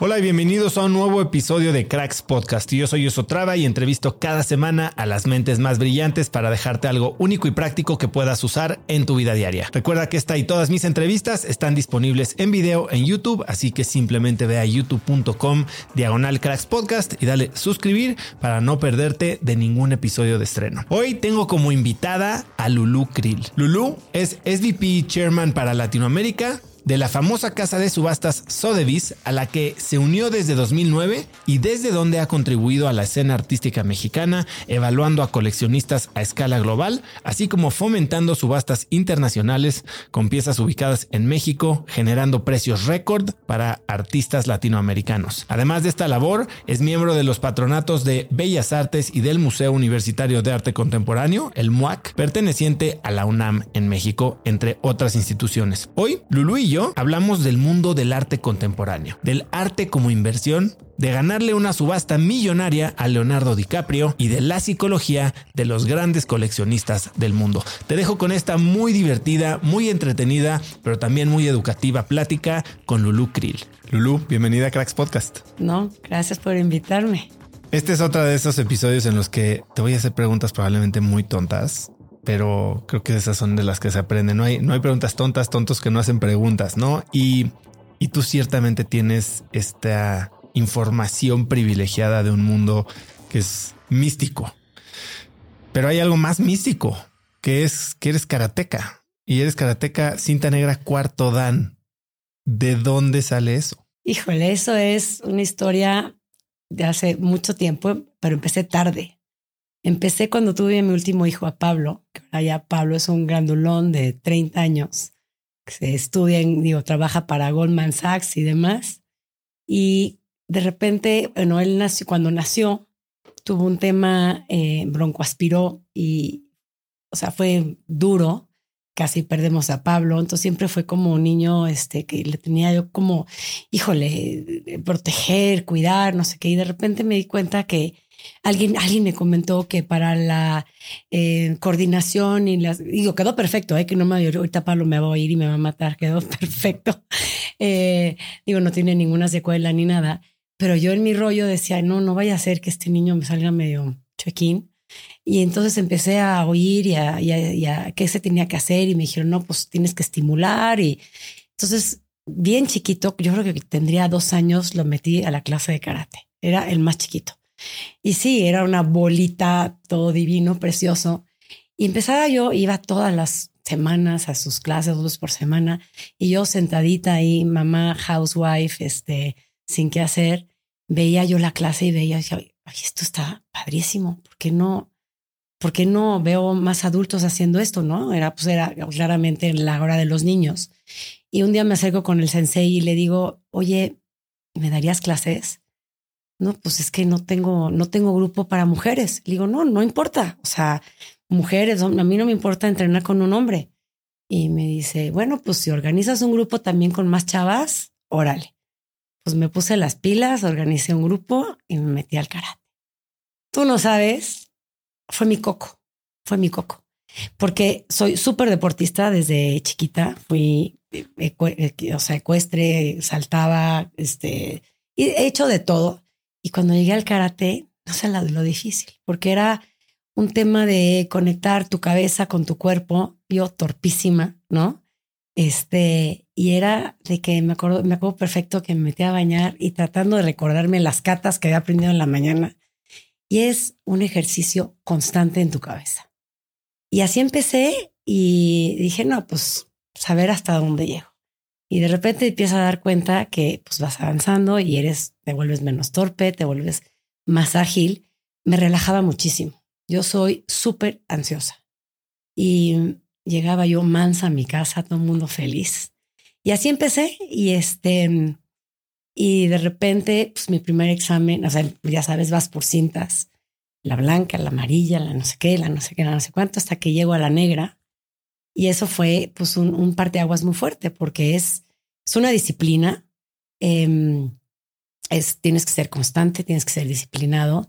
Hola y bienvenidos a un nuevo episodio de Cracks Podcast. Yo soy Osotrava y entrevisto cada semana a las mentes más brillantes para dejarte algo único y práctico que puedas usar en tu vida diaria. Recuerda que esta y todas mis entrevistas están disponibles en video en YouTube, así que simplemente ve a youtube.com diagonal Cracks Podcast y dale suscribir para no perderte de ningún episodio de estreno. Hoy tengo como invitada a Lulu Krill. Lulu es SVP Chairman para Latinoamérica de la famosa casa de subastas Sotheby's, a la que se unió desde 2009 y desde donde ha contribuido a la escena artística mexicana, evaluando a coleccionistas a escala global, así como fomentando subastas internacionales con piezas ubicadas en México, generando precios récord para artistas latinoamericanos. Además de esta labor, es miembro de los patronatos de Bellas Artes y del Museo Universitario de Arte Contemporáneo, el MUAC, perteneciente a la UNAM en México, entre otras instituciones. Hoy, Lulu y hablamos del mundo del arte contemporáneo, del arte como inversión, de ganarle una subasta millonaria a Leonardo DiCaprio y de la psicología de los grandes coleccionistas del mundo. Te dejo con esta muy divertida, muy entretenida, pero también muy educativa plática con Lulu Krill. Lulu, bienvenida a Cracks Podcast. No, gracias por invitarme. Este es otro de esos episodios en los que te voy a hacer preguntas probablemente muy tontas pero creo que esas son de las que se aprenden. No hay, no hay preguntas tontas, tontos que no hacen preguntas, ¿no? Y, y tú ciertamente tienes esta información privilegiada de un mundo que es místico. Pero hay algo más místico, que es que eres karateca. Y eres karateca cinta negra cuarto dan. ¿De dónde sale eso? Híjole, eso es una historia de hace mucho tiempo, pero empecé tarde. Empecé cuando tuve mi último hijo, a Pablo, que ahora ya Pablo es un grandulón de 30 años, que se estudia, digo, trabaja para Goldman Sachs y demás. Y de repente, bueno, él nació, cuando nació, tuvo un tema, eh, broncoaspiró y, o sea, fue duro. Casi perdemos a Pablo, entonces siempre fue como un niño este, que le tenía yo como, híjole, proteger, cuidar, no sé qué. Y de repente me di cuenta que Alguien, alguien me comentó que para la eh, coordinación y las, digo, quedó perfecto, ¿eh? que no me, ahorita Pablo me va a ir y me va a matar, quedó perfecto. Eh, digo, no tiene ninguna secuela ni nada, pero yo en mi rollo decía, no, no vaya a ser que este niño me salga medio check-in. Y entonces empecé a oír y a, y, a, qué se tenía que hacer y me dijeron, no, pues tienes que estimular. Y entonces, bien chiquito, yo creo que tendría dos años, lo metí a la clase de karate. Era el más chiquito. Y sí, era una bolita, todo divino, precioso. Y empezaba yo, iba todas las semanas a sus clases, dos por semana, y yo sentadita ahí, mamá, housewife, este, sin qué hacer, veía yo la clase y veía, Ay, esto está padrísimo. ¿Por qué no? ¿Por qué no veo más adultos haciendo esto? No era, pues era claramente la hora de los niños. Y un día me acerco con el sensei y le digo, oye, ¿me darías clases? No, pues es que no tengo, no tengo grupo para mujeres. Le digo, no, no importa. O sea, mujeres, a mí no me importa entrenar con un hombre. Y me dice, bueno, pues si organizas un grupo también con más chavas, órale. Pues me puse las pilas, organicé un grupo y me metí al karate. Tú no sabes, fue mi coco, fue mi coco. Porque soy súper deportista desde chiquita. Fui, o sea, ecuestre, saltaba, este, he hecho de todo. Y cuando llegué al karate, no sé lo difícil, porque era un tema de conectar tu cabeza con tu cuerpo, yo torpísima, ¿no? Este, y era de que me acuerdo, me acuerdo perfecto que me metí a bañar y tratando de recordarme las catas que había aprendido en la mañana. Y es un ejercicio constante en tu cabeza. Y así empecé y dije, no, pues saber hasta dónde llego. Y de repente empiezas a dar cuenta que pues vas avanzando y eres, te vuelves menos torpe, te vuelves más ágil. Me relajaba muchísimo. Yo soy súper ansiosa y llegaba yo mansa a mi casa, todo el mundo feliz. Y así empecé y este, y de repente, pues mi primer examen, o sea, ya sabes, vas por cintas, la blanca, la amarilla, la no sé qué, la no sé qué, la no sé cuánto, hasta que llego a la negra. Y eso fue pues un, un parteaguas muy fuerte porque es, es una disciplina, em, es, tienes que ser constante, tienes que ser disciplinado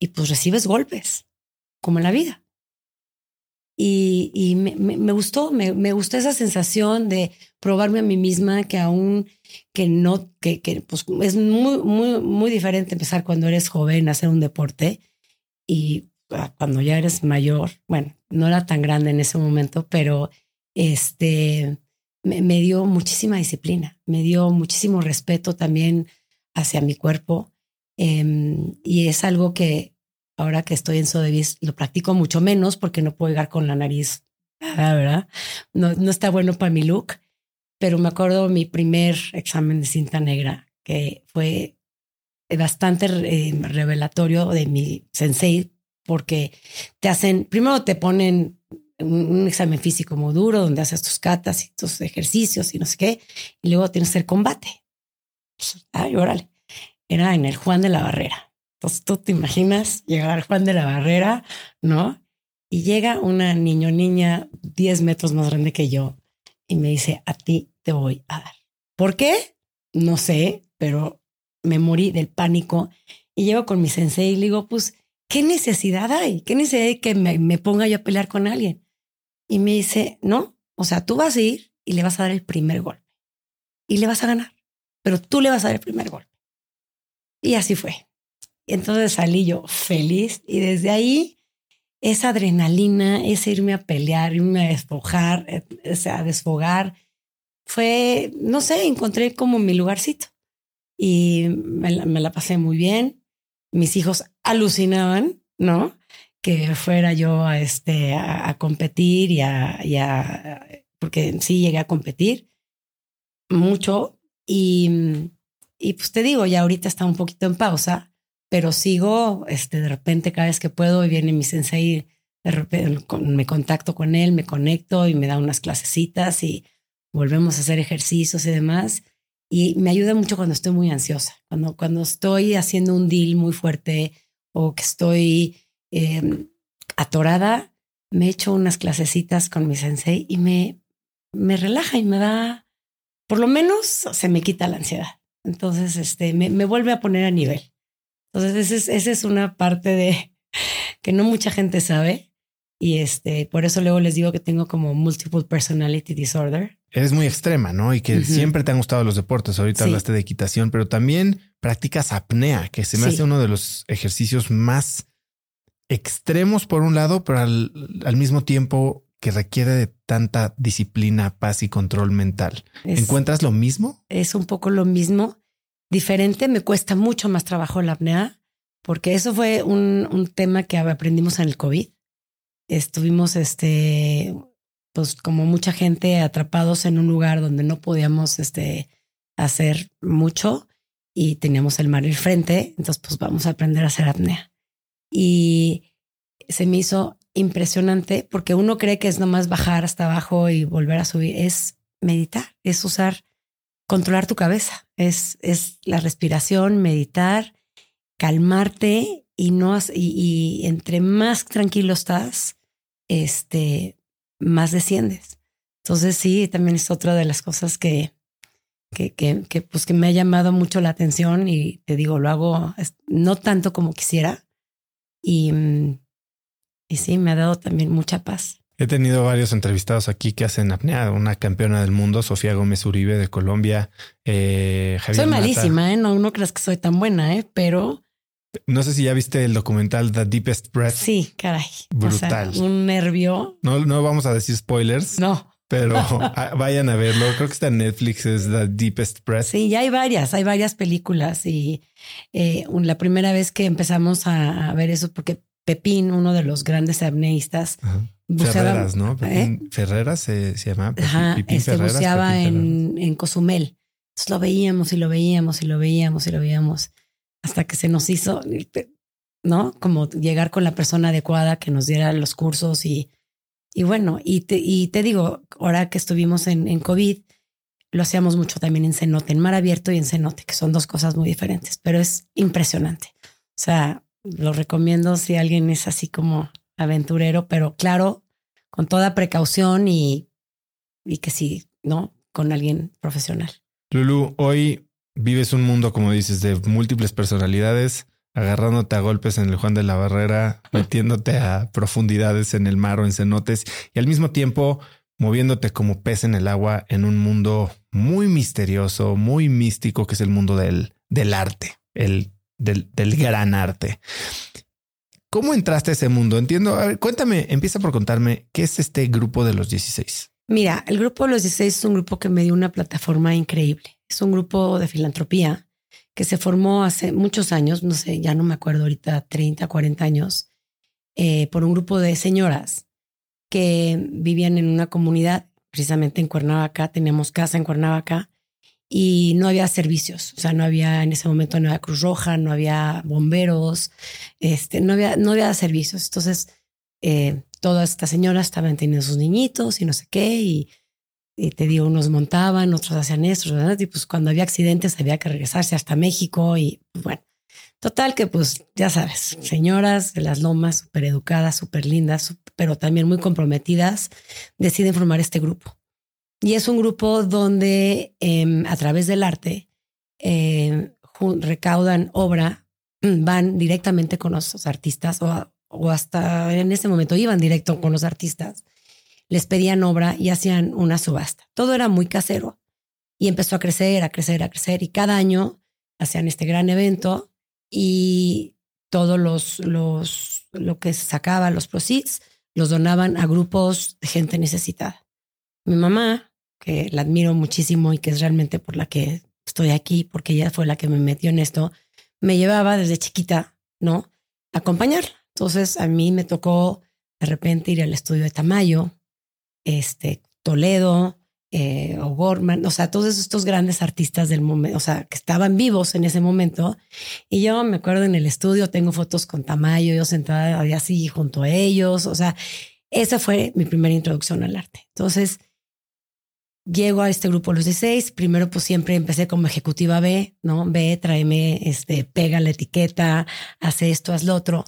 y pues recibes golpes como en la vida. Y, y me, me, gustó, me, me, gustó esa sensación de probarme a mí misma que aún que no, que, que pues es muy, muy, muy diferente empezar cuando eres joven a hacer un deporte y ah, cuando ya eres mayor, bueno, no era tan grande en ese momento, pero este me, me dio muchísima disciplina, me dio muchísimo respeto también hacia mi cuerpo. Eh, y es algo que, ahora que estoy en Sodevis, lo practico mucho menos porque no puedo llegar con la nariz, ¿verdad? No, no está bueno para mi look, pero me acuerdo mi primer examen de cinta negra, que fue bastante eh, revelatorio de mi sensei, porque te hacen, primero te ponen un, examen físico muy duro, donde haces tus catas y tus ejercicios y no sé qué, y luego tienes hacer combate. Ay, órale. Era en el Juan de la Barrera. Entonces tú te imaginas llegar Juan de la Barrera, ¿no? Y llega una niño niña 10 metros más grande que yo y me dice, a ti te voy a dar. ¿Por qué? No sé, pero me morí del pánico y llego con mi sensei y le digo, pues, ¿qué necesidad hay? ¿Qué necesidad hay que me, me ponga yo a pelear con alguien? Y me dice, no, o sea, tú vas a ir y le vas a dar el primer golpe y le vas a ganar, pero tú le vas a dar el primer golpe. Y así fue. Entonces salí yo feliz y desde ahí esa adrenalina, ese irme a pelear, irme a desfogar, a desfogar, fue, no sé, encontré como mi lugarcito y me la, pasé muy bien. Mis hijos alucinaban, ¿no? Que fuera yo a, este, a, competir y a, y a, porque sí llegué a competir mucho y, y pues te digo, ya ahorita está un poquito en pausa pero sigo, este, de repente cada vez que puedo viene mi sensei, de repente me contacto con él, me conecto y me da unas clasecitas y volvemos a hacer ejercicios y demás. Y me ayuda mucho cuando estoy muy ansiosa, cuando, cuando estoy haciendo un deal muy fuerte o que estoy em, atorada, me echo unas clasecitas con mi sensei y me, me relaja y me da, por lo menos se me quita la ansiedad. Entonces, este, me, me vuelve a poner a nivel. Entonces, esa es, una parte de que no mucha gente sabe. Y este, por eso luego les digo que tengo como multiple personality disorder. Eres muy extrema, ¿no? Y que siempre te han gustado los deportes. Ahorita hablaste de equitación, pero también practicas apnea, que se me hace uno de los ejercicios más extremos por un lado, pero al, al, mismo tiempo que requiere de tanta disciplina, paz y control mental. ¿Encuentras lo mismo? Es un poco lo mismo diferente, me cuesta mucho más trabajo la apnea, porque eso fue un, un tema que aprendimos en el COVID. Estuvimos, este, pues como mucha gente atrapados en un lugar donde no podíamos este, hacer mucho y teníamos el mar enfrente, entonces pues vamos a aprender a hacer apnea. Y se me hizo impresionante porque uno cree que es nomás bajar hasta abajo y volver a subir, es meditar, es usar, controlar tu cabeza, es, es la respiración, meditar, calmarte y no y, entre más tranquilo estás, este, más desciendes. Entonces sí, también es otra de las cosas que, que, que, que, pues que me ha llamado mucho la atención y te digo, lo hago no tanto como quisiera y, y sí, me ha dado también mucha paz. He tenido varios entrevistados aquí que hacen apnea, una campeona del mundo, Sofía Gómez Uribe de Colombia. Eh, soy malísima, ¿eh? No, no creas que soy tan buena, ¿eh? Pero... No sé si ya viste el documental The Deepest Breath. Sí, caray. Brutal. un nervio. No, no vamos a decir spoilers. No pero ah, vayan a verlo. Creo que está en Netflix, es The Deepest Breath. Sí, ya hay varias, hay varias películas y eh, la primera vez que empezamos a, ver eso, porque Pepín, uno de los grandes apneístas, Ferreras, ¿no? ¿eh? Ferreras se, llama. Ajá, este, buceaba en, en Cozumel. Entonces lo veíamos y lo veíamos y lo veíamos y lo veíamos hasta que se nos hizo, ¿no? Como llegar con la persona adecuada que nos diera los cursos y y bueno, y te, y te digo, ahora que estuvimos en, en COVID, lo hacíamos mucho también en cenote, en mar abierto y en cenote, que son dos cosas muy diferentes, pero es impresionante. O sea, lo recomiendo si alguien es así como aventurero, pero claro, con toda precaución y, y que sí, ¿no? Con alguien profesional. Lulu, hoy vives un mundo, como dices, de múltiples personalidades agarrándote a golpes en el Juan de la Barrera, metiéndote a profundidades en el mar o en cenotes y al mismo tiempo moviéndote como pez en el agua en un mundo muy misterioso, muy místico, que es el mundo del, del arte, el del, gran arte. ¿Cómo entraste a ese mundo? Entiendo. A ver, cuéntame, empieza por contarme qué es este grupo de los 16. Mira, el grupo de los 16 es un grupo que me dio una plataforma increíble. Es un grupo de filantropía que se formó hace muchos años, no sé, ya no me acuerdo ahorita, 30, 40 años, eh, por un grupo de señoras que vivían en una comunidad, precisamente en Cuernavaca, teníamos casa en Cuernavaca y no había servicios, o sea, no había en ese momento no había Cruz Roja, no había bomberos, este, no había, no había servicios. Entonces, eh, todas estas señoras estaban teniendo sus niñitos y no sé qué, y y te digo, unos montaban, otros hacían esto, y pues cuando había accidentes había que regresarse hasta México y pues, bueno, total que pues ya sabes, señoras de las lomas, súper educadas, súper lindas, pero también muy comprometidas, deciden formar este grupo. Y es un grupo donde em, a través del arte em, recaudan obra, van directamente con los artistas o, o hasta en ese momento iban directo con los artistas les pedían obra y hacían una subasta. Todo era muy casero y empezó a crecer, a crecer, a crecer y cada año hacían este gran evento y todos los, los, lo que sacaba, los proceeds, los donaban a grupos de gente necesitada. Mi mamá, que la admiro muchísimo y que es realmente por la que estoy aquí, porque ella fue la que me metió en esto, me llevaba desde chiquita, ¿no? A acompañarla. Entonces a mí me tocó de repente ir al estudio de Tamayo, este, Toledo, eh, O'Gorman, o sea, todos estos grandes artistas del momento, o sea, que estaban vivos en ese momento. Y yo me acuerdo en el estudio, tengo fotos con Tamayo, yo sentada así junto a ellos, o sea, esa fue mi primera introducción al arte. Entonces, llego a este grupo los 16, primero pues siempre empecé como ejecutiva B, ¿no? B, tráeme, este, pega la etiqueta, hace esto, haz lo otro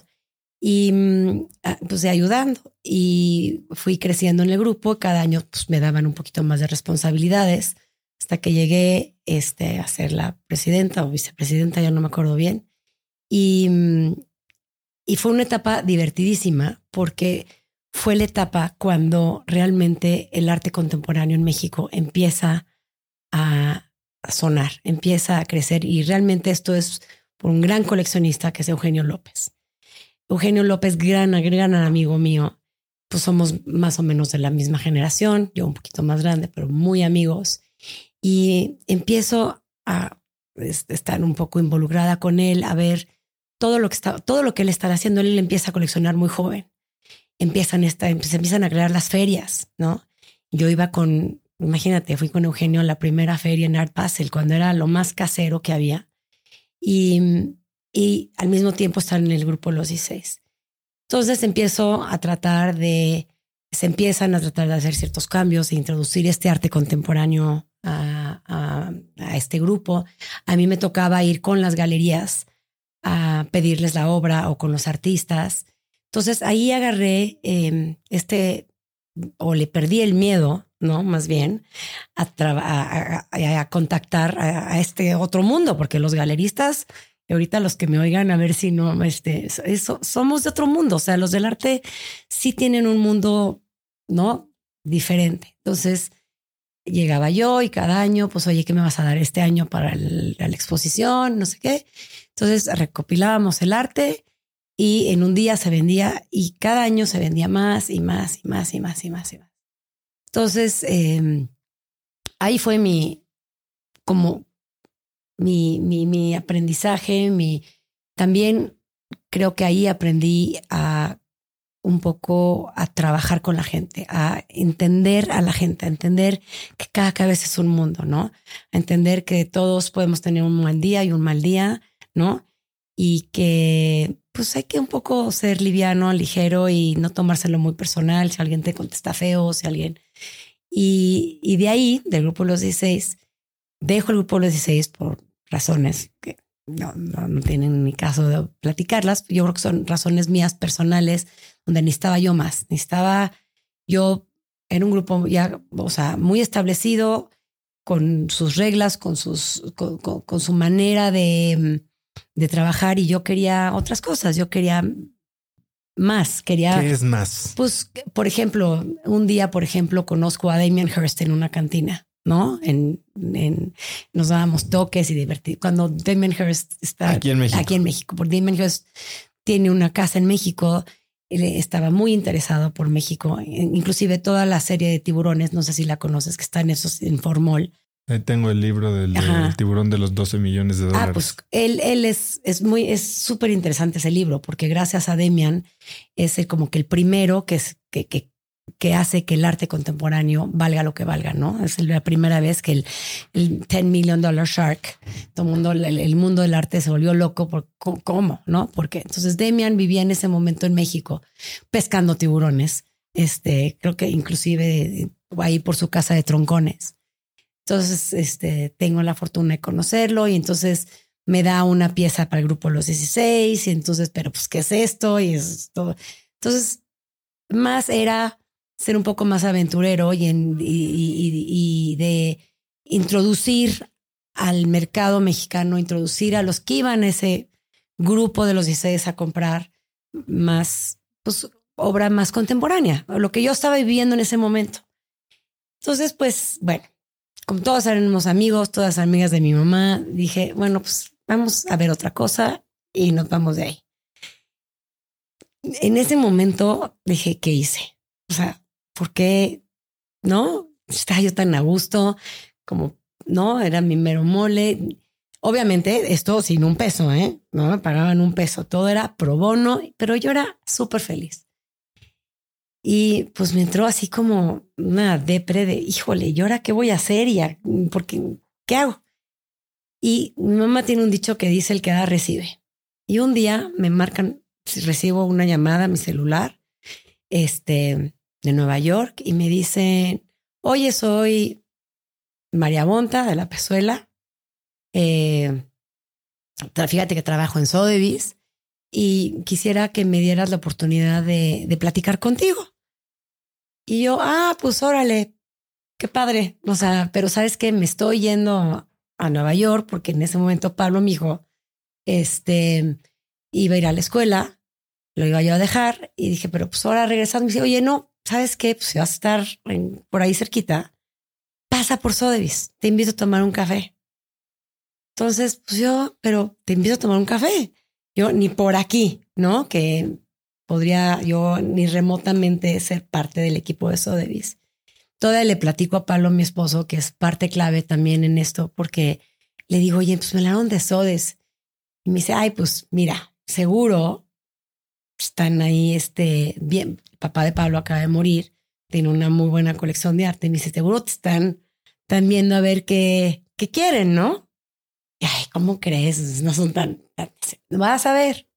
y mm, ah, pues ayudando y fui creciendo en el grupo. Cada año pues, me daban un poquito más de responsabilidades hasta que llegué este, a ser la presidenta o vicepresidenta, ya no me acuerdo bien. Y, mm, y fue una etapa divertidísima porque fue la etapa cuando realmente el arte contemporáneo en México empieza a, sonar, empieza a crecer y realmente esto es por un gran coleccionista que es Eugenio López. Eugenio López, gran, gran amigo mío, pues somos más o menos de la misma generación, yo un poquito más grande, pero muy amigos. Y empiezo a estar un poco involucrada con él, a ver todo lo que está, todo lo que él está haciendo. Él empieza a coleccionar muy joven. Empiezan esta, se empiezan a crear las ferias, ¿no? Yo iba con, imagínate, fui con Eugenio a la primera feria en Art Basel cuando era lo más casero que había y, y al mismo tiempo estar en el grupo Los 16. Entonces empiezo a tratar de, se empiezan a tratar de hacer ciertos cambios, de introducir este arte contemporáneo a, a, este grupo. A mí me tocaba ir con las galerías a pedirles la obra o con los artistas. Entonces ahí agarré eh, este, o le perdí el miedo, ¿no? Más bien, a, contactar a, este otro mundo, porque los galeristas ahorita los que me oigan a ver si no, este, somos de otro mundo. O sea, los del arte sí tienen un mundo, ¿no? Diferente. Entonces, llegaba yo y cada año, pues, oye, ¿qué me vas a dar este año para la exposición? No sé qué. Entonces, recopilábamos el arte y en un día se vendía y cada año se vendía más y más y más y más y más y más. Entonces, em, ahí fue mi, como mi, mi, mi aprendizaje, mi, también creo que ahí aprendí a un poco a trabajar con la gente, a entender a la gente, a entender que cada cabeza es un mundo, ¿no? A entender que todos podemos tener un buen día y un mal día, ¿no? Y que pues hay que un poco ser liviano, ligero y no tomárselo muy personal si alguien te contesta feo, si alguien... Y, y de ahí, del grupo Los 16, dejo el grupo Los 16 por razones que no, no, tienen ni caso de platicarlas. Yo creo que son razones mías personales donde necesitaba yo más. Necesitaba yo en un grupo ya, o sea, muy establecido, con sus reglas, con, sus, con, con, su manera de, de, trabajar y yo quería otras cosas. Yo quería más, quería... ¿Qué es más? Pues, por ejemplo, un día, por ejemplo, conozco a Damien Hirst en una cantina ¿no? En, en, nos dábamos toques y divertir. Cuando Damien Hirst está aquí en México, aquí en México porque Damien Hirst tiene una casa en México, estaba muy interesado por México, inclusive toda la serie de tiburones, no sé si la conoces, que está en esos en Formol. Ahí tengo el libro del, del, tiburón de los 12 millones de dólares. Ah, pues él, él es, es muy, es súper interesante ese libro, porque gracias a Demian es el, como que el primero que, es, que, que que hace que el arte contemporáneo valga lo que valga, ¿no? Es la primera vez que el, el 10 million dollar shark, todo el mundo, el, mundo del arte se volvió loco por cómo, ¿no? Porque entonces Demian vivía en ese momento en México pescando tiburones, este, creo que inclusive ahí por su casa de troncones. Entonces, este, tengo la fortuna de conocerlo y entonces me da una pieza para el grupo Los 16 y entonces, pero pues, ¿qué es esto? Y es todo. Entonces, más era ser un poco más aventurero y, y, de introducir al mercado mexicano, introducir a los que iban a ese grupo de los 16 a comprar más, pues, obra más contemporánea, lo que yo estaba viviendo en ese momento. Entonces, pues, bueno, como todos éramos amigos, todas amigas de mi mamá, dije, bueno, pues vamos a ver otra cosa y nos vamos de ahí. En ese momento dije, ¿qué hice? O sea, ¿por qué no? Estaba yo tan a gusto como, no, era mi mero mole. Obviamente, esto sin un peso, ¿eh? No me pagaban un peso, todo era pro bono, pero yo era súper feliz. Y pues me entró así como una depre de, híjole, ¿y ahora qué voy a hacer? ¿Y porque, qué hago? Y mi mamá tiene un dicho que dice el que da recibe. Y un día me marcan, recibo una llamada a mi celular, este, de Nueva York y me dicen, oye, soy María Bonta de La Pezuela. Eh, fíjate que trabajo en Sotheby's y quisiera que me dieras la oportunidad de platicar contigo. Y yo, ah, pues órale, qué padre. O sea, pero sabes que me estoy yendo a Nueva York porque en ese momento Pablo, mi hijo, este, iba a ir a la escuela, lo iba yo a dejar y dije, pero pues ahora regresando, me dice, oye, no, ¿sabes qué? Pues si vas a estar por ahí cerquita, pasa por Sotheby's, te invito a tomar un café. Entonces, pues yo, pero te invito a tomar un café. Yo ni por aquí, ¿no? Que podría yo ni remotamente ser parte del equipo de Sotheby's. Todavía le platico a Pablo, mi esposo, que es parte clave también en esto, porque le digo, oye, pues me la de Sotheby's. Y me dice, ay, pues mira, seguro están ahí, este, bien, papá de Pablo acaba de morir, tiene una muy buena colección de arte. Me dice, seguro te están, están viendo a ver qué, qué quieren, ¿no? Y, ay, ¿cómo crees? No son tan, tan- vas a ver.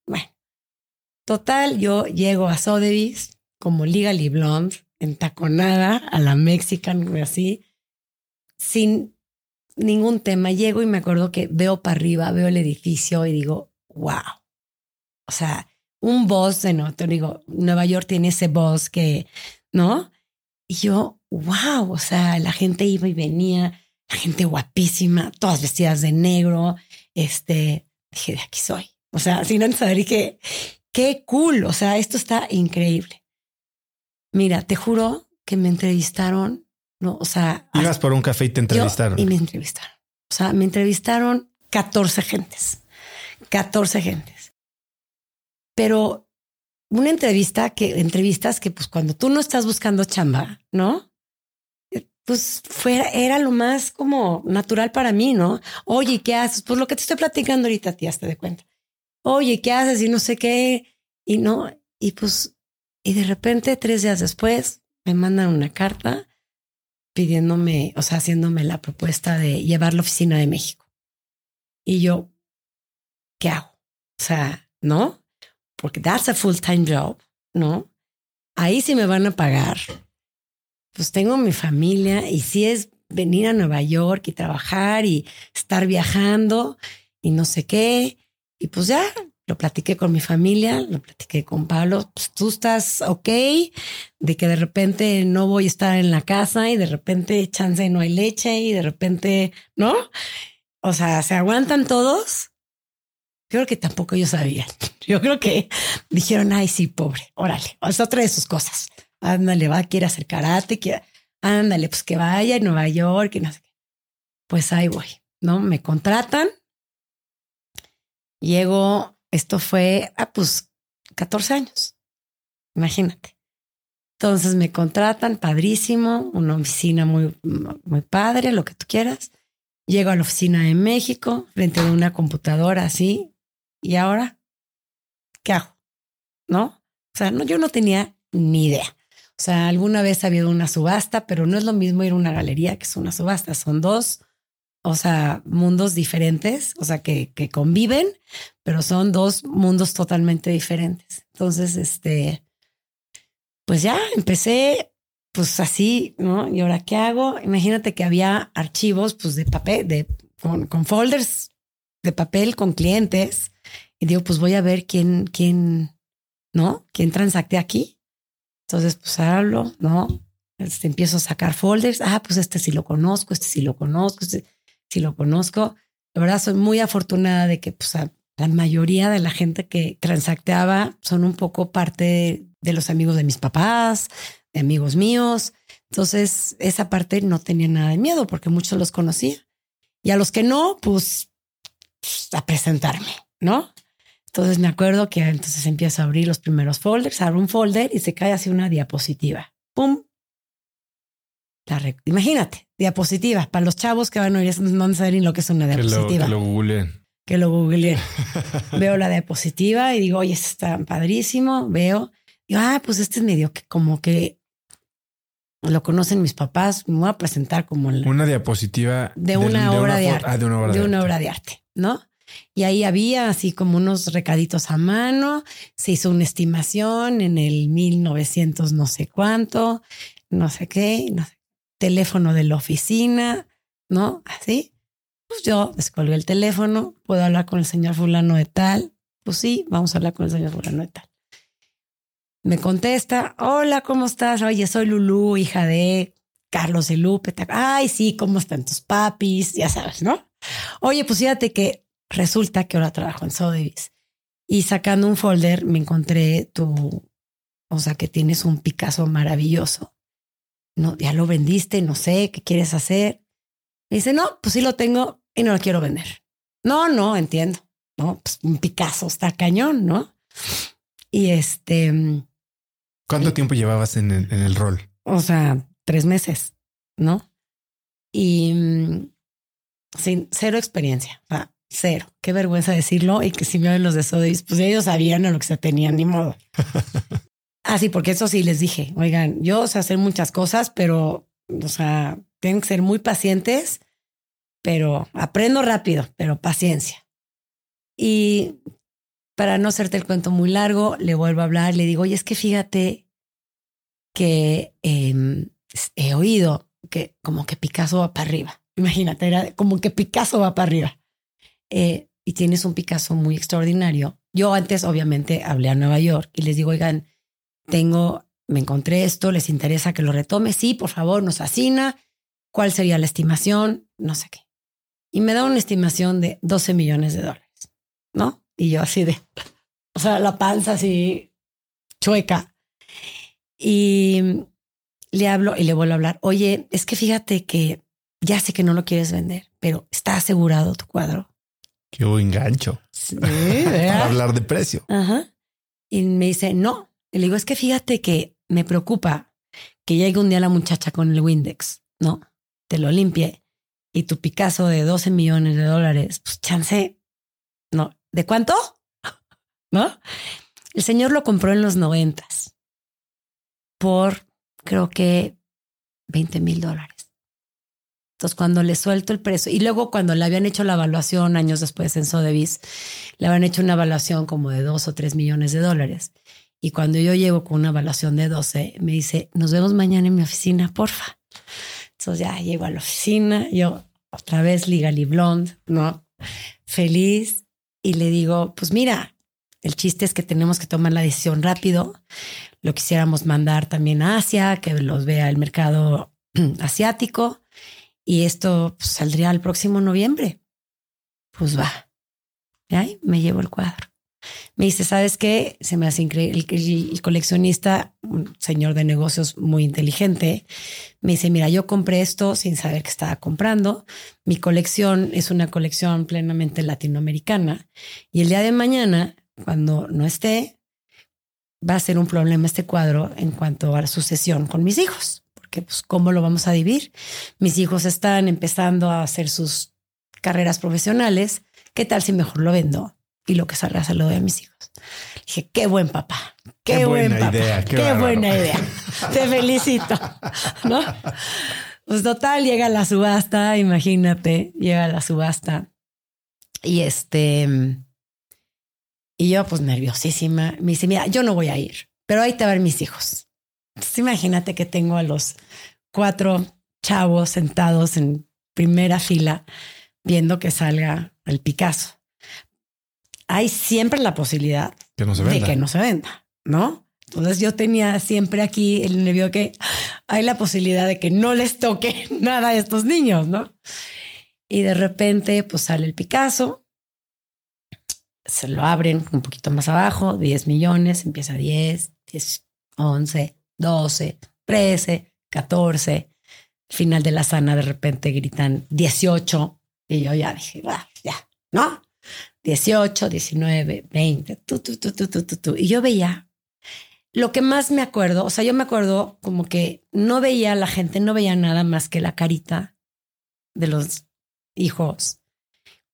Total, yo llego a Sotheby's como Legally Blonde, entaconada a la Mexican, así, sin ningún tema. Llego y me acuerdo que veo para arriba, veo el edificio y digo, wow. O sea, un boss de no, digo, Nueva York tiene ese boss que, ¿no? Y yo, wow, o sea, la gente iba y venía, la gente guapísima, todas vestidas de negro. Este, dije, de aquí soy. O sea, sin antes saber que qué cool. O sea, esto está increíble. Mira, te juro que me entrevistaron, no, o sea, Ibas por un café y te entrevistaron. y me entrevistaron. O sea, me entrevistaron 14 gentes. 14 gentes. Pero una entrevista que, entrevistas que pues cuando tú no estás buscando chamba, ¿no? Eh, Pues fuera, era lo más como natural para mí, ¿no? Oye, ¿qué haces? Pues lo que te estoy platicando ahorita, tía, te de cuenta. Oye, ¿qué haces? Y no sé qué. Y no, y pues, y de repente, tres días después, me mandan una carta pidiéndome, o sea, haciéndome la propuesta de llevar la oficina de México. Y yo, ¿qué hago? O sea, ¿no? Porque that's a full-time job, ¿no? Ahí sí me van a pagar. Pues tengo mi familia y si es venir a Nueva York y trabajar y estar viajando y no sé qué. Y pues ya lo platiqué con mi familia, lo platiqué con Pablo. Pues tú estás ok de que de repente no voy a estar en la casa y de repente chance no hay leche y de repente, ¿no? O sea, se aguantan todos. Yo creo que tampoco ellos sabían. Yo creo que dijeron, ay, sí, pobre, órale, es otra de sus cosas. Ándale, va, quiere hacer karate, quiere, ándale, pues que vaya a Nueva York y no sé qué. Pues ahí voy, ¿no? Me contratan. Llego, esto fue, ah, pues 14 años. Imagínate. Entonces me contratan, padrísimo, una oficina muy, muy padre, lo que tú quieras. Llego a la oficina de México, frente a una computadora así, y ahora, ¿qué hago? ¿No? O sea, no, yo no tenía ni idea. O sea, alguna vez ha habido una subasta, pero no es lo mismo ir a una galería que es una subasta. Son dos, o sea, mundos diferentes, o sea, que, que conviven, pero son dos mundos totalmente diferentes. Entonces, este, pues ya empecé, pues así, ¿no? ¿Y ahora qué hago? Imagínate que había archivos, pues de papel, de, con, folders de papel con clientes. Y digo, pues voy a ver quién, quién, ¿no? ¿Quién transacte aquí? Entonces, pues hablo, ¿no? Este, empiezo a sacar folders. Ah, pues este sí lo conozco, este sí lo conozco, este sí lo conozco. La verdad, soy muy afortunada de que pues, la mayoría de la gente que transacteaba son un poco parte de, de los amigos de mis papás, de amigos míos. Entonces, esa parte no tenía nada de miedo porque muchos los conocía. Y a los que no, pues, pues a presentarme, ¿no? Entonces me acuerdo que entonces empiezo a abrir los primeros folders, abro un folder y se cae así una diapositiva. ¡Pum! La Imagínate, diapositiva. Para los chavos que van a oír, no saben lo que es una Que lo, diapositiva. que lo googleen. Que lo googleé. veo la diapositiva y digo, oye, está padrísimo. Veo, digo, ah, pues este es medio que como que lo conocen mis papás. Me voy a presentar como la, Una diapositiva De una obra de arte. Ah, de una obra de de, una arte. obra de arte, ¿no? Y ahí había así como unos recaditos a mano, se hizo una estimación en el 1900 no sé cuánto, no sé qué, no sé, teléfono de la oficina, ¿no? Así. Pues yo descolgué el teléfono, puedo hablar con el señor fulano de tal. Pues sí, vamos a hablar con el señor fulano de tal. Me contesta, hola, ¿cómo estás? Oye, soy Lulú, hija de Carlos y Lupe. Ay, sí, ¿cómo están tus papis? Ya sabes, ¿no? Oye, pues fíjate que resulta que ahora trabajo en Sotheby's y sacando un folder me encontré tu, o sea, que tienes un Picasso maravilloso. No, ya lo vendiste, no sé, ¿qué quieres hacer? Me dice, no, pues sí lo tengo y no lo quiero vender. No, no, entiendo. No, pues un Picasso está cañón, ¿no? Y este, ¿Cuánto tiempo llevabas en el, en el rol? o sea, tres meses, ¿no? Y mm, sin cero experiencia, o sea, cero. Qué vergüenza decirlo y que si me ven los de Sotheby's, pues ellos sabían a lo que se tenían, ni modo. Ah, sí, porque eso sí les dije, oigan, yo sé hacer muchas cosas, pero, o sea, tienen que ser muy pacientes, pero aprendo rápido, pero paciencia. Y para no hacerte el cuento muy largo, le vuelvo a hablar, le digo, oye, es que fíjate que em, he oído que como que Picasso va para arriba. Imagínate, era como que Picasso va para arriba. Eh, y tienes un Picasso muy extraordinario. Yo antes, obviamente, hablé a Nueva York y les digo, oigan, tengo, me encontré esto, ¿les interesa que lo retome? Sí, por favor, nos fascina. ¿Cuál sería la estimación? No sé qué. Y me da una estimación de 12 millones de dólares, ¿no? Y yo así de, o sea, la panza así chueca. Y le hablo y le vuelvo a hablar. Oye, es que fíjate que ya sé que no lo quieres vender, pero está asegurado tu cuadro. Qué buen gancho. Para hablar de precio. Ajá. Y me dice, no. Y le digo, es que fíjate que me preocupa que llegue un día la muchacha con el Windex, ¿no? Te lo limpie y tu Picasso de 12 millones de dólares, pues chance, ¿no? ¿De cuánto? ¿No? El señor lo compró en los noventas por creo que 20 mil dólares. Entonces, cuando le suelto el precio, y luego cuando le habían hecho la evaluación años después en Sotheby's, le habían hecho una evaluación como de dos o tres millones de dólares. Y cuando yo llego con una evaluación de 12, me dice, nos vemos mañana en mi oficina, porfa. Entonces ya llego a la oficina, yo otra vez Legally Blonde, ¿no? Feliz. Y le digo, pues mira, el chiste es que tenemos que tomar la decisión rápido. Lo quisiéramos mandar también a Asia, que los vea el mercado asiático y esto pues, saldría el próximo noviembre. Pues va. Y ahí me llevo el cuadro. Me dice, ¿sabes qué? Se me hace increíble. El, coleccionista, un señor de negocios muy inteligente, me dice, mira, yo compré esto sin saber que estaba comprando. Mi colección es una colección plenamente latinoamericana. Y el día de mañana, cuando no esté, va a ser un problema este cuadro en cuanto a la sucesión con mis hijos porque pues cómo lo vamos a dividir. Mis hijos están empezando a hacer sus carreras profesionales. ¿Qué tal si mejor lo vendo y lo que salga se lo doy a mis hijos? Dije, qué buen papá, qué, buen papá, idea, qué, buena idea. Te felicito, ¿no? Pues total, llega la subasta, imagínate, llega la subasta y este, y yo pues nerviosísima, me dice, mira, yo no voy a ir, pero ahí te van mis hijos. Entonces imagínate que tengo a los cuatro chavos sentados en primera fila viendo que salga el Picasso. Hay siempre la posibilidad de que no se venda, ¿no? Entonces yo tenía siempre aquí el nervio que hay la posibilidad de que no les toque nada a estos niños, ¿no? Y de repente pues sale el Picasso, se lo abren un poquito más abajo, 10 millones, empieza 10, 10, 11, 12, 13, 14. Final de la sana de repente gritan 18 y yo ya dije, ya, ¿no? 18, 19, 20, tú, tú, tú, tú, tú, tú, Y yo veía lo que más me acuerdo, o sea, yo me acuerdo como que no veía a la gente, no veía nada más que la carita de los hijos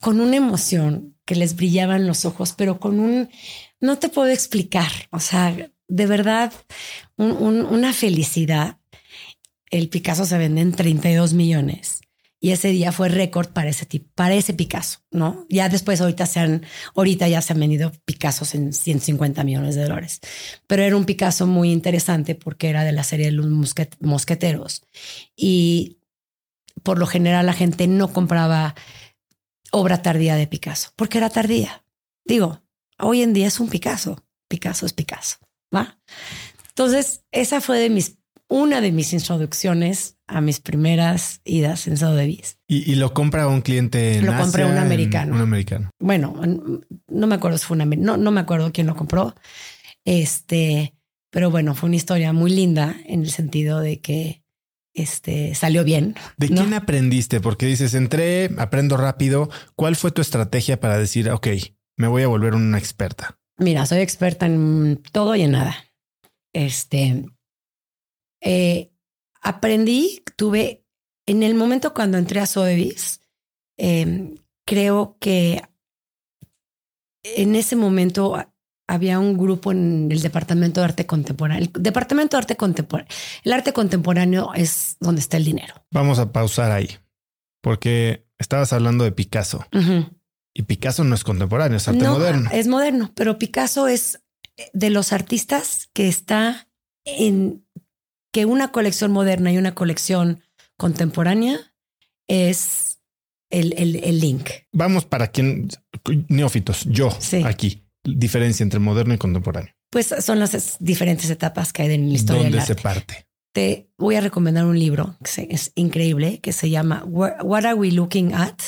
con una emoción que les brillaban los ojos, pero con un, no te puedo explicar, o sea, de verdad una felicidad. El Picasso se vende en 32 millones y ese día fue récord para ese tipo, para ese Picasso, ¿no? Ya después ahorita se han, ahorita ya se han vendido Picassos en 150 millones de dólares, pero era un Picasso muy interesante porque era de la serie de los mosqueteros y por lo general la gente no compraba obra tardía de Picasso porque era tardía. Digo, hoy en día es un Picasso, Picasso es Picasso. ¿va? Entonces, esa fue de mis, una de mis introducciones a mis primeras idas en Sotheby's. ¿Y, y lo compra un cliente Lo compré un americano. Un americano. Bueno, no me acuerdo si fue un no, no me acuerdo quién lo compró. Este, pero bueno, fue una historia muy linda en el sentido de que este salió bien. ¿De quién aprendiste? Porque dices, entré, aprendo rápido. ¿Cuál fue tu estrategia para decir, ok, me voy a volver una experta? Mira, soy experta en todo y en nada. Este, eh, aprendí, tuve, en el momento cuando entré a Sotheby's, em, creo que en ese momento había un grupo en el Departamento de Arte Contemporáneo. El Departamento de Arte Contemporáneo. El arte contemporáneo es donde está el dinero. Vamos a pausar ahí, porque estabas hablando de Picasso y Picasso no es contemporáneo, es arte moderno. Es moderno, pero Picasso es de los artistas que está en que una colección moderna y una colección contemporánea es el, el, link. Vamos para quien neófitos, yo aquí, diferencia entre moderno y contemporáneo. Pues son las diferentes etapas que hay en la historia. ¿Dónde se parte? Te voy a recomendar un libro que es increíble que se llama What Are We Looking At?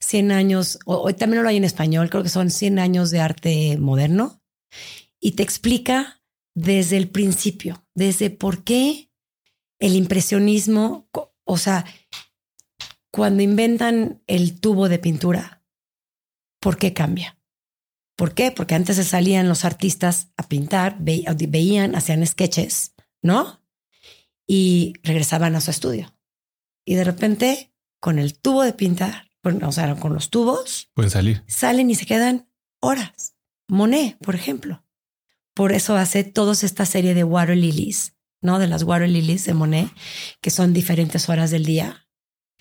100 años, o, también lo hay en español, creo que son 100 años de arte moderno, y te explica desde el principio, desde por qué el impresionismo, o sea, cuando inventan el tubo de pintura, ¿por qué cambia? ¿Por qué? Porque antes se salían los artistas a pintar, veían, hacían sketches, ¿no? Y regresaban a su estudio. Y de repente, con el tubo de pintar, o sea, con los tubos, pueden salir. Salen y se quedan horas. Monet, por ejemplo. Por eso hace toda esta serie de water lilies, ¿no? De las water lilies de Monet, que son diferentes horas del día,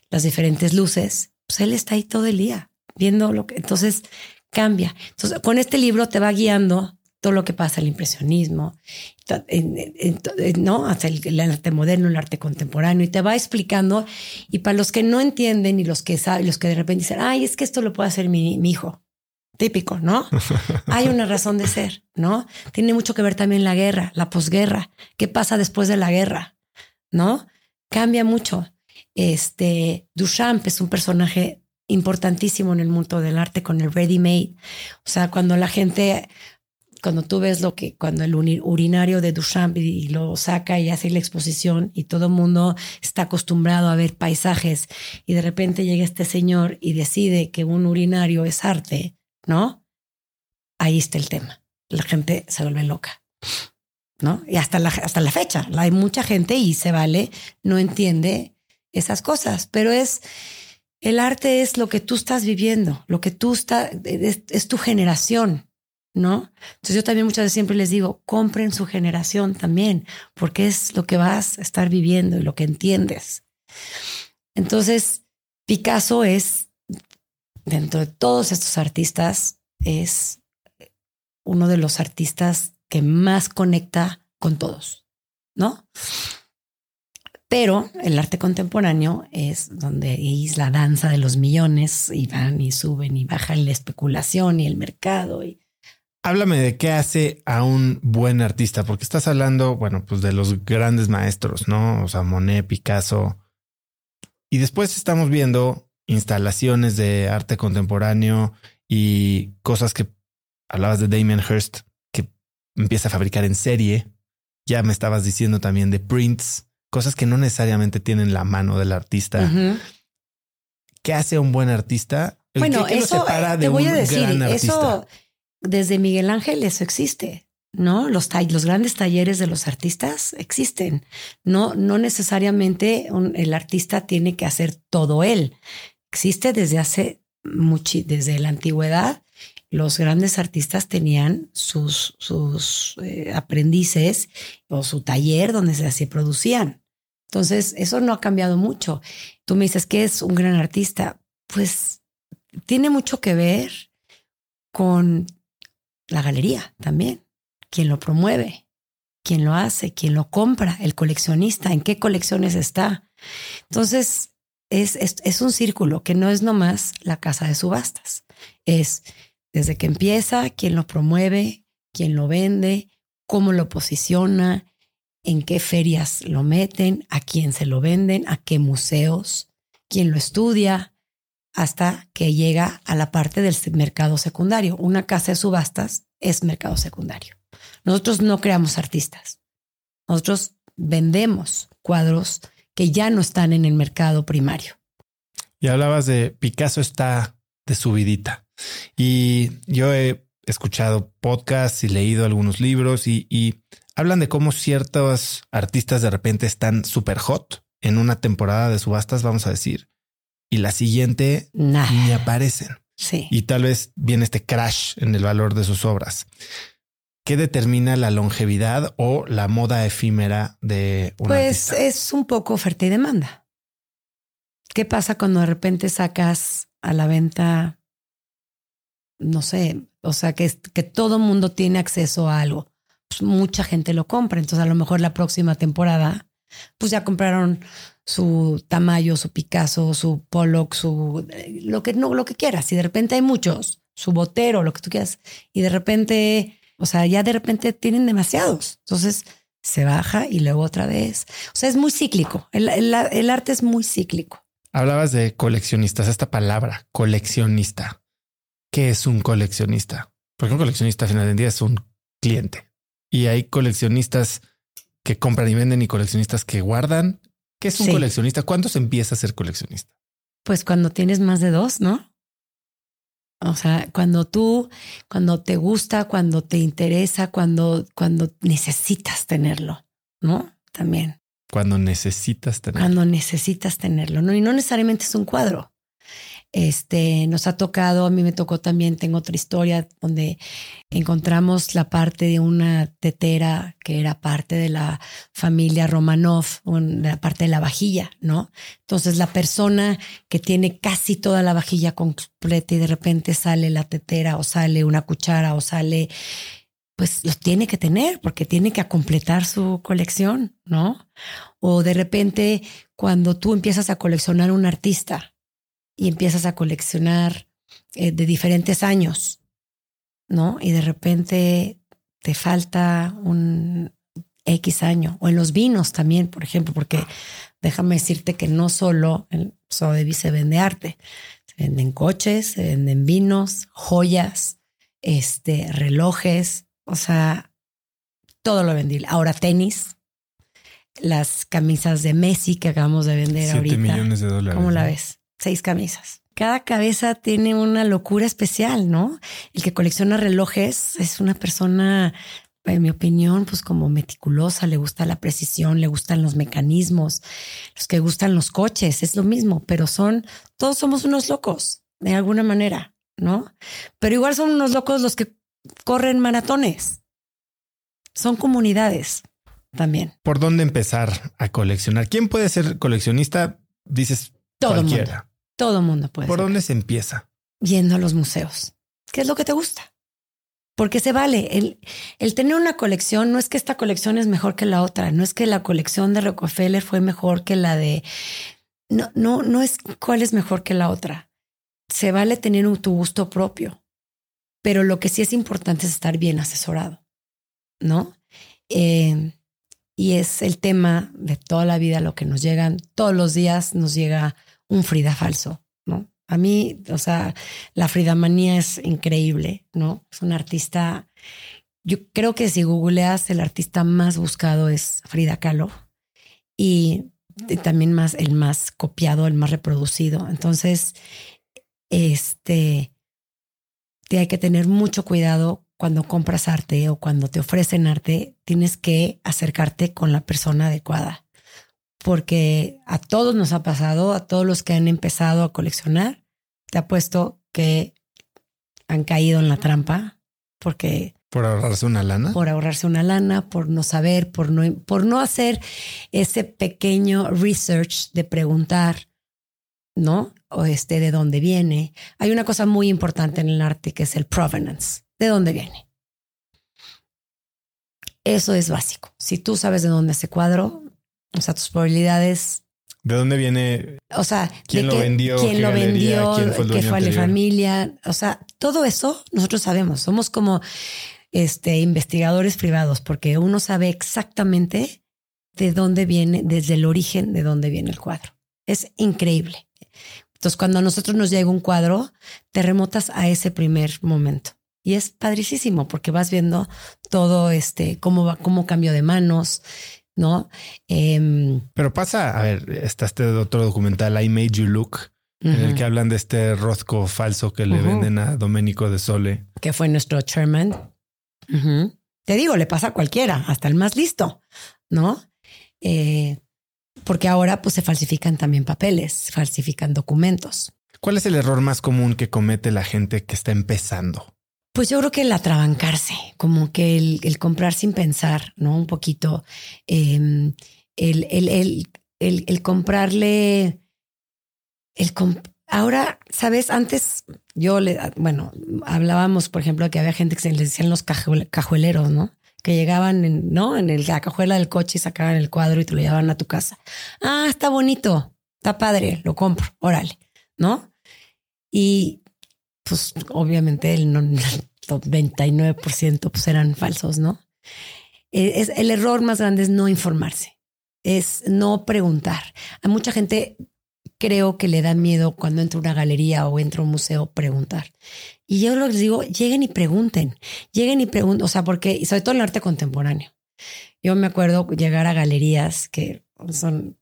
las diferentes luces. Pues él está ahí todo el día viendo lo que. Entonces, cambia. Entonces, con este libro te va guiando todo lo que pasa, el impresionismo, ¿no? Hasta el, arte moderno, el arte contemporáneo, y te va explicando. Y para los que no entienden y los que saben, los que de repente dicen, ay, es que esto lo puede hacer mi hijo. Típico, ¿no? Hay una razón de ser, ¿no? Tiene mucho que ver también la guerra, la posguerra. ¿Qué pasa después de la guerra? ¿No? Cambia mucho. Este Duchamp es un personaje importantísimo en el mundo del arte con el ready made. O sea, cuando la gente, cuando tú ves lo que, cuando el urinario de Duchamp y, lo saca y hace la exposición y todo el mundo está acostumbrado a ver paisajes y de repente llega este señor y decide que un urinario es arte, ¿no? Ahí está el tema. La gente se vuelve loca. ¿No? Y hasta la, hasta la fecha, hay mucha gente y se vale, no entiende esas cosas, pero es, el arte es lo que tú estás viviendo, lo que tú estás, es, tu generación, ¿no? Entonces yo también muchas veces siempre les digo, compren su generación también, porque es lo que vas a estar viviendo y lo que entiendes. Entonces, Picasso es, dentro de todos estos artistas, es uno de los artistas que más conecta con todos, ¿no? Pero el arte contemporáneo es donde es la danza de los millones y van y suben y bajan la especulación y el mercado. Y... Háblame de qué hace a un buen artista, porque estás hablando, bueno, pues de los grandes maestros, ¿no? O sea, Monet, Picasso. Y después estamos viendo instalaciones de arte contemporáneo y cosas que hablabas de Damien Hirst, que empieza a fabricar en serie. Ya me estabas diciendo también de prints cosas que no necesariamente tienen la mano del artista. ¿Qué hace un buen artista? bueno, eso te voy a decir, eso desde Miguel Ángel eso existe. ¿no? Los, los grandes talleres de los artistas existen. No, no necesariamente el artista tiene que hacer todo él. Existe desde hace mucho, desde la antigüedad. Los grandes artistas tenían sus, sus eh, aprendices o su taller donde se, se producían. Entonces, eso no ha cambiado mucho. Tú me dices que es un gran artista. Pues tiene mucho que ver con la galería también. Quien lo promueve, quién lo hace, quién lo compra, el coleccionista, en qué colecciones está. Entonces, es, es, es un círculo que no es nomás la casa de subastas. Es desde que empieza, quién lo promueve, quién lo vende, cómo lo posiciona, en qué ferias lo meten, a quién se lo venden, a qué museos, quién lo estudia, hasta que llega a la parte del mercado secundario. Una casa de subastas es mercado secundario. Nosotros no creamos artistas. Nosotros vendemos cuadros que ya no están en el mercado primario. Y hablabas de Picasso está de subidita. Y yo he escuchado podcasts y leído algunos libros y, y hablan de cómo ciertos artistas de repente están súper hot en una temporada de subastas, vamos a decir, y la siguiente ni aparecen. Sí. Y tal vez viene este crash en el valor de sus obras. ¿Qué determina la longevidad o la moda efímera de un pues es un poco oferta y demanda. ¿qué pasa cuando de repente sacas a la venta, no sé, o sea, que, que todo mundo tiene acceso a algo? Pues mucha gente lo compra, entonces a lo mejor la próxima temporada, pues ya compraron su Tamayo, su Picasso, su Pollock, su lo que no, lo que quieras. Y de repente hay muchos, su Botero, lo que tú quieras. Y de repente, o sea, ya de repente tienen demasiados. Entonces se baja y luego otra vez. O sea, es muy cíclico. El, el arte es muy cíclico. Hablabas de coleccionistas, esta palabra, coleccionista. ¿Qué es un coleccionista? Porque un coleccionista al final del día es un cliente. Y hay coleccionistas que compran y venden y coleccionistas que guardan. ¿Qué es un coleccionista? ¿Cuándo se empieza a ser coleccionista? Pues cuando tienes más de dos, ¿no? O sea, cuando tú, cuando te gusta, cuando te interesa, cuando, cuando necesitas tenerlo, ¿no? También. Cuando necesitas tenerlo. Cuando necesitas tenerlo, ¿no? Y no necesariamente es un cuadro. Este, nos ha tocado, a mí me tocó también, tengo otra historia donde encontramos la parte de una tetera que era parte de la familia Romanov, la parte de la vajilla, ¿no? Entonces la persona que tiene casi toda la vajilla completa y de repente sale la tetera o sale una cuchara o sale pues los tiene que tener porque tiene que completar su colección, ¿no? O de repente cuando tú empiezas a coleccionar un artista y empiezas a coleccionar eh, de diferentes años, ¿no? Y de repente te falta un X año. O en los vinos también, por ejemplo, porque déjame decirte que no solo en Sotheby's se vende arte, se venden coches, se venden vinos, joyas, este, relojes, o sea, todo lo vendí. Ahora tenis, las camisas de Messi que acabamos de vender Siete ahorita. millones de dólares. ¿Cómo la ves? Seis camisas. Cada cabeza tiene una locura especial, ¿no? El que colecciona relojes es una persona, en mi opinión, pues como meticulosa, le gusta la precisión, le gustan los mecanismos, los que gustan los coches, es lo mismo, pero son, todos somos unos locos, de alguna manera, ¿no? Pero igual son unos locos los que corren maratones. Son comunidades también. ¿Por dónde empezar a coleccionar? ¿Quién puede ser coleccionista? Dices todo cualquiera. Mundo. Todo mundo puede. ¿Por dónde se empieza? Yendo a los museos. ¿Qué es lo que te gusta? Porque se vale. El, el tener una colección no es que esta colección es mejor que la otra. No es que la colección de Rockefeller fue mejor que la de. No, no, no es cuál es mejor que la otra. Se vale tener un, tu gusto propio pero lo que sí es importante es estar bien asesorado, ¿no? Eh, y es el tema de toda la vida, lo que nos llegan, todos los días nos llega un Frida falso, ¿no? A mí, o sea, la Frida manía es increíble, ¿no? Es un artista, yo creo que si googleas, el artista más buscado es Frida Kahlo y también más, el más copiado, el más reproducido. Entonces, este, hay que tener mucho cuidado cuando compras arte o cuando te ofrecen arte, tienes que acercarte con la persona adecuada. Porque a todos nos ha pasado, a todos los que han empezado a coleccionar, te apuesto que han caído en la trampa porque... Por ahorrarse una lana. Por ahorrarse una lana, por no saber, por no, por no hacer ese pequeño research de preguntar, ¿no? o este, de dónde viene. Hay una cosa muy importante en el arte que es el provenance, de dónde viene. Eso es básico. Si tú sabes de dónde ese cuadro, o sea, tus probabilidades. ¿De dónde viene? O sea, quién lo vendió, quién lo vendió, quién fue el qué fue la familia. O sea, todo eso nosotros sabemos. Somos como este investigadores privados porque uno sabe exactamente de dónde viene, desde el origen de dónde viene el cuadro. Es increíble. Entonces, cuando a nosotros nos llega un cuadro, te remotas a ese primer momento. Y es padricísimo porque vas viendo todo este, cómo va, cómo cambio de manos, ¿no? Eh, Pero pasa, a ver, está este otro documental, I Made You Look, uh -huh. en el que hablan de este Rothko falso que le uh -huh. venden a Domenico de Sole. Que fue nuestro chairman. Uh -huh. Te digo, le pasa a cualquiera, hasta el más listo, ¿no? Eh, porque ahora pues se falsifican también papeles, se falsifican documentos. ¿Cuál es el error más común que comete la gente que está empezando? Pues yo creo que el atrabancarse, como que el, comprar sin pensar, ¿no? Un poquito. Eh, el, el, el, comprarle el ahora, sabes, antes yo le, bueno, hablábamos, por ejemplo, que había gente que se les decían los cajueleros, ¿no? Que llegaban, en, ¿no? En el, la cajuela del coche y sacaban el cuadro y te lo llevaban a tu casa. Ah, está bonito, está padre, lo compro, órale, ¿no? Y pues obviamente el, 99% pues eran falsos, ¿no? E, es, el error más grande es no informarse, es no preguntar. A mucha gente creo que le da miedo cuando entra a una galería o entra a un museo preguntar. Y yo les digo, lleguen y pregunten, lleguen y pregunten, o sea, porque, sobre todo en el arte contemporáneo. Yo me acuerdo llegar a galerías que son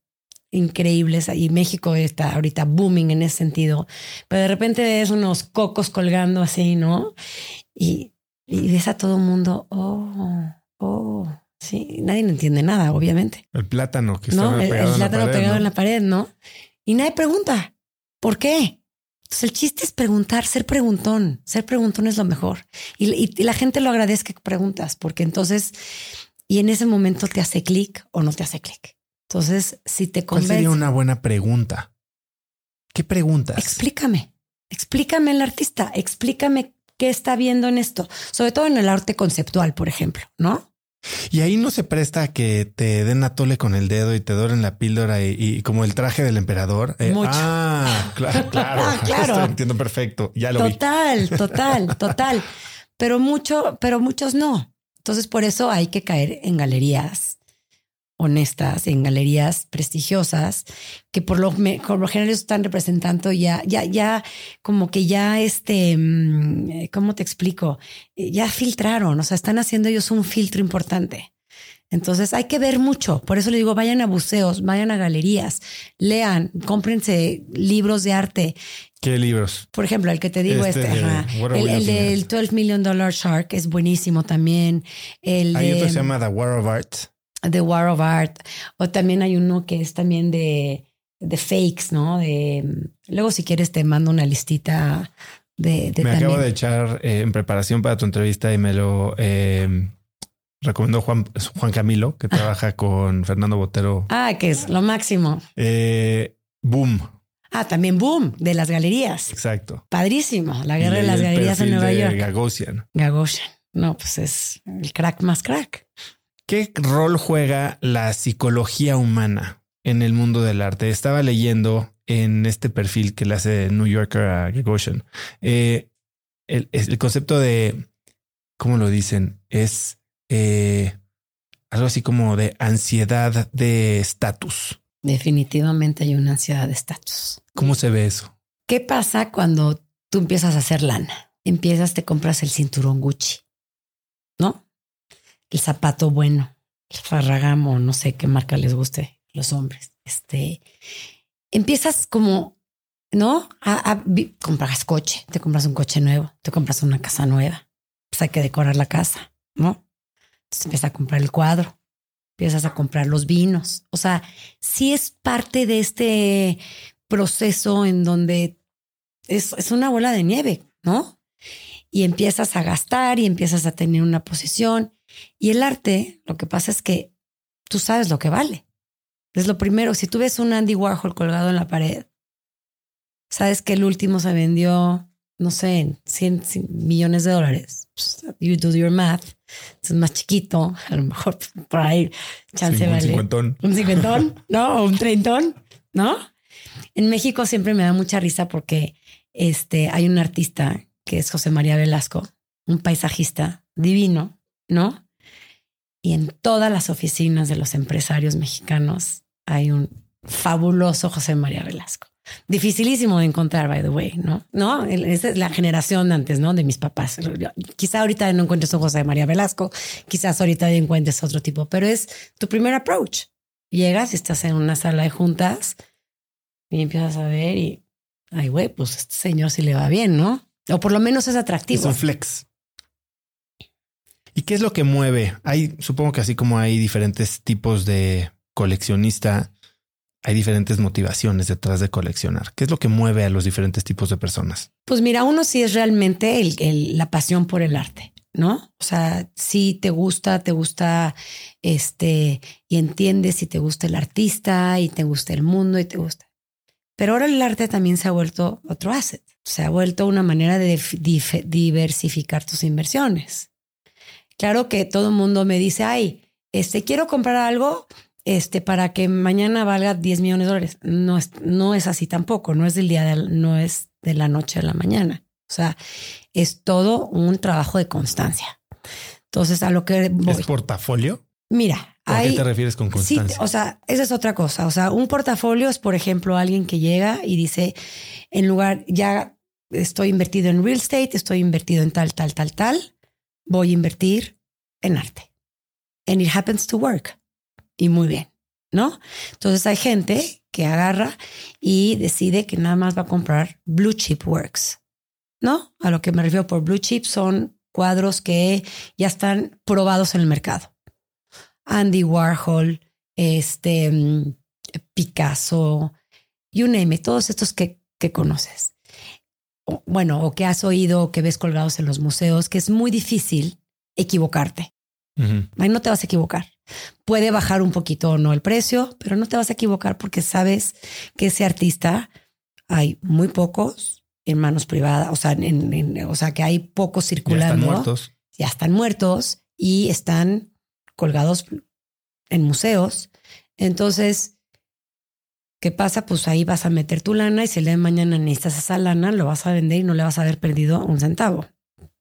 increíbles y México está ahorita booming en ese sentido, pero de repente ves unos cocos colgando así, ¿no? Y, y ves a todo mundo, oh, oh, sí, nadie entiende nada, obviamente. El plátano que está ¿No? pegado, el, plátano en, la pared, pegado ¿no? en la pared, ¿no? Y nadie pregunta, ¿por qué? Entonces el chiste es preguntar, ser preguntón, ser preguntón es lo mejor. Y, y, y la gente lo agradece que preguntas, porque entonces, y en ese momento te hace clic o no te hace clic. Entonces, si te ¿Cuál convence, sería una buena pregunta? ¿Qué preguntas? explícame, explícame el artista, explícame qué está viendo en esto, sobre todo en el arte conceptual, por ejemplo, ¿no? Y ahí no se presta a que te den a tole con el dedo y te doren la píldora y, y como el traje del emperador. Eh, Mucho. Ah, claro, claro. Ah, claro. Esto entiendo perfecto. Ya lo vi. Total, total, total. Pero mucho, pero muchos no. Entonces, por eso hay que caer en galerías honestas, en galerías prestigiosas, que por lo, por lo general están representando ya, ya, ya, como que ya este, mm, eh, ¿cómo te explico? Eh, Ya filtraron, o sea, están haciendo ellos un filtro importante. Entonces hay que ver mucho. Por eso le digo, vayan a buceos, vayan a galerías, lean, cómprense libros de arte. ¿Qué libros? Por ejemplo, el que te digo, Este este, ajá. El, el del 12 Million Dollar Shark es buenísimo también. El Hay de otro que se llama The War of Art. The War of Art. O también hay uno que es también de, de fakes, ¿no? De luego, si quieres, te mando una listita de, de Me también. acabo de echar eh, en preparación para tu entrevista y me lo eh, recomendó Juan, Juan Camilo, que trabaja con Fernando Botero. Ah, que es lo máximo. Eh, boom. Ah, también Boom, de las galerías. Exacto. Padrísimo. La guerra de las galerías en Nueva de York. Gagosian. Gagosian. No, pues es el crack más crack. ¿Qué rol juega la psicología humana en el mundo del arte? Estaba leyendo en este perfil que le hace New Yorker a Gagosian. eh, el concepto de, ¿cómo lo dicen? Es eh, algo así como de ansiedad de estatus. Definitivamente hay una ansiedad de estatus. ¿Cómo se ve eso? ¿Qué pasa cuando tú empiezas a hacer lana? Empiezas, te compras el cinturón Gucci, ¿no? El zapato bueno, el Ferragamo, no sé qué marca les guste los hombres. Este, empiezas como, ¿no? A, a compras coche, te compras un coche nuevo, te compras una casa nueva. Pues hay que decorar la casa, ¿no? Entonces empiezas a comprar el cuadro, empiezas a comprar los vinos. O sea, sí es parte de este proceso en donde es, es una bola de nieve, ¿no? Y empiezas a gastar y empiezas a tener una posición. Y el arte, lo que pasa es que tú sabes lo que vale. Es lo primero. Si tú ves un Andy Warhol colgado en la pared, sabes que el último se vendió, no sé, en 100, millones de dólares. Pues, You do your math. Es más chiquito, a lo mejor por ahí chance Un vale cincuentón. un cincuentón, ¿no? O un treintón, ¿no? En México siempre me da mucha risa porque este, hay un artista que es José María Velasco, un paisajista divino, ¿no? Y en todas las oficinas de los empresarios mexicanos hay un fabuloso José María Velasco. Dificilísimo de encontrar, by the way, ¿no? No, esa es la generación antes, ¿no? De mis papás. Quizá ahorita no encuentres un José María Velasco, quizás ahorita encuentres otro tipo, pero es tu primer approach. Llegas y estás en una sala de juntas y empiezas a ver y, ay, güey, pues este señor sí le va bien, ¿no? O por lo menos es Es atractivo. un flex. ¿Y qué es lo que mueve? Hay, supongo que así como hay diferentes tipos de coleccionista, hay diferentes motivaciones detrás de coleccionar. ¿Qué es lo que mueve a los diferentes tipos de personas? Pues mira, uno sí es realmente la pasión por el arte, ¿no? O sea, si te gusta, te gusta este y entiendes si te gusta el artista y te gusta el mundo y te gusta. Pero ahora el arte también se ha vuelto otro asset. Se ha vuelto una manera de diversificar tus inversiones. Claro que todo el mundo me dice, ay, este, quiero comprar algo este, para que mañana valga 10 millones de dólares. No es, no es así tampoco, no es del día, de, no es de la noche a la mañana. O sea, es todo un trabajo de constancia. Entonces, a lo que ¿Es portafolio? Mira, ¿a qué te refieres con constancia? Sí, o sea, esa es otra cosa. O sea, un portafolio es, por ejemplo, alguien que llega y dice, en lugar, ya estoy invertido en real estate, estoy invertido en tal, tal, tal, tal, voy a invertir en arte. And it happens to work. Y muy bien, ¿no? Entonces hay gente que agarra y decide que nada más va a comprar blue chip works, ¿no? A lo que me refiero por blue chip son cuadros que ya están probados en el mercado. Andy Warhol, este, mm, Picasso, you name it, todos estos que, que conoces. Bueno, o que has oído o que ves colgados en los museos, que es muy difícil equivocarte. Ahí no te vas a equivocar. Puede bajar un poquito o no el precio, pero no te vas a equivocar porque sabes que ese artista hay muy pocos en manos privadas, o sea, en, o sea que hay pocos circulando. Ya están muertos. Ya están muertos y están colgados en museos. Entonces, ¿qué pasa? Pues ahí vas a meter tu lana y si el día de mañana necesitas esa lana, lo vas a vender y no le vas a haber perdido un centavo,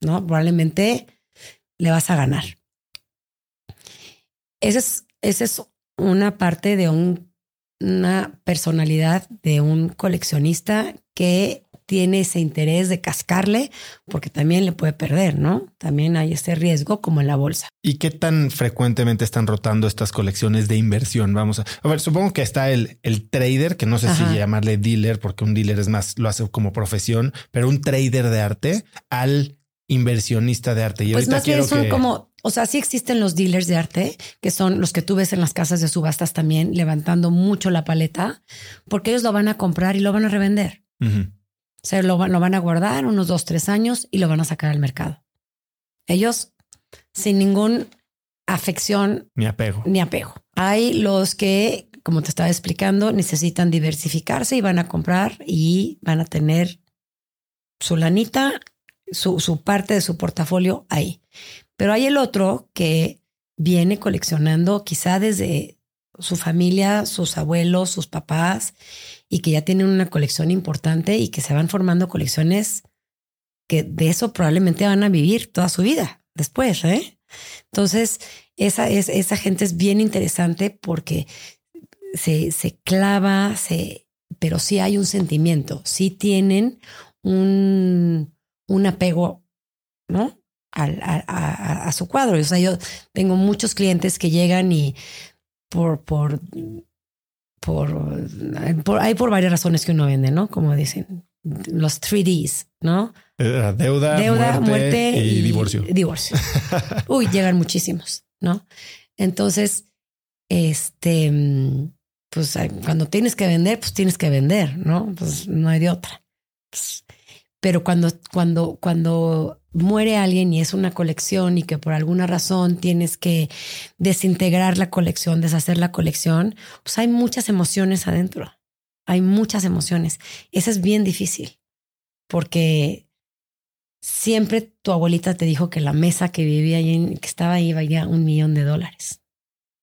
¿no? Probablemente le vas a ganar. Esa es, esa es una parte de un, una personalidad de un coleccionista que tiene ese interés de cascarle porque también le puede perder, ¿no? También hay ese riesgo como en la bolsa. ¿Y qué tan frecuentemente están rotando estas colecciones de inversión? Vamos a, a ver, supongo que está el, el trader, que no sé si llamarle dealer, porque un dealer es más, lo hace como profesión, pero un trader de arte al inversionista de arte. Y pues más bien son como, o sea, sí existen los dealers de arte, que son los que tú ves en las casas de subastas también, levantando mucho la paleta, porque ellos lo van a comprar y lo van a revender. O sea, lo, lo van a guardar unos dos, tres años y lo van a sacar al mercado. Ellos, sin ningún afección. Ni apego. Ni apego. Hay los que, como te estaba explicando, necesitan diversificarse y van a comprar y van a tener su lanita su, parte de su portafolio ahí. Pero hay el otro que viene coleccionando quizá desde su familia, sus abuelos, sus papás, y que ya tienen una colección importante y que se van formando colecciones que de eso probablemente van a vivir toda su vida después. ¿eh? Entonces, esa, es, esa gente es bien interesante porque se, se clava, se, pero sí hay un sentimiento, sí tienen un, un apego, ¿no? Al, a, su cuadro. O sea, yo tengo muchos clientes que llegan y por, por, por, hay por varias razones que uno vende, ¿no? Como dicen, los 3Ds, ¿no? Eh, deuda, deuda muerte, y, divorcio. Divorcio. Uy, llegan muchísimos, ¿no? Entonces, este, pues cuando tienes que vender, pues tienes que vender, ¿no? Pues no hay de otra. Pues, pero cuando, cuando, cuando muere alguien y es una colección y que por alguna razón tienes que desintegrar la colección, deshacer la colección, pues hay muchas emociones adentro. Hay muchas emociones. Eso es bien difícil porque siempre tu abuelita te dijo que la mesa que vivía ahí, que estaba ahí, valía un millón de dólares.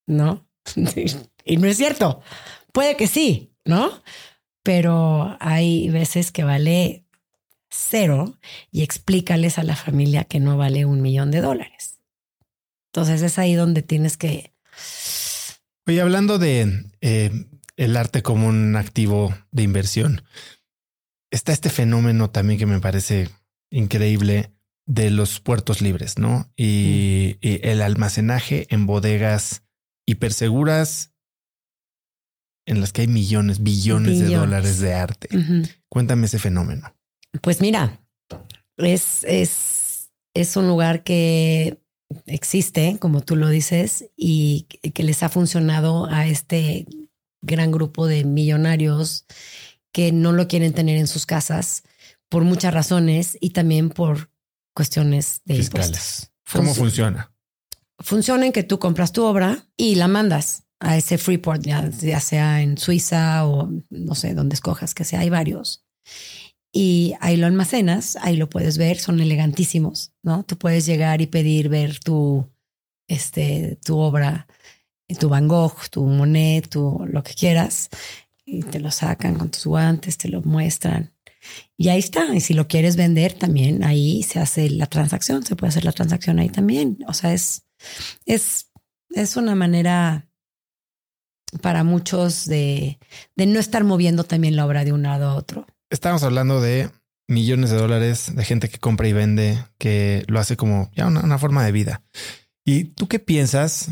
¿No? y no es cierto. Puede que sí, ¿no? Pero hay veces que vale cero y explícales a la familia que no vale un millón de dólares. Entonces es ahí donde tienes que... Oye, hablando de eh, el arte como un activo de inversión, está este fenómeno también que me parece increíble de los puertos libres, ¿no? Y, mm. el almacenaje en bodegas hiperseguras en las que hay millones, billones, de dólares de arte. Cuéntame ese fenómeno. Pues mira, es, es, es un lugar que existe, como tú lo dices, y que les ha funcionado a este gran grupo de millonarios que no lo quieren tener en sus casas por muchas razones y también por cuestiones de fiscales. ¿Cómo funciona? Funciona en que tú compras tu obra y la mandas a ese Freeport, ya, ya sea en Suiza o no sé, donde escojas que sea, hay varios. Y ahí lo almacenas, ahí lo puedes ver, son elegantísimos, ¿no? Tú puedes llegar y pedir ver tu, este, tu obra, tu Van Gogh, tu Monet, tu lo que quieras, y te lo sacan con tus guantes, te lo muestran. Y ahí está. Y si lo quieres vender también, ahí se hace la transacción, se puede hacer la transacción ahí también. O sea, es, es, es una manera para muchos de, de no estar moviendo también la obra de un lado a otro. Estamos hablando de millones de dólares de gente que compra y vende, que lo hace como ya una, una forma de vida. ¿Y tú qué piensas?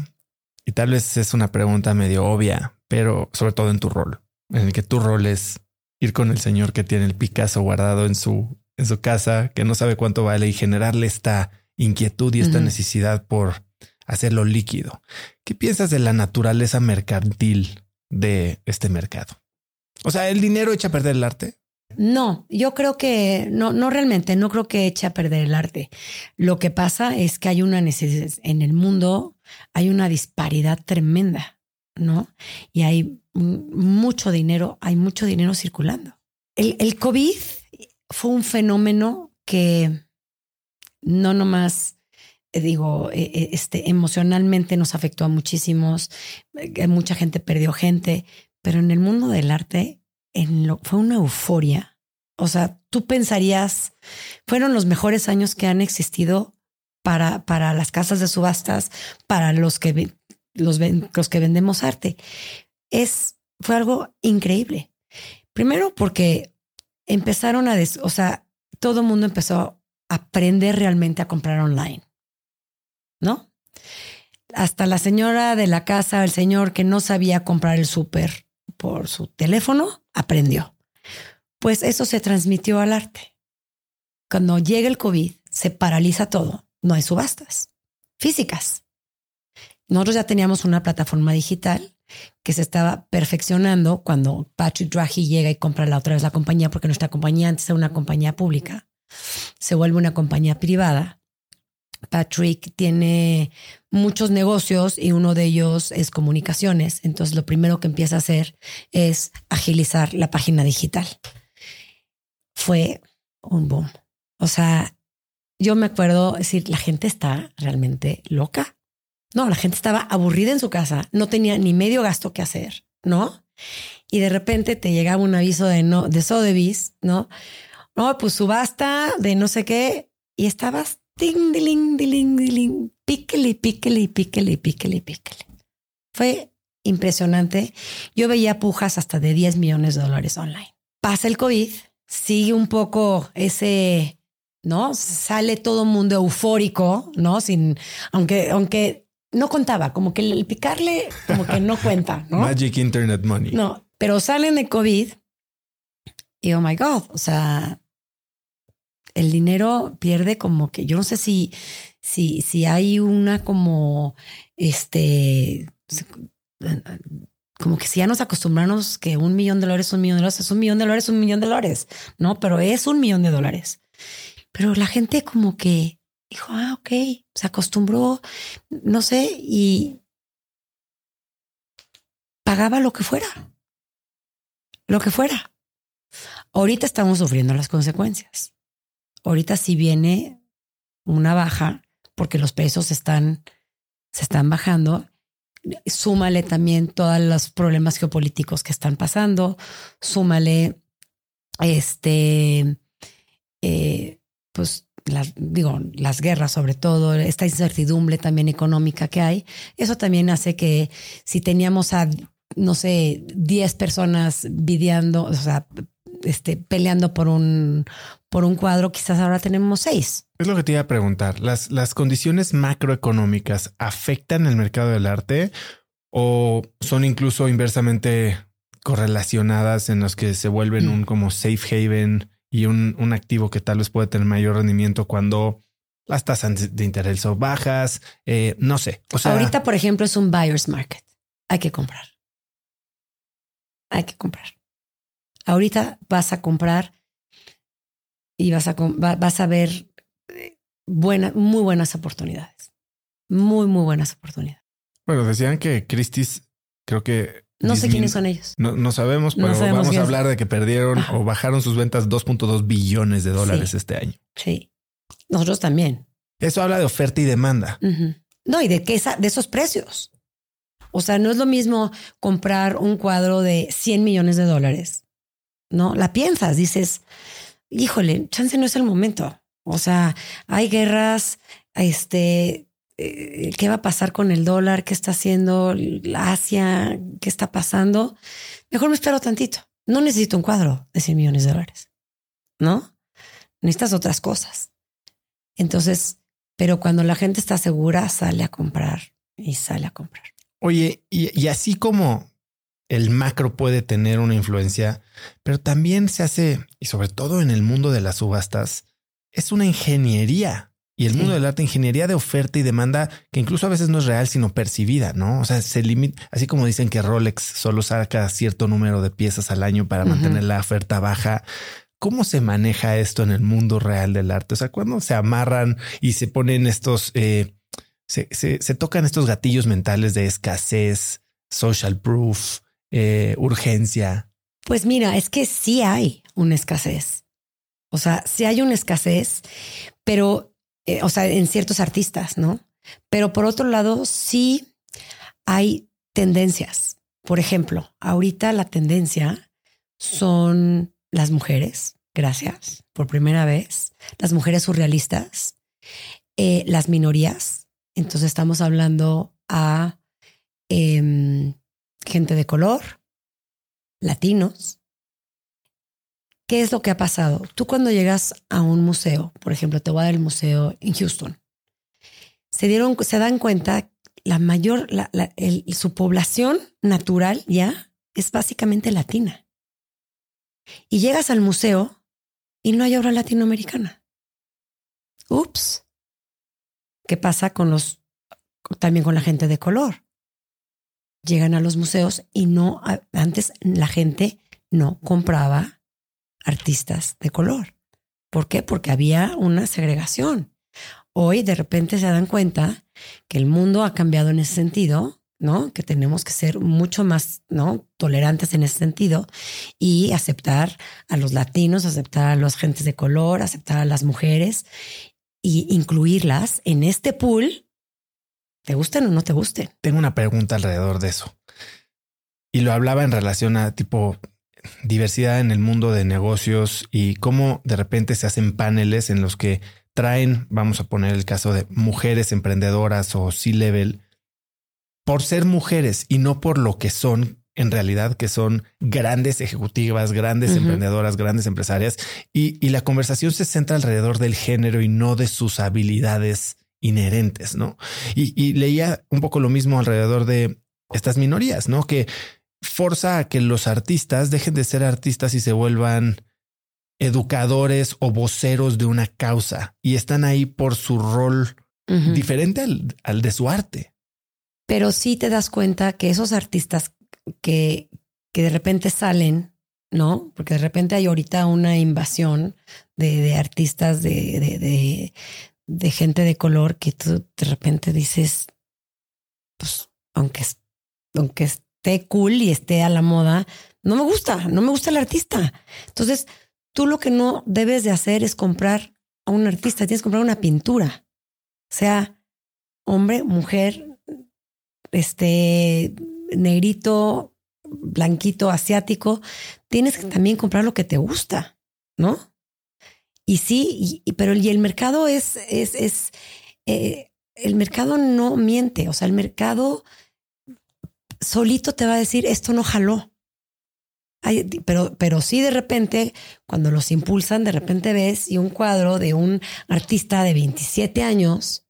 Y tal vez es una pregunta medio obvia, pero sobre todo en tu rol, en el que tu rol es ir con el señor que tiene el Picasso guardado en su, en su casa, que no sabe cuánto vale y generarle esta inquietud y esta necesidad por hacerlo líquido. ¿Qué piensas de la naturaleza mercantil de este mercado? O sea, ¿el dinero echa a perder el arte? No, yo creo que no, no realmente, no creo que eche a perder el arte. Lo que pasa es que hay una necesidad en el mundo, hay una disparidad tremenda, ¿no? Y hay mucho dinero, hay mucho dinero circulando. El, COVID fue un fenómeno que no nomás eh, digo, eh, eh, este, emocionalmente nos afectó a muchísimos, mucha gente perdió gente, pero en el mundo del arte en lo, fue una euforia. O sea, tú pensarías, fueron los mejores años que han existido para, para las casas de subastas, para los que, los, los que vendemos arte. Es, fue algo increíble. Primero porque empezaron a, o sea, todo el mundo empezó a aprender realmente a comprar online. ¿no? Hasta la señora de la casa, el señor que no sabía comprar el súper por su teléfono, aprendió. Pues eso se transmitió al arte. Cuando llega el COVID, se paraliza todo. No hay subastas físicas. Nosotros ya teníamos una plataforma digital que se estaba perfeccionando cuando Patrick Drahi llega y compra la otra vez la compañía, porque nuestra compañía antes era una compañía pública, se vuelve una compañía privada Patrick tiene muchos negocios y uno de ellos es comunicaciones. Entonces lo primero que empieza a hacer es agilizar la página digital. Fue un boom. O sea, yo me acuerdo decir, la gente está realmente loca. No, la gente estaba aburrida en su casa, no tenía ni medio gasto que hacer, ¿no? Y de repente te llegaba un aviso de no, de Sotheby's, ¿no? No, pues subasta de no sé qué, y estabas ding, diling, diling, diling, píquele, píquele, píquele, píquele, píquele. Fue impresionante. Yo veía pujas hasta de 10 millones de dólares online. Pasa el COVID, sigue un poco ese, ¿no? Sale todo mundo eufórico, ¿no? Sin, aunque, aunque no contaba, como que el picarle, como que no cuenta, ¿no? Magic Internet Money. No, pero salen de COVID y oh my God, o sea, el dinero pierde como que yo no sé si, si, si hay una como este como que si ya nos acostumbramos que un millón de dólares es un millón de dólares, es un millón de dólares, un millón de dólares, no, pero es un millón de dólares. Pero la gente como que dijo, ah, ok, se acostumbró, no sé, y pagaba lo que fuera, lo que fuera. Ahorita estamos sufriendo las consecuencias. Ahorita sí viene una baja porque los pesos están, se están bajando. Súmale también todos los problemas geopolíticos que están pasando. Súmale este, eh, pues las, digo, las guerras sobre todo, esta incertidumbre también económica que hay, eso también hace que si teníamos a, no sé, 10 personas videando, o sea, este, peleando por un, por un cuadro, quizás ahora tenemos seis. Es lo que te iba a preguntar. ¿Las, las condiciones macroeconómicas afectan el mercado del arte o son incluso inversamente correlacionadas en los que se vuelven mm. un como safe haven y un, un, activo que tal vez puede tener mayor rendimiento cuando las tasas de interés son bajas? Eh, no sé. O sea, ahorita, por ejemplo, es un buyer's market. Hay que comprar. Hay que comprar. Ahorita vas a comprar y vas a, vas a ver eh, buenas, muy buenas oportunidades. Muy, muy buenas oportunidades. Bueno, decían que Christie's Creo que No sé quiénes son ellos. No, no sabemos, No pero sabemos vamos a hablar de que perdieron Ajá. o bajaron sus ventas 2.2 billones de dólares Sí. este año. Sí. Nosotros también. Eso habla de oferta y demanda. No, y de que esa, de esos precios. O sea, no es lo mismo comprar un cuadro de 100 millones de dólares. No, la piensas, dices, híjole, chance no es el momento. O sea, hay guerras, este, eh, ¿qué va a pasar con el dólar? ¿Qué está haciendo Asia? ¿Qué está pasando? Mejor me espero tantito. No necesito un cuadro de 100 millones de dólares. ¿No? Necesitas otras cosas. Entonces, pero cuando la gente está segura, sale a comprar y sale a comprar. Oye, y, y así como el macro puede tener una influencia, pero también se hace, y sobre todo en el mundo de las subastas, es una ingeniería. Y el Sí. mundo del arte, ingeniería de oferta y demanda, que incluso a veces no es real, sino percibida, ¿no? O sea, se limita, así como dicen que Rolex solo saca cierto número de piezas al año para mantener la oferta baja. ¿Cómo se maneja esto en el mundo real del arte? O sea, cuando se amarran y se ponen estos, eh, se, se- se tocan estos gatillos mentales de escasez, social proof, eh, urgencia. Pues mira, es que sí hay una escasez. O sea, sí hay una escasez, pero, eh, o sea, en ciertos artistas, ¿no? Pero por otro lado, sí hay tendencias. Por ejemplo, ahorita la tendencia son las mujeres, gracias, por primera vez, las mujeres surrealistas, eh, las minorías. Entonces estamos hablando a em, gente de color, latinos. ¿Qué es lo que ha pasado? Tú cuando llegas a un museo, por ejemplo, te voy a dar el museo en Houston, se dieron, se dan cuenta la mayor, la- la- el- su población natural ya es básicamente latina. Y llegas al museo y no hay obra latinoamericana. Ups. ¿Qué pasa con los, también con la gente de color? Llegan a los museos y no, antes la gente no compraba artistas de color. ¿Por qué? Porque había una segregación. Hoy de repente se dan cuenta que el mundo ha cambiado en ese sentido, ¿no? Que tenemos que ser mucho más, ¿no? Tolerantes en ese sentido y aceptar a los latinos, aceptar a los gentes de color, aceptar a las mujeres y incluirlas en este pool, te gusten o no te gusten. Tengo una pregunta alrededor de eso. Y lo hablaba en relación a tipo diversidad en el mundo de negocios y cómo de repente se hacen paneles en los que traen, vamos a poner el caso de mujeres emprendedoras o C-level, por ser mujeres y no por lo que son en realidad, que son grandes ejecutivas, grandes emprendedoras, grandes empresarias, y, y la conversación se centra alrededor del género y no de sus habilidades inherentes, ¿no? Y, y leía un poco lo mismo alrededor de estas minorías, ¿no? Que forza a que los artistas dejen de ser artistas y se vuelvan educadores o voceros de una causa y están ahí por su rol diferente al, al de su arte. Pero sí te das cuenta que esos artistas que, que de repente salen, ¿no? Porque de repente hay ahorita una invasión de, de artistas, de, de, de, gente de color que tú de repente dices, pues, aunque, aunque esté cool y esté a la moda, no me gusta, no me gusta el artista. Entonces, tú lo que no debes de hacer es comprar a un artista, tienes que comprar una pintura, sea hombre, mujer, este negrito, blanquito, asiático, tienes que también comprar lo que te gusta, ¿no? Y sí, pero y el mercado es, es, es eh, el mercado no miente, o sea, el mercado solito te va a decir esto no jaló. Pero, pero sí de repente, cuando los impulsan, de repente ves y un cuadro de un artista de 27 años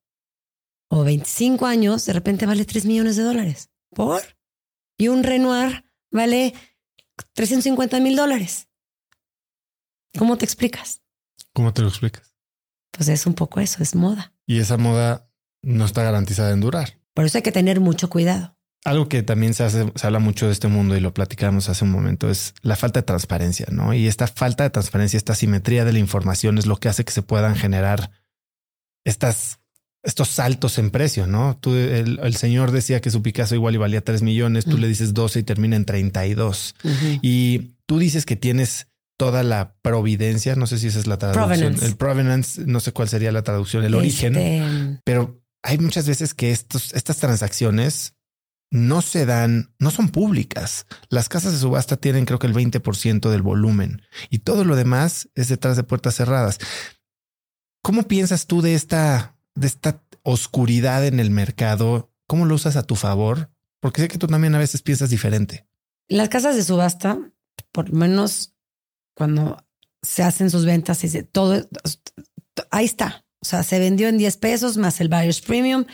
o 25 años, de repente vale 3 millones de dólares. ¿Por? Y un Renoir vale 350 mil dólares. ¿Cómo te explicas? ¿Cómo te lo explicas? Pues es un poco eso, es moda. Y esa moda no está garantizada en durar. Por eso hay que tener mucho cuidado. Algo que también se, hace, se habla mucho de este mundo y lo platicamos hace un momento es la falta de transparencia, ¿no? Y esta falta de transparencia, esta simetría de la información es lo que hace que se puedan generar estas estos saltos en precio, ¿no? Tú, el, el, señor decía que su Picasso igual y valía 3 millones, tú le dices 12 y termina en 32. Y tú dices que tienes toda la providencia, no sé si esa es la traducción, el provenance, no sé cuál sería la traducción, el origen, este, pero hay muchas veces que estos, estas transacciones no se dan, no son públicas. Las casas de subasta tienen creo que el 20% del volumen y todo lo demás es detrás de puertas cerradas. ¿Cómo piensas tú de esta, de esta oscuridad en el mercado? ¿Cómo lo usas a tu favor? Porque sé que tú también a veces piensas diferente. Las casas de subasta, por lo menos cuando se hacen sus ventas, y todo ahí está. O sea, se vendió en 10 pesos más el buyer's premium,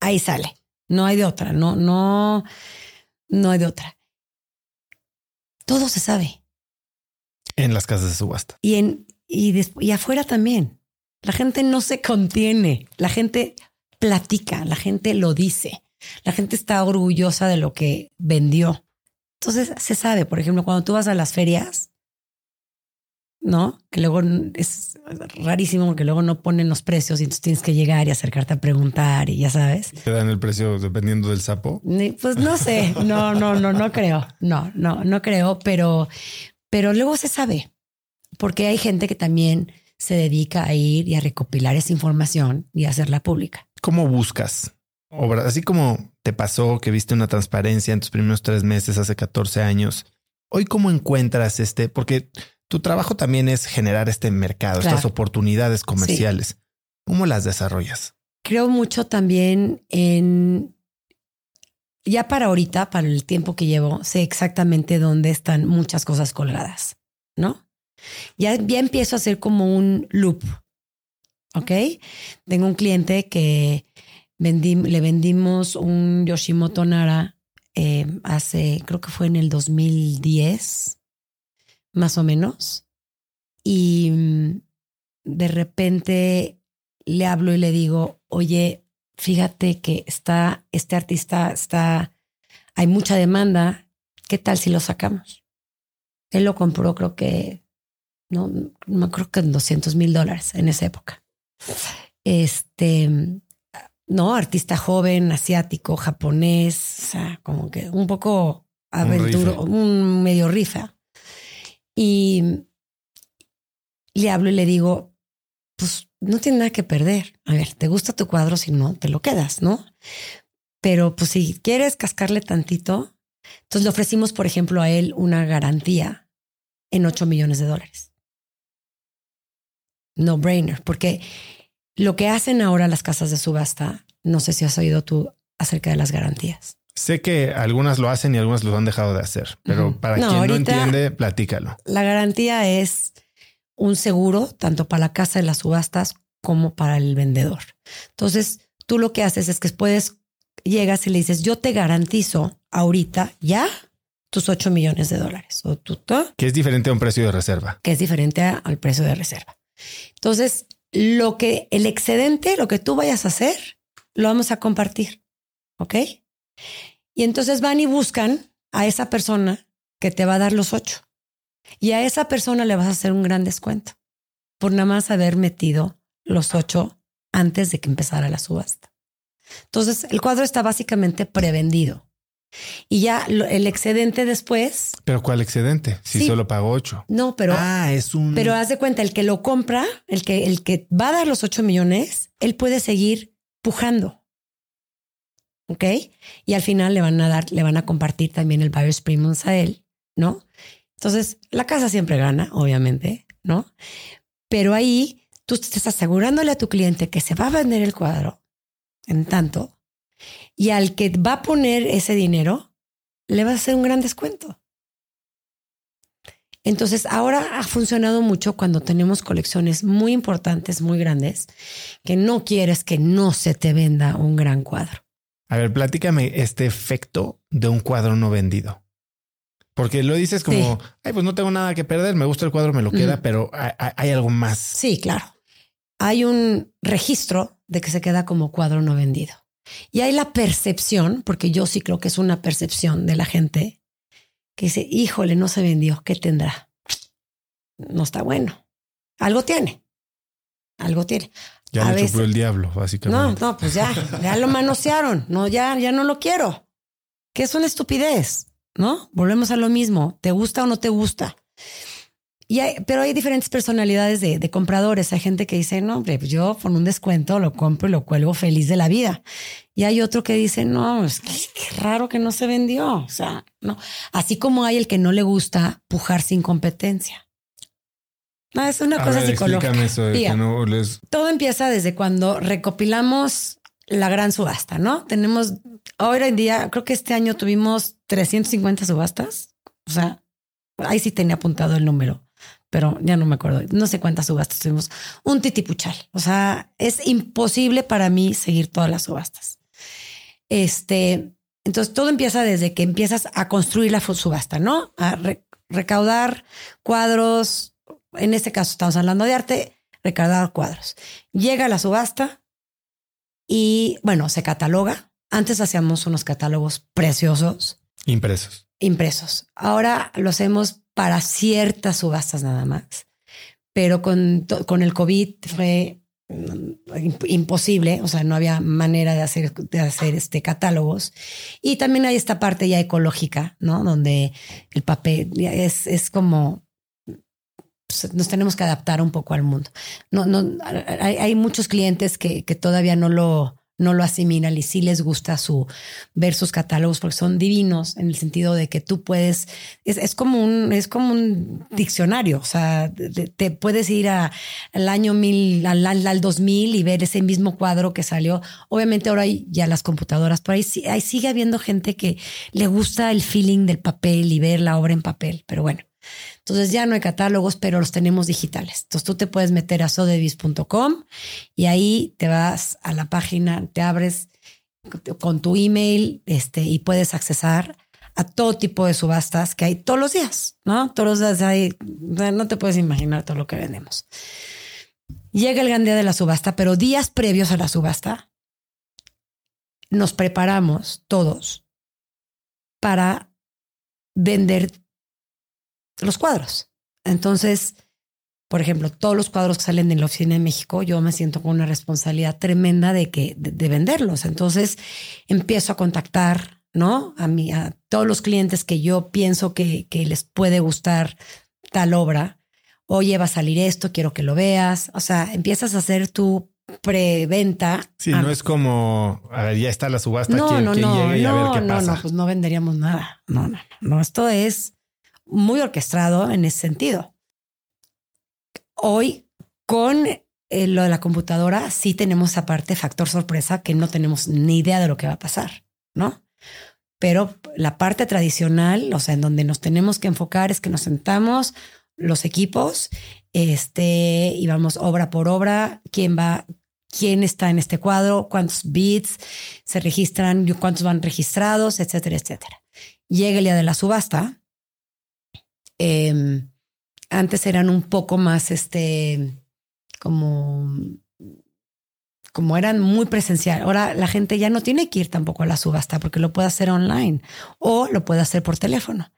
ahí sale. No hay de otra, no, no, no hay de otra. Todo se sabe. En las casas de subasta. Y en y, y afuera también. La gente no se contiene, la gente platica, la gente lo dice, la gente está orgullosa de lo que vendió. Entonces se sabe, por ejemplo, cuando tú vas a las ferias, ¿no? Que luego es rarísimo porque luego no ponen los precios y entonces tienes que llegar y acercarte a preguntar y ya sabes. ¿Te dan el precio dependiendo del sapo? Pues no sé, no, no, no, no creo, no, no, no creo, pero, pero luego se sabe, porque hay gente que también se dedica a ir y a recopilar esa información y hacerla pública. ¿Cómo buscas obras? Así como te pasó que viste una transparencia en tus primeros tres meses hace 14 años. Hoy, ¿cómo encuentras este? Porque tu trabajo también es generar este mercado, estas oportunidades comerciales. ¿Cómo las desarrollas? Creo mucho también en ya para ahorita, para el tiempo que llevo, sé exactamente dónde están muchas cosas colgadas, ¿no? Ya, ya empiezo a hacer como un loop. ¿Ok? Tengo un cliente que le vendimos un Yoshimoto Nara eh, hace, creo que fue en el 2010, más o menos. Y mm, de repente le hablo y le digo, oye, fíjate que está, este artista está, hay mucha demanda, ¿qué tal si lo sacamos? Él lo compró creo que no, no creo que en 200 mil dólares en esa época. Este, no, artista joven, asiático, japonés, o sea, como que un poco aventuro, un, medio rifa. Y le hablo y le digo, pues no tiene nada que perder. A ver, te gusta tu cuadro, si no, te lo quedas, ¿no? Pero pues si quieres cascarle tantito, entonces le ofrecimos, por ejemplo, a él una garantía en 8 millones de dólares no brainer, porque lo que hacen ahora las casas de subasta, no sé si has oído tú acerca de las garantías. Sé que algunas lo hacen y algunas lo han dejado de hacer, pero para quien no entiende, platícalo. La garantía es un seguro tanto para la casa de las subastas como para el vendedor. Entonces, tú lo que haces es que puedes, llegas y le dices, yo te garantizo ahorita ya tus 8 millones de dólares. O tú, que es diferente a un precio de reserva. Que es diferente al precio de reserva. Entonces, lo que el excedente, lo que tú vayas a hacer, lo vamos a compartir. ¿Ok? Y entonces van y buscan a esa persona que te va a dar los ocho. Y a esa persona le vas a hacer un gran descuento por nada más haber metido los ocho antes de que empezara la subasta. Entonces, el cuadro está básicamente prevendido. Y ya el excedente después. Pero ¿cuál excedente? Si solo pagó ocho. No, pero. Ah, es un. Pero haz de cuenta, el que lo compra, el que, el que va a dar los ocho millones, él puede seguir pujando. ¿Ok? Y al final le van a dar, le van a compartir también el buyer's premiums a él, ¿no? Entonces, la casa siempre gana, obviamente, ¿no? Pero ahí tú estás asegurándole a tu cliente que se va a vender el cuadro en tanto y al que va a poner ese dinero, le va a hacer un gran descuento. Entonces, ahora ha funcionado mucho cuando tenemos colecciones muy importantes, muy grandes, que no quieres que no se te venda un gran cuadro. A ver, platícame este efecto de un cuadro no vendido. Porque lo dices como, ay, pues no tengo nada que perder, me gusta el cuadro, me lo queda, pero hay, algo más. Sí, claro. Hay un registro de que se queda como cuadro no vendido. Y hay la percepción, porque yo sí creo que es una percepción de la gente, que dice, híjole, no se vendió, ¿qué tendrá? No está bueno. Algo tiene, algo tiene. Ya le chupó el diablo, básicamente. No, no, pues ya, ya lo manosearon. No, ya, ya no lo quiero. Que es una estupidez, ¿no? Volvemos a lo mismo. ¿Te gusta o no te gusta? Y pero hay diferentes personalidades de, compradores. Hay gente que dice, no, hombre, pues yo con un descuento lo compro y lo cuelgo feliz de la vida. Y hay otro que dice, no, es que, qué raro que no se vendió. O sea, no. Así como hay el que no le gusta pujar sin competencia. No, es una cosa psicológica. Eso Todo empieza desde cuando recopilamos la gran subasta, ¿no? Tenemos, ahora en día, creo que este año tuvimos 350 subastas. O sea, ahí sí tenía apuntado el número pero ya no me acuerdo, no sé cuántas subastas tuvimos, un titipuchal. O sea, es imposible para mí seguir todas las subastas. Este, entonces todo empieza desde que empiezas a construir la subasta, ¿no? A recaudar cuadros. En este caso estamos hablando de arte, recaudar cuadros. Llega la subasta y bueno, se cataloga. Antes hacíamos unos catálogos preciosos. Impresos. Impresos. Ahora los hemos para ciertas subastas nada más. Pero con, con el COVID fue mm, imposible, o sea, no había manera de hacer, de hacer este catálogos. Y también hay esta parte ya ecológica, ¿no? Donde el papel es, es como pues, nos tenemos que adaptar un poco al mundo. No, no, hay, hay muchos clientes que, que todavía no lo, no lo asimilan y sí les gusta su ver sus catálogos porque son divinos en el sentido de que tú puedes es, como un es como un diccionario. O sea te, puedes ir a, al año mil al, al, 2000 y ver ese mismo cuadro que salió. Obviamente ahora hay ya las computadoras por ahí, ahí sigue habiendo gente que le gusta el feeling del papel y ver la obra en papel pero bueno entonces ya no hay catálogos, pero los tenemos digitales. Entonces tú te puedes meter a sodevis.com y ahí te vas a la página, te abres con tu email este, y puedes accesar a todo tipo de subastas que hay todos los días, ¿no? Todos los días hay, no te puedes imaginar todo lo que vendemos. Llega el gran día de la subasta, pero días previos a la subasta nos preparamos todos para vender los cuadros. Entonces, por ejemplo, todos los cuadros que salen de la oficina de México, yo me siento con una responsabilidad tremenda de que de, venderlos. Entonces, empiezo a contactar, ¿no? A mí, a todos los clientes que yo pienso que, que les puede gustar tal obra. Oye, va a salir esto, quiero que lo veas. O sea, empiezas a hacer tu preventa. Sí, no es como ya está la subasta. No, no, no, no, no, no, pues no venderíamos nada. No, no, no. Esto es muy orquestado en ese sentido. Hoy, con eh, lo de la computadora, sí tenemos aparte factor sorpresa que no tenemos ni idea de lo que va a pasar, ¿no? Pero la parte tradicional, o sea, en donde nos tenemos que enfocar es que nos sentamos los equipos, este, y vamos obra por obra, quién va, quién está en este cuadro, cuántos bits se registran, cuántos van registrados, etcétera, etcétera. Llega el día de la subasta, Em, antes eran un poco más, este, como, como eran muy presencial. Ahora la gente ya no tiene que ir tampoco a la subasta porque lo puede hacer online o lo puede hacer por teléfono.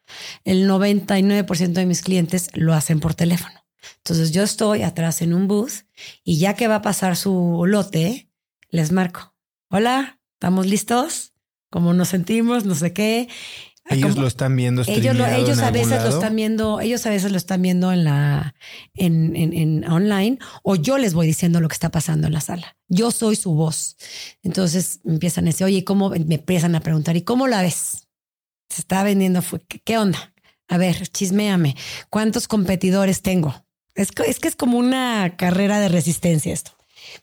El 99% de mis clientes lo hacen por teléfono. Entonces yo estoy atrás en un booth y ya que va a pasar su lote, les marco. Hola, ¿estamos listos? ¿Cómo nos sentimos? No sé qué. Ellos lo están viendo. Ellos, ellos a veces lo están viendo, ellos a veces lo están viendo en la, en, en, en, online, o yo les voy diciendo lo que está pasando en la sala. Yo soy su voz. Entonces empiezan a decir, oye, ¿cómo? Me empiezan a preguntar, ¿y cómo la ves? Se está vendiendo, ¿qué onda? A ver, chisméame. ¿Cuántos competidores tengo? Es que, es que es como una carrera de resistencia esto.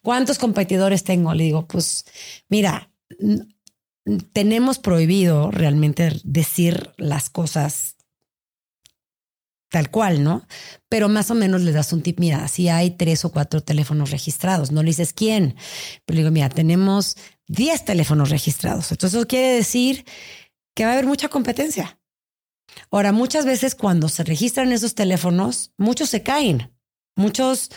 ¿Cuántos competidores tengo? Le digo, pues mira, tenemos prohibido realmente decir las cosas tal cual, ¿no? Pero más o menos le das un tip, mira, si hay tres o cuatro teléfonos registrados, no le dices quién, pero digo, mira, tenemos diez teléfonos registrados. Entonces eso quiere decir que va a haber mucha competencia. Ahora, muchas veces cuando se registran esos teléfonos, muchos se caen, muchos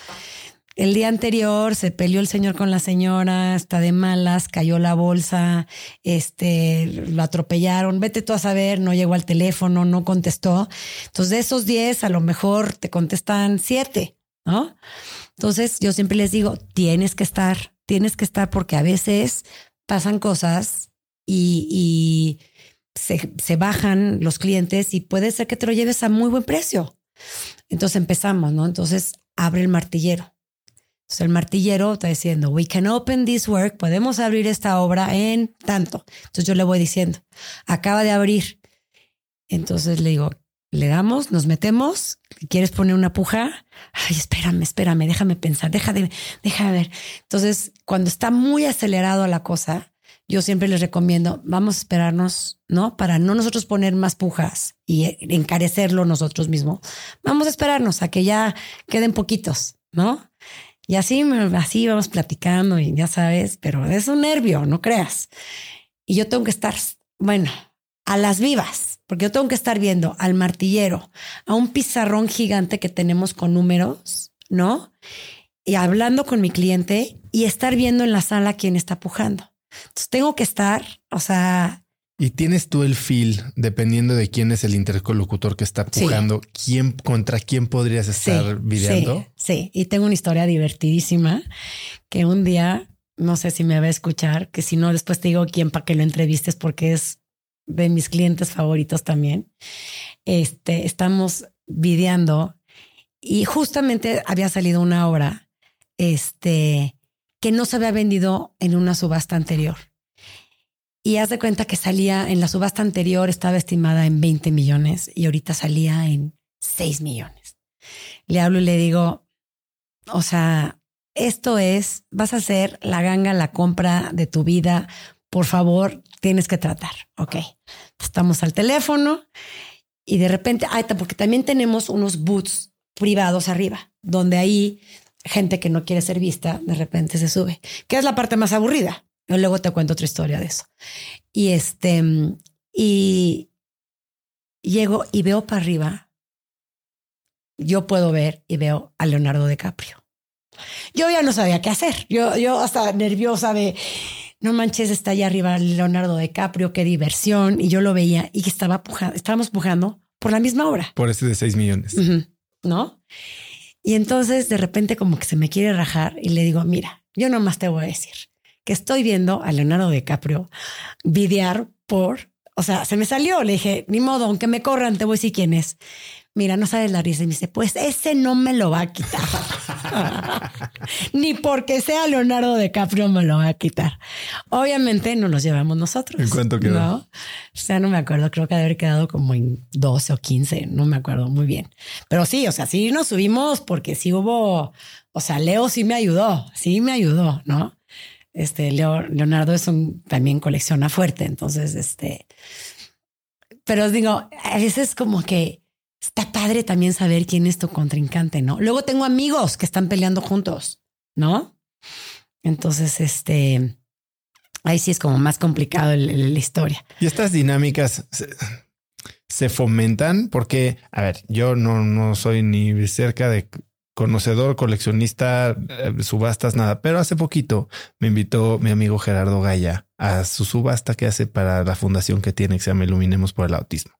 el día anterior se peleó el señor con la señora, está de malas, cayó la bolsa, este, lo atropellaron, vete tú a saber, no llegó al teléfono, no contestó. Entonces, de esos 10, a lo mejor te contestan 7, ¿no? Entonces yo siempre les digo, tienes que estar, tienes que estar porque a veces pasan cosas y, se, se bajan los clientes y puede ser que te lo lleves a muy buen precio. Entonces empezamos, ¿no? Entonces abre el martillero. El martillero está diciendo, we can open this work, podemos abrir esta obra en tanto. Entonces yo le voy diciendo, acaba de abrir. Entonces le digo, le damos, nos metemos, ¿quieres poner una puja? Ay, espérame, espérame, déjame pensar, déjame, déjame ver. Entonces, cuando está muy acelerado la cosa, yo siempre les recomiendo, vamos a esperarnos, ¿no? Para no nosotros poner más pujas y encarecerlo nosotros mismos. Vamos a esperarnos a que ya queden poquitos, ¿no? Y así, así vamos platicando y ya sabes, pero es un nervio, no creas. Y yo tengo que estar, bueno, a las vivas, porque yo tengo que estar viendo al martillero, a un pizarrón gigante que tenemos con números, ¿no? Y hablando con mi cliente y estar viendo en la sala quién está pujando. Entonces tengo que estar, o sea... Y tienes tú el feel, dependiendo de quién es el interlocutor que está pujando, quién contra quién podrías estar videando. Sí, sí, y tengo una historia divertidísima que un día, no sé si me va a escuchar, que si no, después te digo quién para que lo entrevistes porque es de mis clientes favoritos también. Este, estamos videando y justamente había salido una obra este, que no se había vendido en una subasta anterior. Y haz de cuenta que salía en la subasta anterior, estaba estimada en 20 millones y ahorita salía en 6 millones. Le hablo y le digo, o sea, esto es, vas a hacer la ganga, la compra de tu vida. Por favor, tienes que tratar. Ok. Estamos al teléfono y de repente, ay, porque también tenemos unos boots privados arriba, donde ahí gente que no quiere ser vista de repente se sube, que es la parte más aburrida. Luego te cuento otra historia de eso. Y este, y llego y veo para arriba. Yo puedo ver y veo a Leonardo DiCaprio. Yo ya no sabía qué hacer. Yo, yo hasta nerviosa de no manches, está allá arriba Leonardo DiCaprio, qué diversión. Y yo lo veía y que estaba pujando, estábamos pujando por la misma obra. Por ese de 6 millones. ¿No? Y entonces de repente como que se me quiere rajar y le digo, mira, yo nomás te voy a decir que estoy viendo a Leonardo DiCaprio videar por, o sea, se me salió, le dije, ni modo, aunque me corran, te voy a decir quién es. Mira, no sabes la risa. Y me dice, pues ese no me lo va a quitar. Ni porque sea Leonardo DiCaprio me lo va a quitar. Obviamente no los llevamos nosotros. ¿En cuánto quedó? ¿no? O sea, no me acuerdo. Creo que debe haber quedado como en 12 o 15. No me acuerdo muy bien. Pero sí, o sea, sí nos subimos porque sí hubo, o sea, Leo sí me ayudó. Sí me ayudó, ¿no? Este, Leonardo es un, también colecciona fuerte. Entonces, este, pero digo, a veces como que está padre también saber quién es tu contrincante, ¿no? Luego tengo amigos que están peleando juntos, ¿no? Entonces, este, ahí sí es como más complicado la historia. Y estas dinámicas se, fomentan porque, a ver, yo no, no soy ni cerca de conocedor, coleccionista, eh, subastas, nada, pero hace poquito me invitó mi amigo Gerardo Gaya a su subasta que hace para la fundación que tiene que se llama Iluminemos por el Autismo.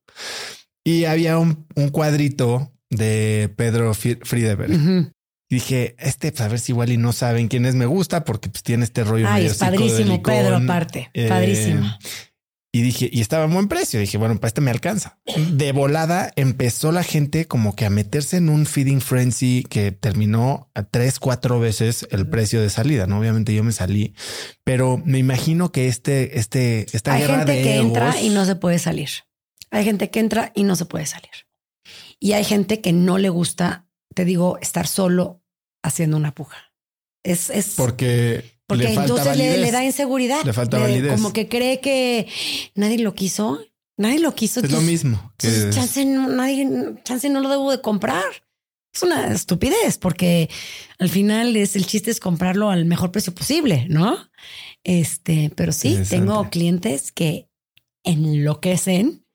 Y había un, un cuadrito de Pedro Friedeberg. Y dije, este, pues a ver si igual y no saben quién es, me gusta porque pues tiene este rollo. Ay, es padrísimo, Pedro, aparte. Eh, padrísimo. Y dije, y estaba a buen precio. Dije, bueno, para este me alcanza. De volada empezó la gente como que a meterse en un feeding frenzy que terminó a tres, cuatro veces el precio de salida. No, obviamente yo me salí, pero me imagino que este, este, esta Hay guerra gente que entra y no se puede salir. Hay gente que entra y no se puede salir. Y hay gente que no le gusta, te digo, estar solo haciendo una puja. Es, es porque porque entonces le, da inseguridad. Le falta validez. Como que cree que nadie lo quiso. Nadie lo quiso. Es lo mismo. Que chance, no, nadie, chance no lo debo de comprar. Es una estupidez porque al final es el chiste es comprarlo al mejor precio posible, ¿no? Este, pero sí, tengo clientes que enloquecen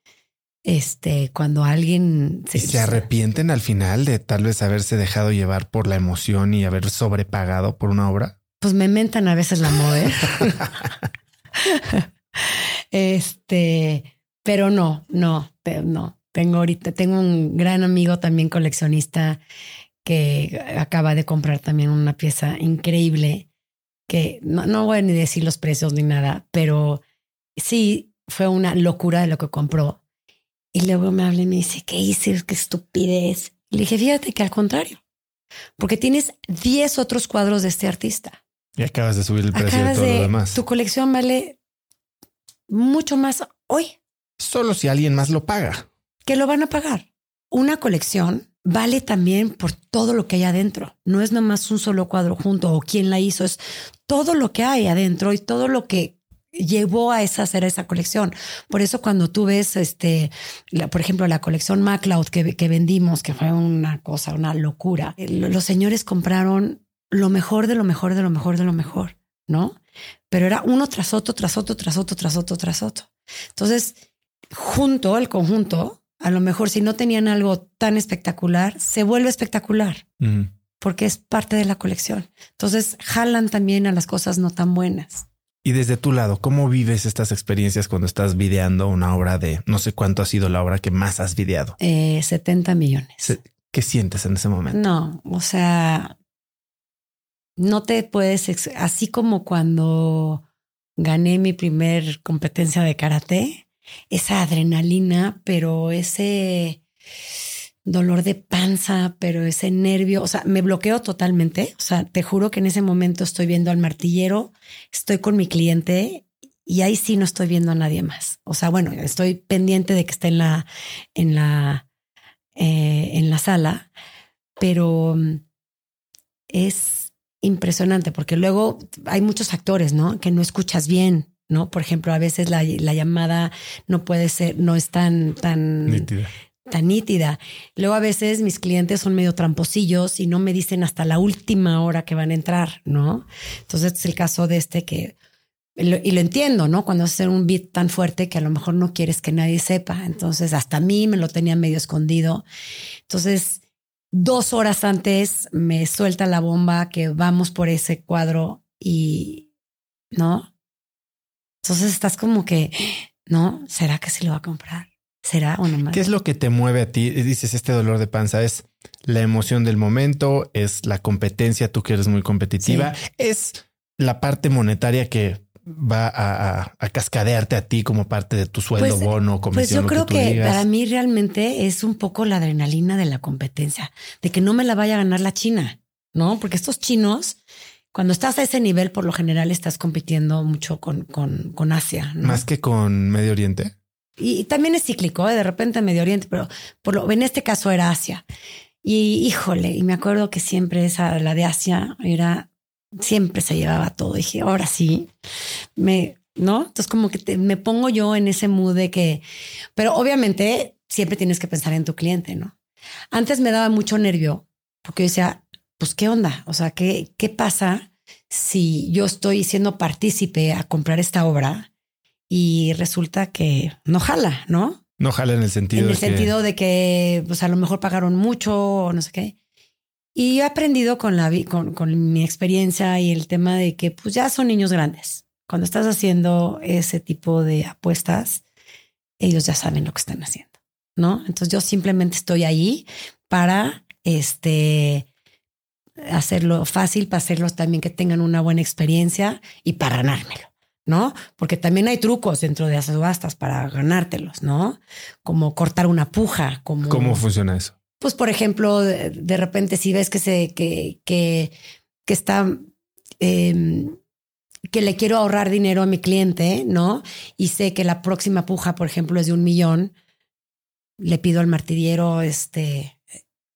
este, cuando alguien se, se, arrepienten al final de tal vez haberse dejado llevar por la emoción y haber sobrepagado por una obra? Pues me mentan a veces la moda. ¿eh? este, pero no, no, no. Tengo ahorita, tengo un gran amigo también coleccionista que acaba de comprar también una pieza increíble, que no, no voy a ni decir los precios ni nada, pero sí fue una locura de lo que compró. Y luego me habla y me dice, ¿qué hice? ¿Qué estupidez? le dije, fíjate que al contrario, porque tienes 10 otros cuadros de este artista. Y acabas de subir el precio de todo lo demás. Tu colección vale mucho más hoy. Solo si alguien más lo paga. Que lo van a pagar. Una colección vale también por todo lo que hay adentro. No es nomás un solo cuadro junto o quién la hizo, es todo lo que hay adentro y todo lo que llevó a esa, hacer esa colección. Por eso cuando tú ves, este, por ejemplo, la colección MacLeod que, que vendimos, que fue una cosa, una locura, los señores compraron lo mejor de lo mejor de lo mejor de lo mejor, ¿no? Pero era uno tras otro, tras otro, tras otro, tras otro, tras otro. Entonces, junto, el conjunto, a lo mejor si no tenían algo tan espectacular, se vuelve espectacular. Porque es parte de la colección. Entonces jalan también a las cosas no tan buenas. Y desde tu lado, ¿cómo vives estas experiencias cuando estás videando una obra de no sé cuánto ha sido la obra que más has videado? Eh, 70 millones. ¿Qué sientes en ese momento? No, o sea, no te puedes, así como cuando gané mi primer competencia de karate, esa adrenalina, pero ese dolor de panza, pero ese nervio, o sea, me bloqueo totalmente. O sea, te juro que en ese momento estoy viendo al martillero, estoy con mi cliente y ahí sí no estoy viendo a nadie más. O sea, bueno, estoy pendiente de que esté en la, en la, eh, en la sala, pero mm, es impresionante porque luego hay muchos actores, ¿no? Que no escuchas bien. ¿no? Por ejemplo, a veces la, la, llamada no puede ser, no es tan, tan, tan nítida. Luego a veces mis clientes son medio tramposillos y no me dicen hasta la última hora que van a entrar, ¿no? Entonces es el caso de este que, y lo entiendo, ¿no? Cuando hacer un beat tan fuerte que a lo mejor no quieres que nadie sepa. Entonces hasta a mí me lo tenía medio escondido. Entonces, dos horas antes me suelta la bomba que vamos por ese cuadro y, ¿no? Entonces estás como que, ¿no? ¿Será que se lo va a comprar? ¿Será o no ¿Qué es lo que te mueve a ti? Dices, este dolor de panza es la emoción del momento, es la competencia, tú que eres muy competitiva, es la parte monetaria que va a, cascadearte a ti como parte de tu sueldo, pues, bono, comisión. Pues yo creo que, para mí realmente es un poco la adrenalina de la competencia, de que no me la vaya a ganar la China, ¿no? Porque estos chinos, cuando estás a ese nivel, por lo general estás compitiendo mucho con, con, con Asia. Más que con Medio Oriente. Y, también es cíclico, ¿eh? de repente Medio Oriente, pero por lo, en este caso era Asia. Y híjole, y me acuerdo que siempre esa, la de Asia, era, siempre se llevaba todo. dije, ahora sí, me, ¿no? Entonces como que me pongo yo en ese mood de que, pero obviamente siempre tienes que pensar en tu cliente, ¿no? Antes me daba mucho nervio porque yo decía, pues, ¿qué onda? O sea, ¿qué, qué pasa si yo estoy siendo partícipe a comprar esta obra y resulta que no jala, ¿no? No jala en el sentido en el sentido de que pues a lo mejor pagaron mucho o no sé qué. Y he aprendido con la con, con mi experiencia y el tema de que pues ya son niños grandes. Cuando estás haciendo ese tipo de apuestas, ellos ya saben lo que están haciendo, ¿no? Entonces yo simplemente estoy ahí para este hacerlo fácil, para hacerlos también que tengan una buena experiencia y para ganármelo. ¿no? Porque también hay trucos dentro de las subastas para ganártelos, ¿no? Como cortar una puja, como... ¿Cómo funciona eso? Pues, por ejemplo, de, repente si ves que se, que, que, que está, em, que le quiero ahorrar dinero a mi cliente, ¿no? Y sé que la próxima puja, por ejemplo, es de un millón, le pido al martillero, este...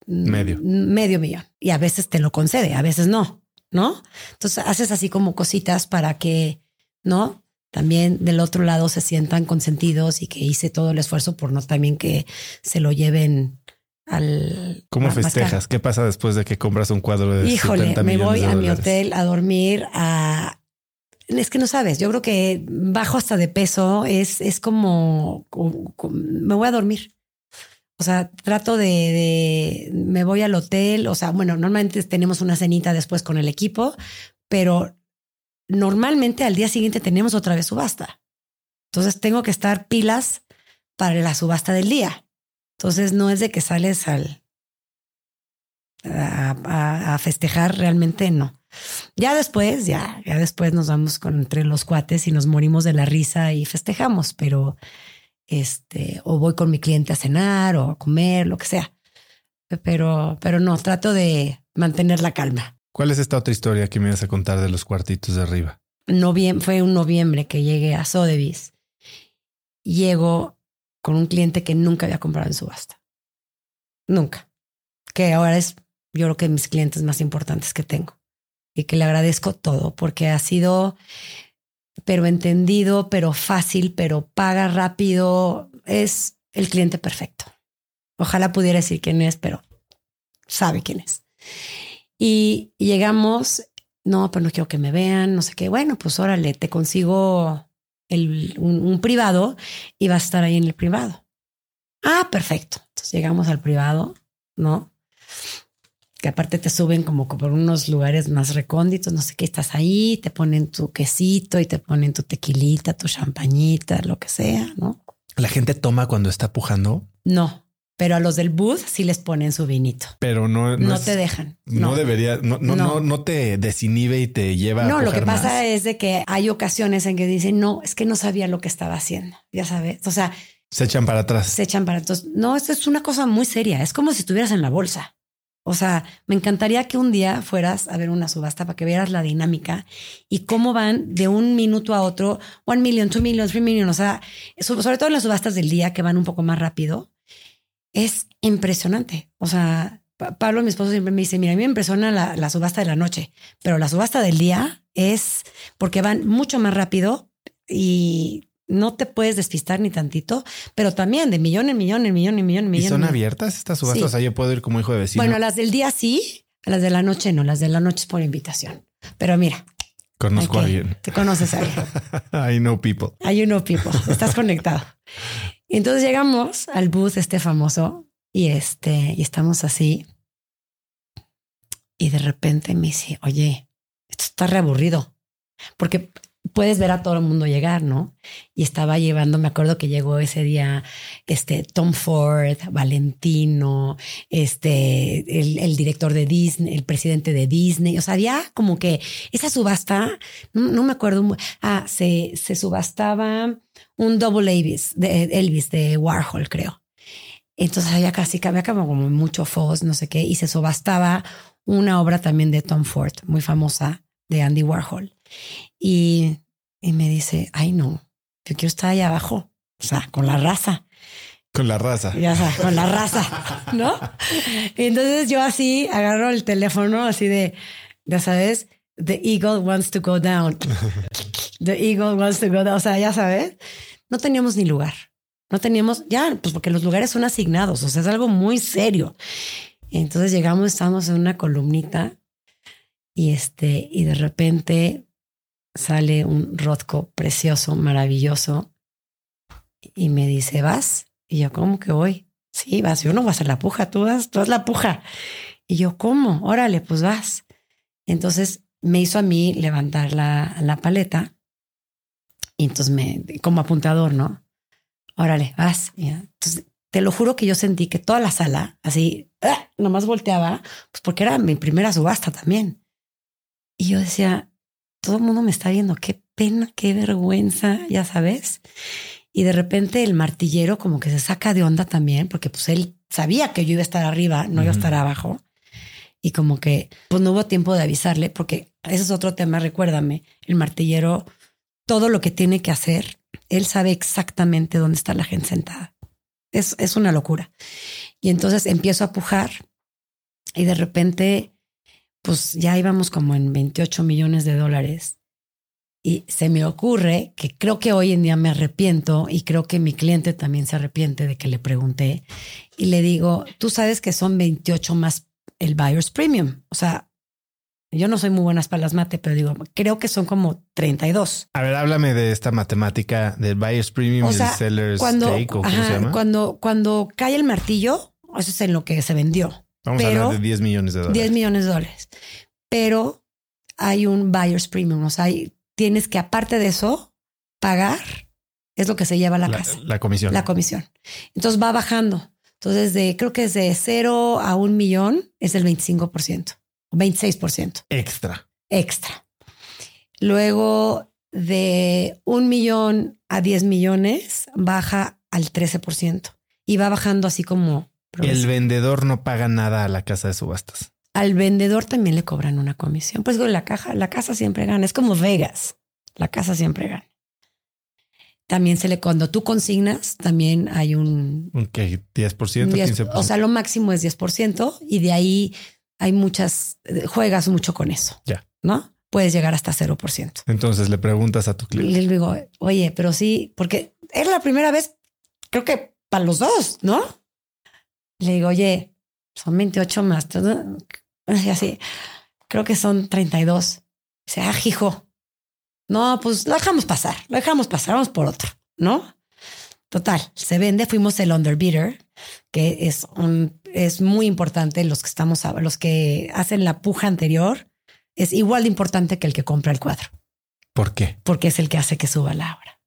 Medio. Medio millón. Y a veces te lo concede, a veces no, ¿no? Entonces haces así como cositas para que ¿no? También del otro lado se sientan consentidos y que hice todo el esfuerzo por no también que se lo lleven al. ¿Cómo festejas? ¿Qué pasa después de que compras un cuadro de Híjole, me voy a mi hotel a dormir a. Es que no sabes, yo creo que bajo hasta de peso es, es como, me voy a dormir. O sea, trato de, de, me voy al hotel, o sea, bueno, normalmente tenemos una cenita después con el equipo, pero normalmente al día siguiente tenemos otra vez subasta. Entonces tengo que estar pilas para la subasta del día. Entonces no es de que sales al a, a festejar realmente no. Ya después, ya, ya después nos vamos con entre los cuates y nos morimos de la risa y festejamos, pero este, o voy con mi cliente a cenar o a comer, lo que sea. Pero, pero no, trato de mantener la calma. ¿Cuál es esta otra historia que me vas a contar de los cuartitos de arriba? Noviem fue un noviembre que llegué a Sotheby's. Llego con un cliente que nunca había comprado en subasta. Nunca. Que ahora es, yo creo que mis clientes más importantes que tengo. Y que le agradezco todo porque ha sido pero entendido, pero fácil, pero paga rápido. Es el cliente perfecto. Ojalá pudiera decir quién es, pero sabe quién es. Y llegamos, no, pero no quiero que me vean, no sé qué. Bueno, pues órale, te consigo el, un, privado y va a estar ahí en el privado. Ah, perfecto. Entonces llegamos al privado, ¿no? que aparte te suben como por unos lugares más recónditos, no sé qué, estás ahí, te ponen tu quesito y te ponen tu tequilita, tu champañita, lo que sea, ¿no? ¿La gente toma cuando está pujando? No, pero a los del booth sí les ponen su vinito. Pero no, no, te dejan. No, debería, no, no, no, no, te desinhibe y te lleva. No, lo que pasa es de que hay ocasiones en que dicen, no, es que no sabía lo que estaba haciendo. Ya sabes. O sea, se echan para atrás. Se echan para atrás. No, esto es una cosa muy seria. Es como si estuvieras en la bolsa. O sea, me encantaría que un día fueras a ver una subasta para que vieras la dinámica y cómo van de un minuto a otro, one million, two million, three million. O sea, sobre todo en las subastas del día que van un poco más rápido. Es impresionante. O sea, Pablo, mi esposo, siempre me dice: Mira, a mí me impresiona la, la subasta de la noche, pero la subasta del día es porque van mucho más rápido y no te puedes despistar ni tantito, pero también de millón en millón, en millón, en millón, en millón. ¿Y son abiertas estas subastas? O sea, yo puedo ir como hijo de vecino. Bueno, las del día sí, las de la noche no, las de la noche es por invitación. Pero mira. Conozco a alguien. Te conoces a alguien. I know people. I know people. Estás conectado. Y entonces llegamos al bus este famoso y este, y estamos así. Y de repente me dice, oye, esto está reaburrido. Porque puedes ver a todo el mundo llegar, ¿no? Y estaba llevando, me acuerdo que llegó ese día este Tom Ford, Valentino, este el, director de Disney, el presidente de Disney, o sea, había como que esa subasta, no, me acuerdo, ah, se, se subastaba un double Elvis de Elvis de Warhol, creo. Entonces había casi, había como mucho fos, no sé qué, y se subastaba una obra también de Tom Ford, muy famosa, de Andy Warhol. Y, y me dice, ay no, yo quiero estar ahí abajo, o sea, con la raza. Con la raza. Ya sabes, con la raza, ¿no? Y entonces yo así agarro el teléfono, así de, ya sabes, The Eagle wants to go down. The Eagle wants to go down. O sea, ya sabes, no teníamos ni lugar. No teníamos, ya, pues porque los lugares son asignados, o sea, es algo muy serio. entonces llegamos, estábamos en una columnita y este, y de repente sale un Rothko precioso, maravilloso, y me dice, ¿vas? Y yo, ¿cómo que voy? Sí, vas, yo no voy a hacer la puja, tú vas, tú haz la puja. Y yo, ¿cómo? Órale, pues vas. Entonces me hizo a mí levantar la, la paleta y entonces me, como apuntador, ¿no? Órale, vas. Entonces, te lo juro que yo sentí que toda la sala, así, ¡ah! nomás volteaba, pues porque era mi primera subasta también. Y yo decía, todo el mundo me está viendo, qué pena, qué vergüenza, ya sabes. Y de repente el martillero como que se saca de onda también, porque pues él sabía que yo iba a estar arriba, no iba a estar abajo. Y como que pues no hubo tiempo de avisarle, porque ese es otro tema, recuérdame, el martillero, todo lo que tiene que hacer, él sabe exactamente dónde está la gente sentada. Es, es una locura. Y entonces empiezo a pujar y de repente pues ya íbamos como en 28 millones de dólares. Y se me ocurre que creo que hoy en día me arrepiento y creo que mi cliente también se arrepiente de que le pregunté y le digo, tú sabes que son 28 más el buyer's premium. O sea, yo no soy muy buena para las mate, pero digo, creo que son como 32. A ver, háblame de esta matemática del buyer's premium y del seller's cuando, stake o se llama. Cuando, cuando cae el martillo, eso es en lo que se vendió. Vamos a hablar de 10 millones de dólares. 10 millones de dólares. Pero hay un buyer's premium. O sea, tienes que, aparte de eso, pagar. Es lo que se lleva a la, casa. La comisión. La comisión. Entonces va bajando. Entonces, de, creo que es de cero a un millón es el 25% o 26% Extra. extra. Luego, de un millón a 10 millones, baja al 13% y va bajando así como El vendedor no paga nada a la casa de subastas. al vendedor también le cobran una comisión. Pues con la caja, la casa siempre gana. Es como Vegas. La casa siempre gana. También se le, cuando tú consignas, también hay un, Un que 10%, un 10, 15%. o sea, lo máximo es 10% y de ahí hay muchas, eh, juegas mucho con eso. Ya. ¿No? Puedes llegar hasta 0%. Entonces le preguntas a tu Y cliente. le digo, oye, pero sí, porque era la primera vez, creo que para los dos, ¿no? Le digo, oye, son 28 más. todo". Y así, creo que son 32. Dice, ah, hijo. No, pues lo dejamos pasar, lo dejamos pasar, vamos por otro, ¿no? Total, se vende, fuimos el underbidder, que es un, es muy importante, los que estamos, los que hacen la puja anterior, es igual de importante que el que compra el cuadro ¿Por qué? porque es el que hace que suba la obra.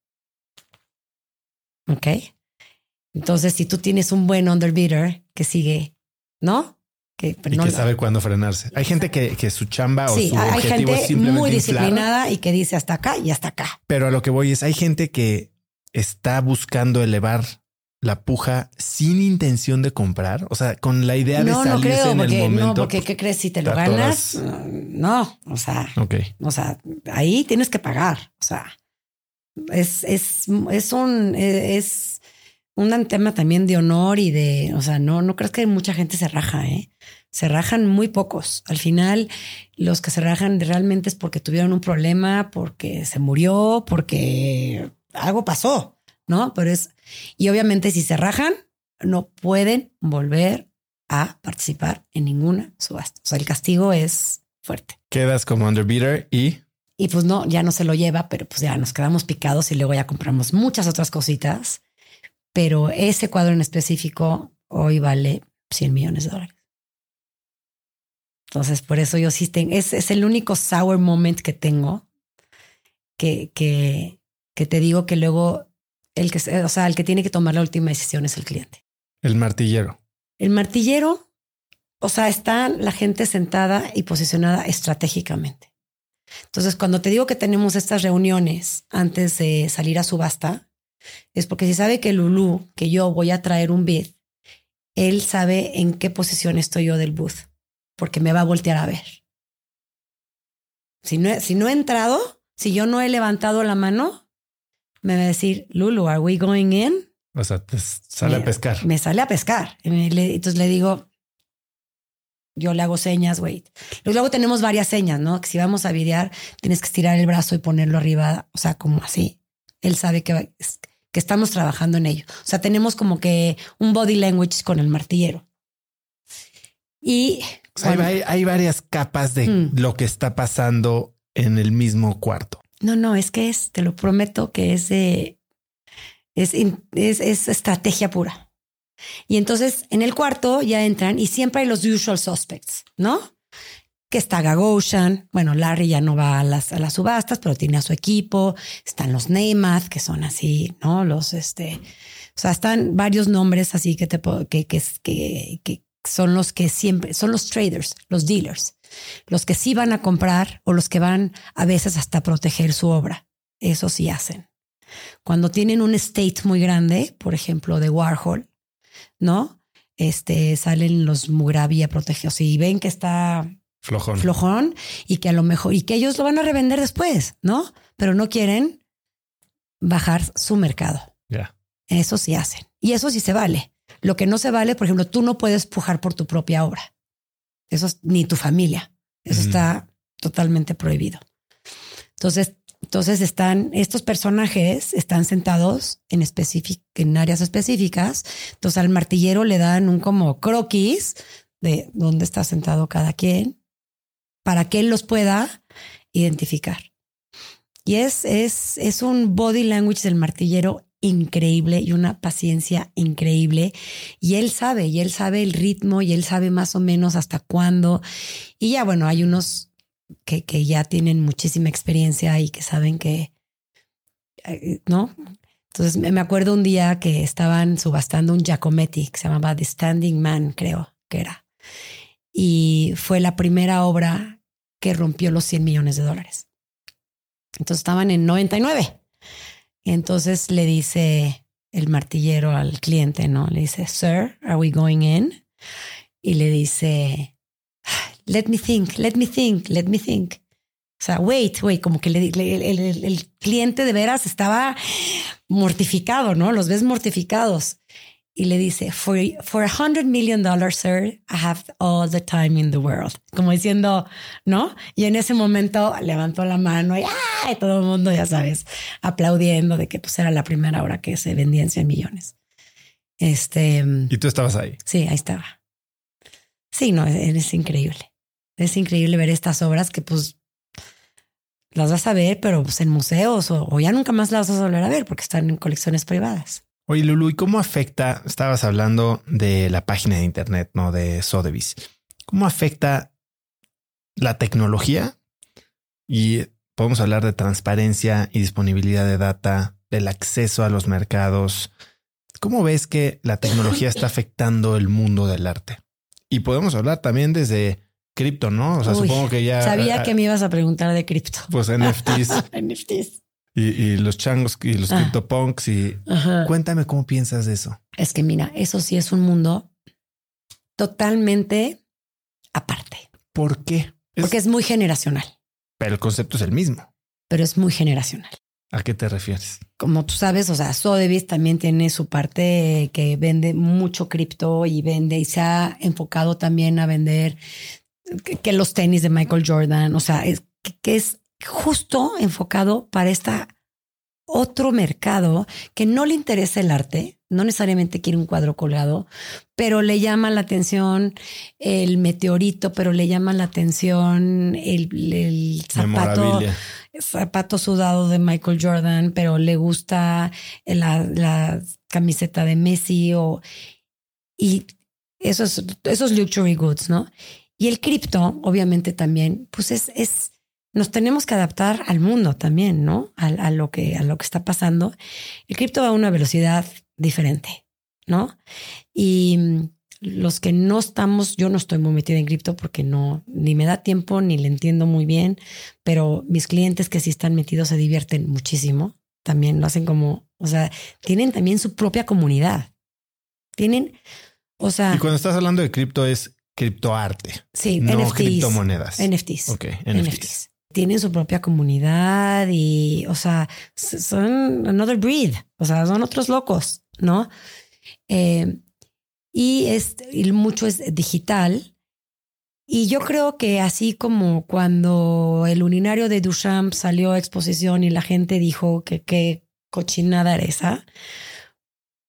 Ok. Entonces, si tú tienes un buen underbidder que sigue, ¿no? Que, pero Y no que sabe cuándo frenarse. Hay gente que, que su chamba Sí, o su hay objetivo es gente simplemente muy inflar, disciplinada y que dice hasta acá y hasta acá. Pero a lo que voy es, hay gente que está buscando elevar la puja sin intención de comprar, o sea, con la idea de No, no creo, en porque, el momento. no, porque ¿qué crees? Si te lo ganas, todas- no, o sea, o sea, ahí tienes que pagar. O sea, es, es, es un, es un tema también de honor y de, o sea, no, no crees que mucha gente se raja, ¿eh? Se rajan muy pocos. Al final, los que se rajan realmente es porque tuvieron un problema, porque se murió, porque algo pasó, ¿no? Pero es, y obviamente si se rajan, no pueden volver a participar en ninguna subasta. O sea, el castigo es fuerte. Quedas como underbidder y Y pues no, ya no se lo lleva, pero pues ya nos quedamos picados y luego ya compramos muchas otras cositas. Pero ese cuadro en específico hoy vale 100 millones de dólares. Entonces, por eso yo sí tengo, es, es el único sour moment que tengo que, que, que te digo que luego el que, o sea, el que tiene que tomar la última decisión es el cliente. el martillero. El martillero, o sea, está la gente sentada y posicionada estratégicamente. Entonces, cuando te digo que tenemos estas reuniones antes de salir a subasta, es porque si sabe que Lulú, que yo voy a traer un bid, él sabe en qué posición estoy yo del booth, porque me va a voltear a ver. Si no, si no he entrado, si yo no he levantado la mano, me va a decir, Lulu, ¿are we going in? O sea, te sale me, a pescar. Me sale a pescar. Entonces le digo, yo le hago señas, wait. Luego tenemos varias señas, ¿no? Que si vamos a videar, tienes que estirar el brazo y ponerlo arriba, o sea, como así. Él sabe que, que estamos trabajando en ello. O sea, tenemos como que un body language con el martillero. Y O sea, hay, hay- hay varias capas de Mm. lo que está pasando en el mismo cuarto. No, no, es que es, te lo prometo que es de, es, es, es estrategia pura. Y entonces en el cuarto ya entran y siempre hay los usual suspects, ¿no? Que está Gagosian, bueno, Larry ya no va a las, a las subastas, pero tiene a su equipo, están los Neymath, que son así, ¿no? Los, este, o sea, están varios nombres así que te que, que, que, que son los que siempre, son los traders, los dealers, los que sí van a comprar o los que van a veces hasta proteger su obra. Eso sí hacen. Cuando tienen un estate muy grande, por ejemplo, de Warhol, ¿no? Este, salen los Mugrabi a proteger. Si ven que está Flojón. flojón y que a lo mejor, y que ellos lo van a revender después, ¿no? Pero no quieren bajar su mercado. Ya. Eso sí hacen. Y eso sí se vale. Lo que no se vale, por ejemplo, tú no puedes pujar por tu propia obra. Eso es, ni tu familia. Eso está totalmente prohibido. Entonces, entonces están, estos personajes están sentados en en áreas específicas. Entonces al martillero le dan un como croquis de dónde está sentado cada quien para que él los pueda identificar. Y es, es, es un body language del martillero increíble y una paciencia increíble. Y él sabe, y él sabe el ritmo, y él sabe más o menos hasta cuándo. Y ya, bueno, hay unos que, que ya tienen muchísima experiencia y que saben que, eh, ¿no? Entonces me acuerdo un día que estaban subastando un Giacometti que se llamaba The Standing Man, creo que era. Y fue la primera obra que rompió los 100 millones de dólares. Entonces estaban en 99. Entonces le dice el martillero al cliente, ¿no? Le dice, Sir, are we going in? Y le dice, let me think, let me think, let me think. O sea, wait, wait, como que el, cliente de veras estaba mortificado, ¿no? Los ves mortificados. Y le dice, for, for a hundred million dollars, sir, I have all the time in the world. Como diciendo, ¿no? Y en ese momento levantó la mano y, ¡ay! todo el mundo, ya sabes, aplaudiendo de que pues era la primera hora que se vendían 100 millones. Este. ¿Y tú estabas ahí? Sí, ahí estaba. Sí, no, es increíble. Es increíble ver estas obras que pues las vas a ver, pero pues en museos o, ya nunca más las vas a volver a ver porque están en colecciones privadas. Oye, Lulu, ¿y cómo afecta? Estabas hablando de la página de internet, no de Sotheby's. ¿Cómo afecta la tecnología? Y podemos hablar de transparencia y disponibilidad de data, del acceso a los mercados. ¿Cómo ves que la tecnología está afectando el mundo del arte? Y podemos hablar también desde cripto, ¿no? O sea, supongo que ya. Sabía que me ibas a preguntar de cripto. Pues NFTs. NFTs. Y, los changos y los ah. CryptoPunks. Y cuéntame cómo piensas de eso. Es que mira, eso sí es un mundo totalmente aparte. ¿Por qué? Porque es muy generacional. Pero el concepto es el mismo. Pero es muy generacional. ¿A qué te refieres? Como tú sabes, o sea, Sotheby's también tiene su parte que vende mucho cripto y vende y se ha enfocado también a vender que, los tenis de Michael Jordan, o sea, es, que, es justo enfocado para esta otro mercado que no le interesa el arte, no necesariamente quiere un cuadro colgado, pero le llama la atención el meteorito, pero le llama la atención el, zapato, zapato sudado de Michael Jordan, pero le gusta la, la camiseta de Messi o y esos, esos luxury goods, ¿no? Y el cripto, obviamente también, pues es, es, nos tenemos que adaptar al mundo también, ¿no? A, lo, que, a lo que está pasando. El cripto va a una velocidad diferente, ¿no? Y mm, los que no estamos, yo no estoy muy metida en cripto porque no, ni me da tiempo, ni le entiendo muy bien, pero mis clientes que sí están metidos se divierten muchísimo. También lo hacen como, o sea, tienen también su propia comunidad. Tienen, o sea. Y cuando estás hablando de cripto es criptoarte. Sí, no NFTs, criptomonedas. NFTs. Ok, NFTs. Tienen su propia comunidad y, o sea, son another breed, o sea, son otros locos, ¿no? Eh, y, es, y mucho es digital. Y yo creo que así como cuando el uninario de Duchamp salió a exposición y la gente dijo que qué cochinada era esa,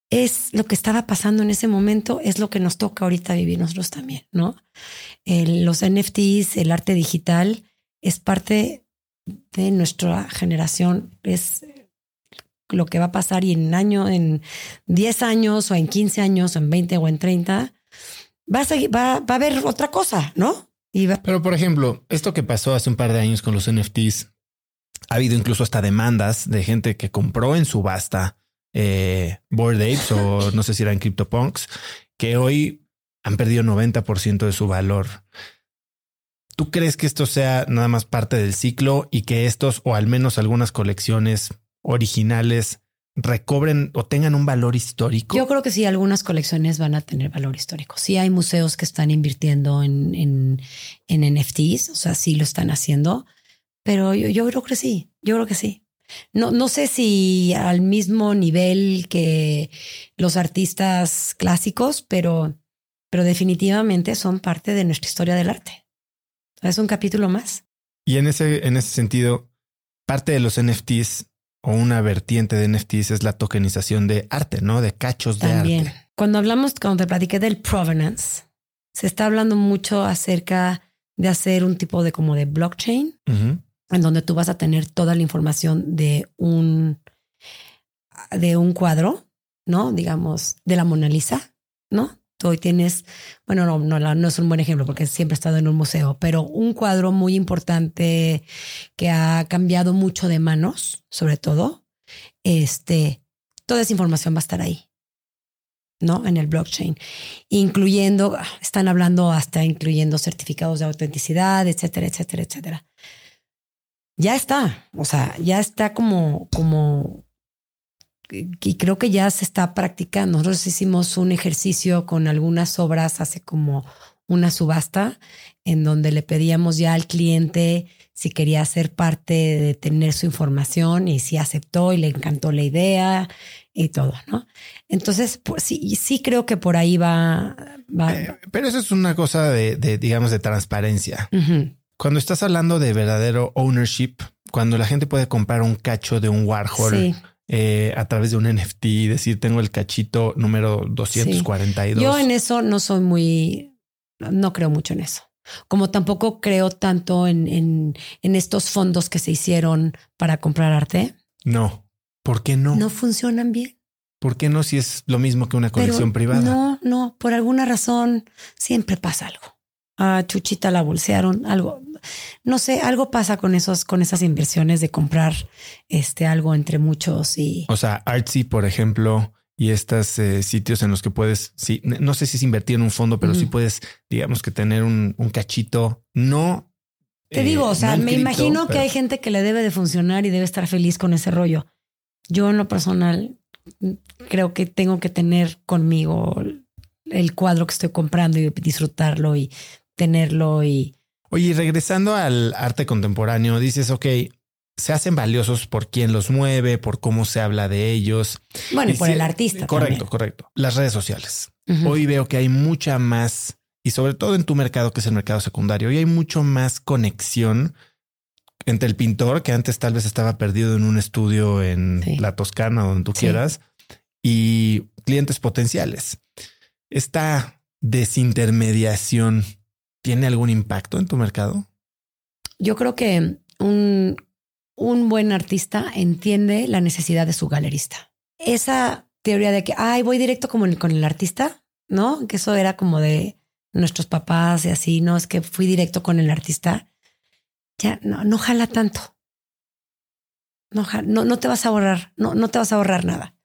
es lo que estaba pasando en ese momento, es lo que nos toca ahorita vivir nosotros también, ¿no? los NFTs, el arte digital, es parte de nuestra generación, es lo que va a pasar y en un año, en 10 años o en 15 años o en 20 o en 30, va a, seguir, va, a haber otra cosa, ¿no? Pero por ejemplo, esto que pasó hace un par de años con los NFTs, ha habido incluso hasta demandas de gente que compró en subasta eh, Board Apes o no sé si eran CryptoPunks, que hoy han perdido 90% de su valor. ¿Tú crees que esto sea nada más parte del ciclo y que estos o al menos algunas colecciones originales recobren o tengan un valor histórico? Yo creo que sí, algunas colecciones van a tener valor histórico. Sí hay museos que están invirtiendo en, en, NFTs, o sea, sí lo están haciendo, pero yo, yo creo que sí, yo creo que sí. No, no sé si al mismo nivel que los artistas clásicos, pero, pero definitivamente son parte de nuestra historia del arte. Es un capítulo más. Y en ese, en ese sentido, parte de los NFTs o una vertiente de NFTs es la tokenización de arte, ¿no? De cachos de arte. Cuando hablamos, cuando te platiqué del provenance, se está hablando mucho acerca de hacer un tipo de como de blockchain en donde tú vas a tener toda la información de un, de un cuadro, ¿no? Digamos, de la Mona Lisa, ¿no? Tú hoy tienes, bueno, no, no, no es un buen ejemplo porque siempre he estado en un museo, pero un cuadro muy importante que ha cambiado mucho de manos, sobre todo, este, toda esa información va a estar ahí. ¿no? En el blockchain, incluyendo, están hablando hasta incluyendo certificados de autenticidad, etcétera, etcétera, etcétera. Ya está, o sea, ya está como, como, y creo que ya se está practicando. Nosotros hicimos un ejercicio con algunas obras hace como una subasta en donde le pedíamos ya al cliente si quería ser parte de tener su información y si aceptó y le encantó la idea y todo, ¿no? Entonces, pues, sí, sí creo que por ahí va. Eh, pero eso es una cosa de, digamos, de transparencia. Cuando estás hablando de verdadero ownership, cuando la gente puede comprar un cacho de un Warhol eh, a través de un NFT y decir, tengo el cachito número 242. Yo en eso no soy muy, no creo mucho en eso. Como tampoco creo tanto en, en, en estos fondos que se hicieron para comprar arte. No. ¿Por qué no? No funcionan bien. ¿Por qué no si es lo mismo que una colección privada? No, no, por alguna razón siempre pasa algo. A Chuchita la bolsearon, algo, no sé, algo pasa con esos, con esas inversiones de comprar este algo entre muchos y. O sea, Artsy, por ejemplo, y estos eh, sitios en los que puedes, sí, no sé si es invertir en un fondo, pero sí puedes, digamos que tener un, cachito, no. Te digo, o eh, sea, me imagino que hay gente que le debe de funcionar y debe estar feliz con ese rollo. Yo en lo personal creo que tengo que tener conmigo el cuadro que estoy comprando y disfrutarlo y tenerlo y... Oye, regresando al arte contemporáneo, dices, ok, se hacen valiosos por quién los mueve, por cómo se habla de ellos. Bueno, y por el artista. Correcto, correcto. Las redes sociales. Hoy veo que hay mucha más, y sobre todo en tu mercado, que es el mercado secundario, hoy hay mucho más conexión entre el pintor, que antes tal vez estaba perdido en un estudio en la Toscana, donde tú quieras, y clientes potenciales. ¿Esta desintermediación tiene algún impacto en tu mercado? Yo creo que un, un buen artista entiende la necesidad de su galerista. Esa teoría de que, ay, voy directo como con el artista, ¿no? Que eso era como de nuestros papás y así, no es que fui directo con el artista ya no, no jala tanto. No, no, no te vas a ahorrar, no, no te vas a ahorrar nada.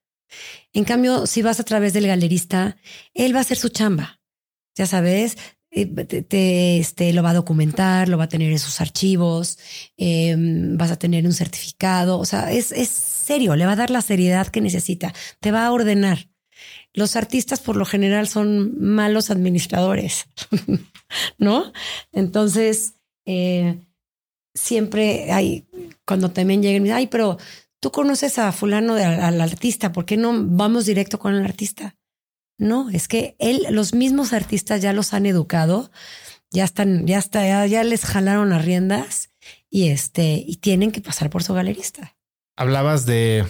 En cambio, si vas a través del galerista, él va a hacer su chamba. Ya sabes, eh, te, este, lo va a documentar, lo va a tener en sus archivos, em, vas a tener un certificado. O sea, es, es serio, le va a dar la seriedad que necesita, te va a ordenar. Los artistas por lo general son malos administradores, ¿no? Entonces, eh, siempre hay, cuando también llegan, ay, pero tú conoces a fulano, de, al, artista, ¿por qué no vamos directo con el artista? No, es que él, los mismos artistas ya los han educado, ya están, ya está, ya, les jalaron las riendas y este, y tienen que pasar por su galerista. Hablabas de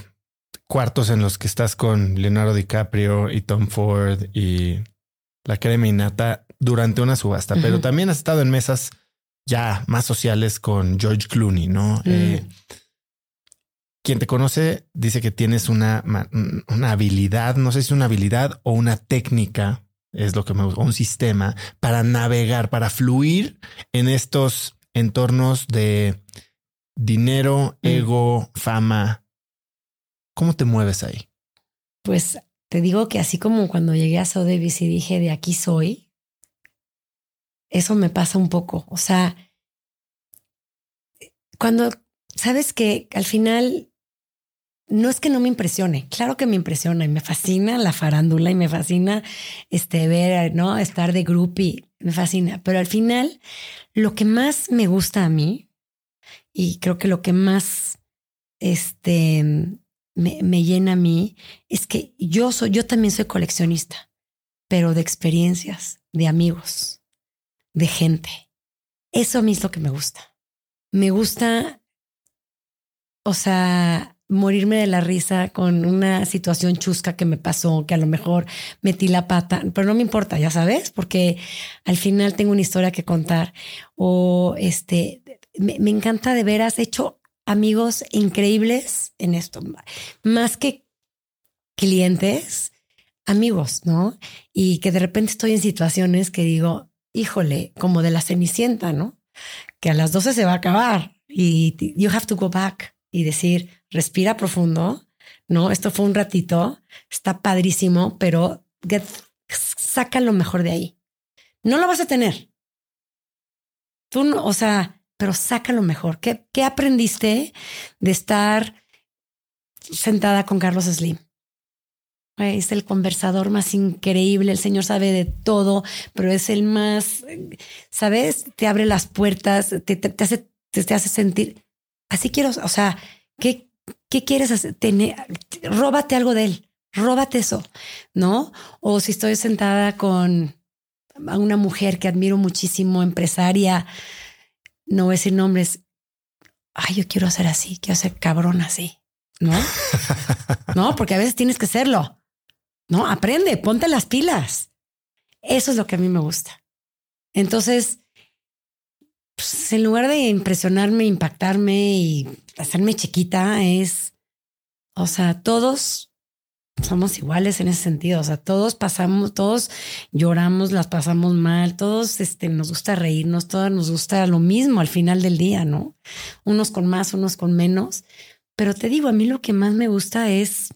cuartos en los que estás con Leonardo DiCaprio y Tom Ford y la crema innata durante una subasta, pero también has estado en mesas ya más sociales con George Clooney, ¿no? Mm. Eh, quien te conoce dice que tienes una, una habilidad, no sé si una habilidad o una técnica, es lo que me gusta, un sistema para navegar, para fluir en estos entornos de dinero, mm. ego, fama. ¿Cómo te mueves ahí? Pues te digo que así como cuando llegué a Sotheby's y dije de aquí soy, eso me pasa un poco. O sea, cuando sabes que al final no es que no me impresione, claro que me impresiona y me fascina la farándula y me fascina este ver, ¿no? Estar de groupie, me fascina, pero al final lo que más me gusta a mí y creo que lo que más este me, me llena a mí es que yo soy yo también soy coleccionista, pero de experiencias, de amigos de gente. Eso a mí es lo que me gusta. Me gusta, o sea, morirme de la risa con una situación chusca que me pasó, que a lo mejor metí la pata, pero no me importa, ya sabes, porque al final tengo una historia que contar. O este, me, encanta de veras, he hecho amigos increíbles en esto, más que clientes, amigos, ¿no? Y que de repente estoy en situaciones que digo, híjole, como de la cenicienta, ¿no? Que a las 12 se va a acabar y you have to go back y decir, respira profundo, ¿no? Esto fue un ratito, está padrísimo, pero saca lo mejor de ahí. No lo vas a tener. Tú no, o sea, pero saca lo mejor. ¿Qué, qué aprendiste de estar sentada con Carlos Slim? Es el conversador más increíble, el Señor sabe de todo, pero es el más, ¿sabes? Te abre las puertas, te, te, hace, te, hace sentir, así quiero, o sea, ¿qué, qué quieres hacer? Tener, róbate algo de él, róbate eso, ¿no? O si estoy sentada con una mujer que admiro muchísimo, empresaria, no voy a decir nombres, ay, yo quiero ser así, quiero ser cabrón así, ¿no? no, porque a veces tienes que serlo. No, aprende, ponte las pilas. Eso es lo que a mí me gusta. Entonces, pues, en lugar de impresionarme, impactarme y hacerme chiquita, es, o sea, todos somos iguales en ese sentido. O sea, todos pasamos, todos lloramos, las pasamos mal, todos este, nos gusta reírnos, todos nos gusta lo mismo al final del día, ¿no? Unos con más, unos con menos. Pero te digo, a mí lo que más me gusta es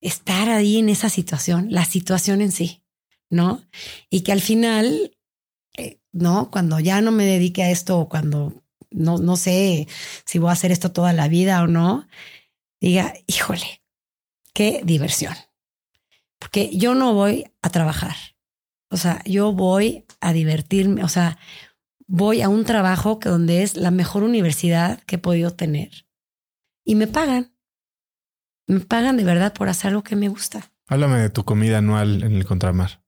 estar ahí en esa situación, la situación en sí, ¿no? Y que al final, ¿no? Cuando ya no me dedique a esto o cuando no, no sé si voy a hacer esto toda la vida o no, diga, híjole, qué diversión. Porque yo no voy a trabajar. O sea, yo voy a divertirme. O sea, voy a un trabajo que donde es la mejor universidad que he podido tener. Y me pagan me pagan de verdad por hacer algo que me gusta. Háblame de tu comida anual en el contramar.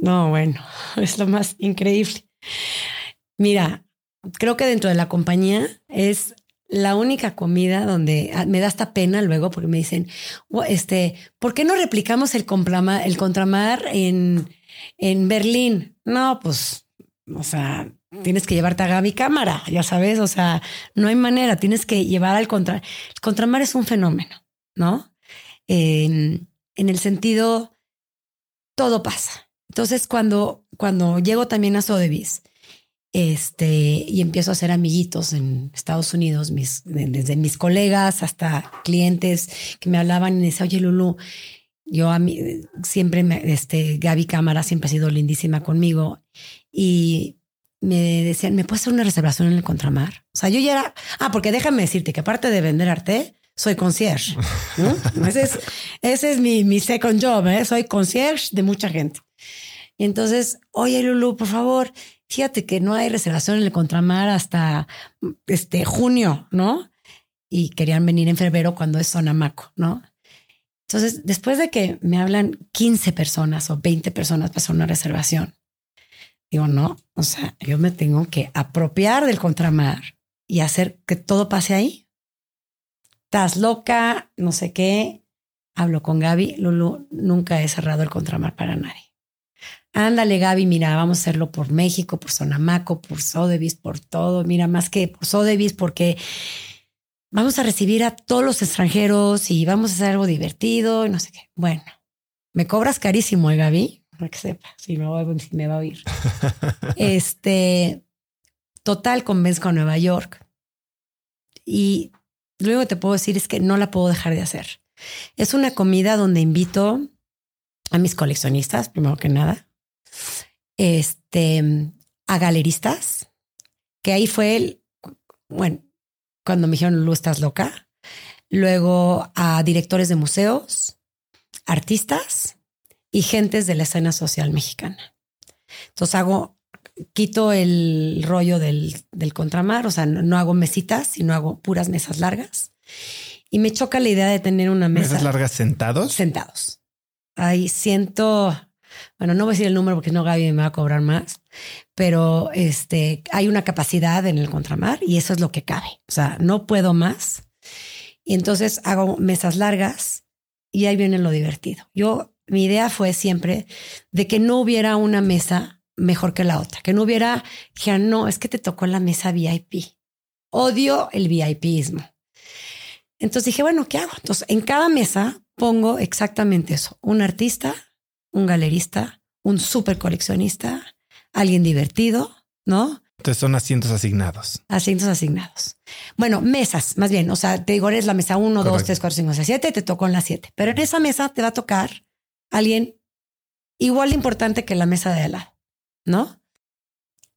No, bueno, es lo más increíble. Mira, creo que dentro de la compañía es la única comida donde ah, me da esta pena luego porque me dicen, este, ¿por qué no replicamos el, el contramar en, en Berlín? No, pues, o sea, tienes que llevarte a Gaby cámara, ya sabes, o sea, no hay manera, tienes que llevar al contra. El contramar es un fenómeno. ¿no? en el sentido, todo pasa. Entonces, cuando, cuando llego también a Sotheby's, este, y empiezo a hacer amiguitos en Estados Unidos, mis, desde mis colegas hasta clientes que me hablaban y me decían, oye, Lulu, yo a mí siempre, me, este, Gaby Cámara siempre ha sido lindísima conmigo y me decían, ¿me puedes hacer una reservación en el contramar? O sea, yo ya era, ah, porque déjame decirte que aparte de vender arte, soy concierge. ese, es, ese es mi, mi second job, ¿eh? soy concierge de mucha gente. Y entonces, oye Lulu, por favor, fíjate que no hay reservación en el contramar hasta este junio, ¿no? Y querían venir en febrero cuando es Sonamaco, ¿no? Entonces, después de que me hablan 15 personas o 20 personas para hacer una reservación, digo, no, o sea, yo me tengo que apropiar del contramar y hacer que todo pase ahí estás loca, no sé qué. Hablo con Gaby, Lulu, nunca he cerrado el contramar para nadie. Ándale, Gaby, mira, vamos a hacerlo por México, por Sonamaco, por Sotheby's, por todo. Mira, más que por Sotheby's, porque vamos a recibir a todos los extranjeros y vamos a hacer algo divertido y no sé qué. Bueno, me cobras carísimo, ¿eh, Gaby? Para que sepa, si me, va, si me va a oír. este, total, convenzco a Nueva York. Y lo único que te puedo decir es que no la puedo dejar de hacer. Es una comida donde invito a mis coleccionistas, primero que nada, este, a galeristas, que ahí fue el, bueno, cuando me dijeron, Lu, estás loca. Luego a directores de museos, artistas y gentes de la escena social mexicana. Entonces hago quito el rollo del, del contramar, o sea, no, hago mesitas, sino hago puras mesas largas. Y me choca la idea de tener una mesa. ¿Mesas largas sentados? Sentados. Ahí siento, bueno, no voy a decir el número porque no Gaby me va a cobrar más, pero este, hay una capacidad en el contramar y eso es lo que cabe. O sea, no puedo más. Y entonces hago mesas largas y ahí viene lo divertido. Yo, mi idea fue siempre de que no hubiera una mesa mejor que la otra, que no hubiera, ya no, es que te tocó la mesa VIP. Odio el VIPismo. Entonces dije, bueno, ¿qué hago? Entonces, en cada mesa pongo exactamente eso, un artista, un galerista, un super coleccionista, alguien divertido, ¿no? Entonces son asientos asignados. Asientos asignados. Bueno, mesas, más bien. O sea, te digo, eres la mesa 1, 2, 3, 4, 5, 6, 7, te tocó en la 7. Pero en esa mesa te va a tocar alguien igual de importante que la mesa de al lado, ¿no?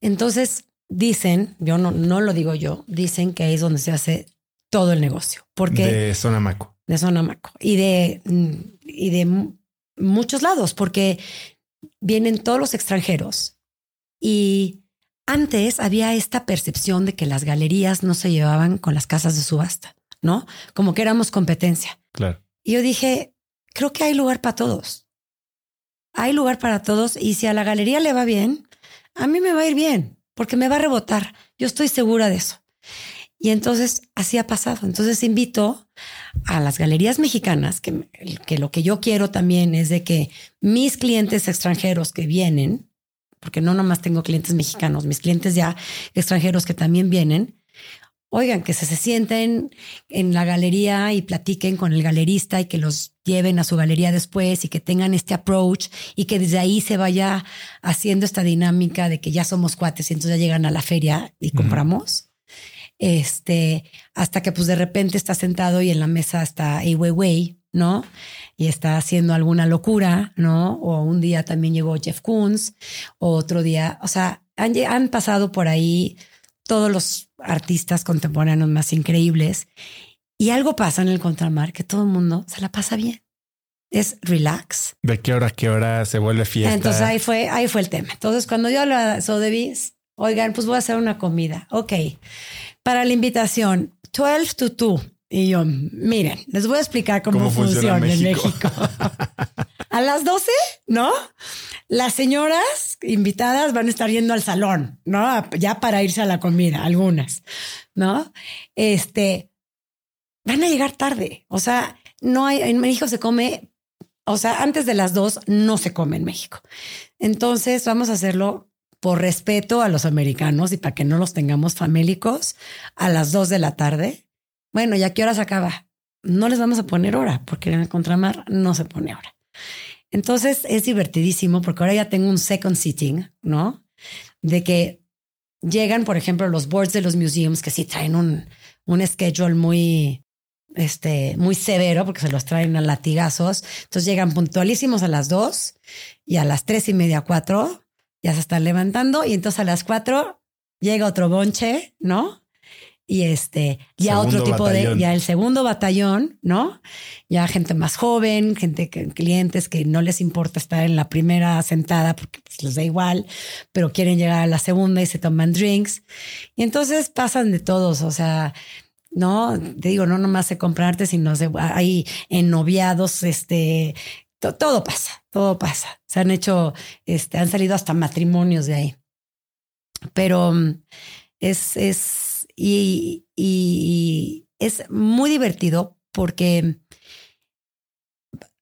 Entonces dicen, yo no, no lo digo yo, dicen que ahí es donde se hace todo el negocio. Porque de zona maco. De zona maco. Y de, y de muchos lados, porque vienen todos los extranjeros y antes había esta percepción de que las galerías no se llevaban con las casas de subasta, ¿no? Como que éramos competencia. Claro. Y yo dije, creo que hay lugar para todos. Hay lugar para todos y si a la galería le va bien, a mí me va a ir bien, porque me va a rebotar. Yo estoy segura de eso. Y entonces así ha pasado. Entonces invito a las galerías mexicanas, que, que lo que yo quiero también es de que mis clientes extranjeros que vienen, porque no nomás tengo clientes mexicanos, mis clientes ya extranjeros que también vienen, oigan, que se, se sienten en la galería y platiquen con el galerista y que los lleven a su galería después y que tengan este approach y que desde ahí se vaya haciendo esta dinámica de que ya somos cuates y entonces ya llegan a la feria y compramos. Este, hasta que pues de repente está sentado y en la mesa está Ai Weiwei, ¿no? Y está haciendo alguna locura, ¿no? O un día también llegó Jeff Koons, o otro día, o sea, han, han pasado por ahí todos los artistas contemporáneos más increíbles y algo pasa en el contramar que todo el mundo se la pasa bien. Es relax. ¿De qué hora a qué hora se vuelve fiesta? Entonces ahí fue, ahí fue el tema. Entonces cuando yo hablo de Sotheby's, oigan, pues voy a hacer una comida. Ok. Para la invitación, 12 to 2 y yo, miren, les voy a explicar cómo, funciona, en México. a las 12, ¿no? Las señoras invitadas van a estar yendo al salón, ¿no? Ya para irse a la comida, algunas, ¿no? Este, van a llegar tarde. O sea, no hay, en México se come, o sea, antes de las dos no se come en México. Entonces vamos a hacerlo por respeto a los americanos y para que no los tengamos famélicos a las dos de la tarde bueno, ¿ya qué hora se acaba? No les vamos a poner hora, porque en el contramar no se pone hora. Entonces es divertidísimo porque ahora ya tengo un second sitting, ¿no? De que llegan, por ejemplo, los boards de los museums que sí traen un, un schedule muy, este, muy severo porque se los traen a latigazos. Entonces llegan puntualísimos a las dos y a las tres y media, cuatro, ya se están levantando y entonces a las cuatro llega otro bonche, ¿no? Y este, ya otro tipo de, ya el segundo batallón, ¿no? Ya gente más joven, gente que clientes que no les importa estar en la primera sentada porque pues, les da igual, pero quieren llegar a la segunda y se toman drinks. Y entonces pasan de todos, o sea, no, te digo, no nomás se comprarte, sino se, hay ennoviados, este, todo pasa, todo pasa. Se han hecho, este, han salido hasta matrimonios de ahí. Pero mm, es, es, y, es muy divertido porque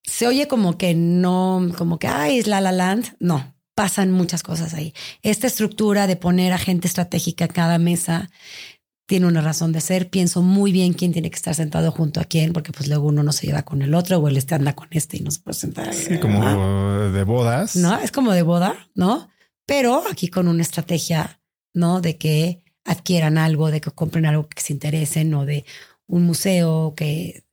se oye como que no, como que, ay, es La La Land. No, pasan muchas cosas ahí. Esta estructura de poner a gente estratégica en cada mesa tiene una razón de ser. Pienso muy bien quién tiene que estar sentado junto a quién, porque pues luego uno no se lleva con el otro o el este anda con este y no se puede sentar. Sí, como de bodas. No, es como de boda, ¿no? Pero aquí con una estrategia, ¿no? De que adquieran algo, de que compren algo que se interesen o de un museo que...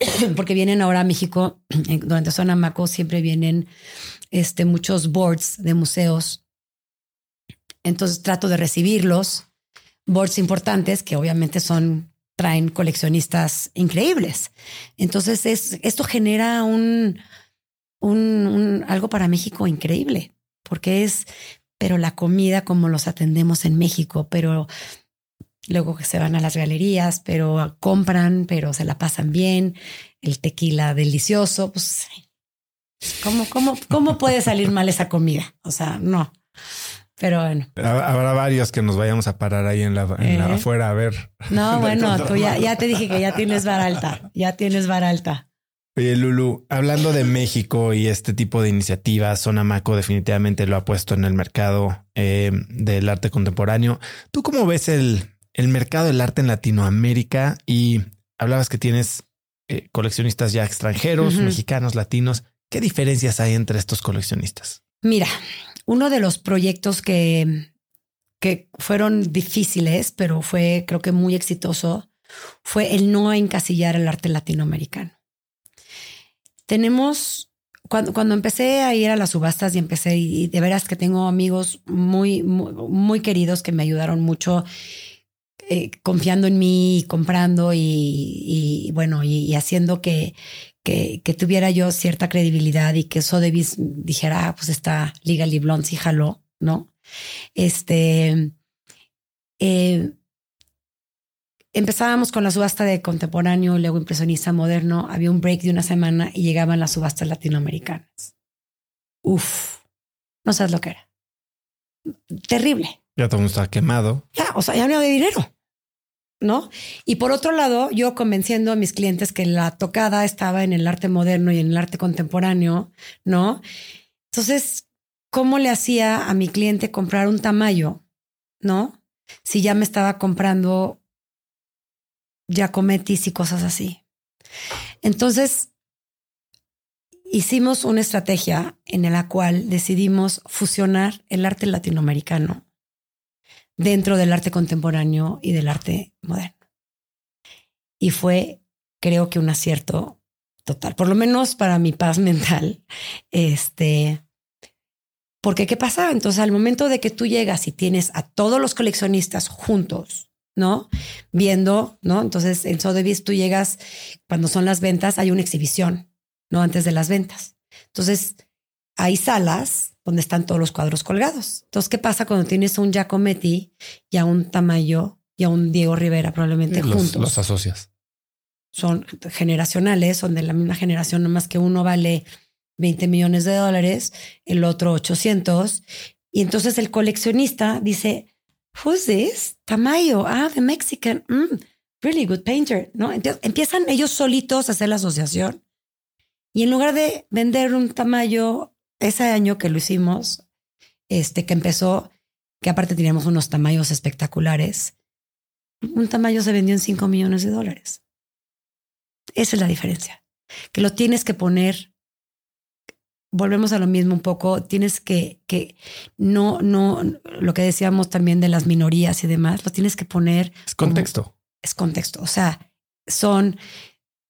Porque vienen ahora a México, durante Zona Maco siempre vienen este, muchos boards de museos. Entonces trato de recibirlos, boards importantes que obviamente son traen coleccionistas increíbles. Entonces es, esto genera un, un, un, algo para México increíble, porque es pero la comida como los atendemos en México, pero luego que se van a las galerías, pero compran, pero se la pasan bien, el tequila delicioso, pues ¿cómo, cómo, cómo puede salir mal esa comida? O sea, no. Pero bueno. Habrá varios que nos vayamos a parar ahí en la, en la eh. afuera a ver. No, bueno, tú ya, ya te dije que ya tienes vara alta, ya tienes vara alta. Oye, Lulu, hablando de México y este tipo de iniciativas, Sonamaco definitivamente lo ha puesto en el mercado eh, del arte contemporáneo. ¿Tú cómo ves el, el, mercado del arte en Latinoamérica? Y hablabas que tienes eh, coleccionistas ya extranjeros, mexicanos, latinos. ¿Qué diferencias hay entre estos coleccionistas? Mira, uno de los proyectos que, que fueron difíciles, pero fue creo que muy exitoso, fue el no encasillar el arte latinoamericano. Tenemos, cuando, cuando empecé a ir a las subastas y empecé, y de veras que tengo amigos muy, muy, queridos que me ayudaron mucho. Eh, confiando en mí, comprando y, bueno, y, haciendo que, que, tuviera yo cierta credibilidad y que Sotheby's dijera, ah, pues está Legally Blonde, sí jaló, ¿no? Este, eh, empezábamos con la subasta de contemporáneo, luego impresionista moderno, había un break de una semana y llegaban las subastas latinoamericanas. Uf, no sabes lo que era. Terrible. Ya todo el mundo está quemado. Ya, o sea, ya no había dinero. ¿No? Y por otro lado, yo convenciendo a mis clientes que la tocada estaba en el arte moderno y en el arte contemporáneo, ¿no? Entonces, ¿cómo le hacía a mi cliente comprar un tamaño, ¿no? Si ya me estaba comprando Giacomettis y cosas así. Entonces, hicimos una estrategia en la cual decidimos fusionar el arte latinoamericano dentro del arte contemporáneo y del arte moderno. Y fue, creo que un acierto total, por lo menos para mi paz mental. Este, porque ¿qué pasa? Entonces, al momento de que tú llegas y tienes a todos los coleccionistas juntos, ¿no? Viendo, ¿no? Entonces, en Sotheby's tú llegas, cuando son las ventas, hay una exhibición, ¿no? Antes de las ventas. Entonces, hay salas donde están todos los cuadros colgados. Entonces, ¿qué pasa cuando tienes a un Giacometti y a un Tamayo y a un Diego Rivera probablemente juntos? Los asocias. Son generacionales, son de la misma generación, nomás que uno vale 20 millones de dólares, el otro 800. Y entonces el coleccionista dice, Who's this? Tamayo. Ah, the Mexican. Mm, really good painter. ¿No? Empiezan ellos solitos a hacer la asociación. Y en lugar de vender un Tamayo, ese año que lo hicimos, este que empezó, que aparte teníamos unos Tamayos espectaculares, un Tamayo se vendió en 5 millones de dólares. Esa es la diferencia. Que lo tienes que poner volvemos a lo mismo un poco, tienes que, que no, no, lo que decíamos también de las minorías y demás, lo tienes que poner. Es contexto. es contexto. O sea, son,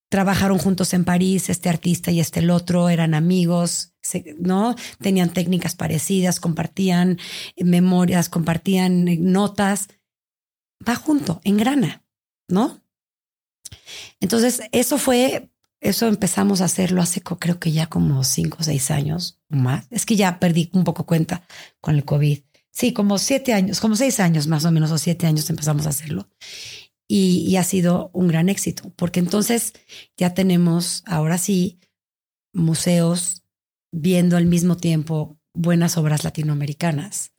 trabajaron juntos en París, este artista y este el otro, eran amigos, ¿no? Tenían técnicas parecidas, compartían memorias, compartían notas. Va junto, en grana, ¿no? Entonces, eso fue eso empezamos a hacerlo hace creo que ya como cinco o seis años más. Es que ya perdí un poco cuenta con el COVID. Sí, como siete años, como seis años más o menos, o siete años empezamos a hacerlo. Y, ha sido un gran éxito, porque entonces ya tenemos, ahora sí, museos viendo al mismo tiempo buenas obras latinoamericanas,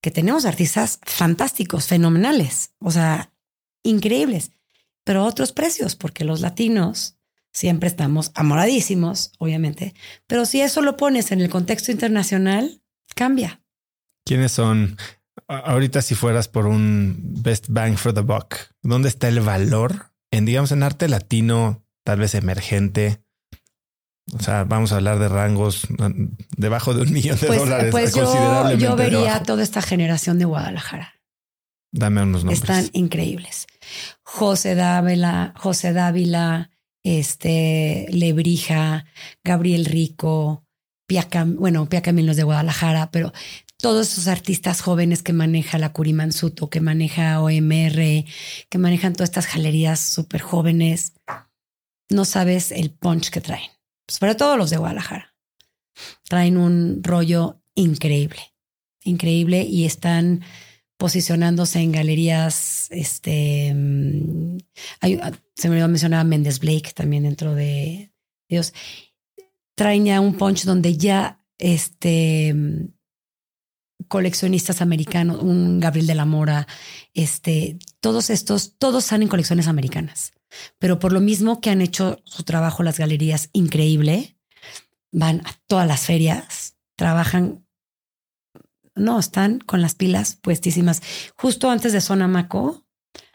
que tenemos artistas fantásticos, fenomenales, o sea, increíbles, pero otros precios, porque los latinos siempre estamos amoradísimos, obviamente, pero si eso lo pones en el contexto internacional, cambia. ¿Quiénes son? Ahorita si fueras por un best bang for the buck, ¿dónde está el valor en, digamos, en arte latino, tal vez emergente? O sea, vamos a hablar de rangos debajo de un millón de pues, dólares. Pues yo, yo vería toda esta generación de Guadalajara. Dame unos nombres. Están increíbles. José Dávila, José Dávila, este, Lebrija, Gabriel Rico, bueno, Pia Caminos de Guadalajara, pero todos esos artistas jóvenes que maneja la Curimansuto, que maneja OMR, que manejan todas estas galerías súper jóvenes, no sabes el punch que traen. Sobre todo los de Guadalajara. Traen un rollo increíble, increíble y están posicionándose en galerías, este, mm, ah, se me olvidó mencionar a Mendes Blake también dentro de ellos. Traen ya un punch donde ya este mm, coleccionistas americanos, un Gabriel de la Mora, este, todos estos, todos están en colecciones americanas. Pero por lo mismo que han hecho su trabajo las galerías increíble, van a todas las ferias, trabajan no, están con las pilas puestísimas. Justo antes de Sonamaco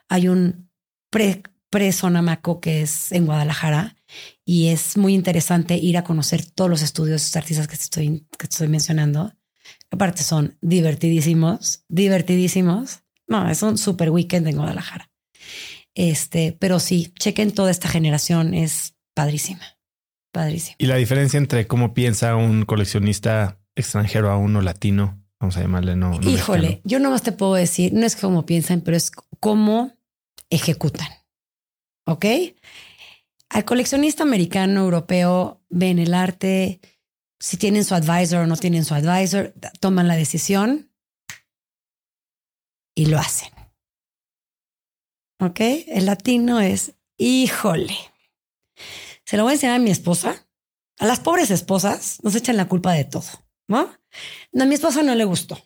hay un pre, pre Sonamaco que es en Guadalajara y es muy interesante ir a conocer todos los estudios de artistas que estoy, que estoy mencionando. Aparte son divertidísimos, divertidísimos. No, es un super weekend en Guadalajara. Este, pero sí, chequen toda esta generación, es padrísima, padrísima. Y la diferencia entre cómo piensa un coleccionista extranjero a uno latino, vamos a llamarle no. Híjole, yo nomás te puedo decir, no es cómo piensan, pero es cómo ejecutan. ¿Ok? Al coleccionista americano, europeo, ven el arte, si tienen su advisor o no tienen su advisor, toman la decisión y lo hacen. ¿Ok? El latino es, híjole. Se lo voy a enseñar a mi esposa. A las pobres esposas nos echan la culpa de todo, ¿no? No, a mi esposa no le gustó.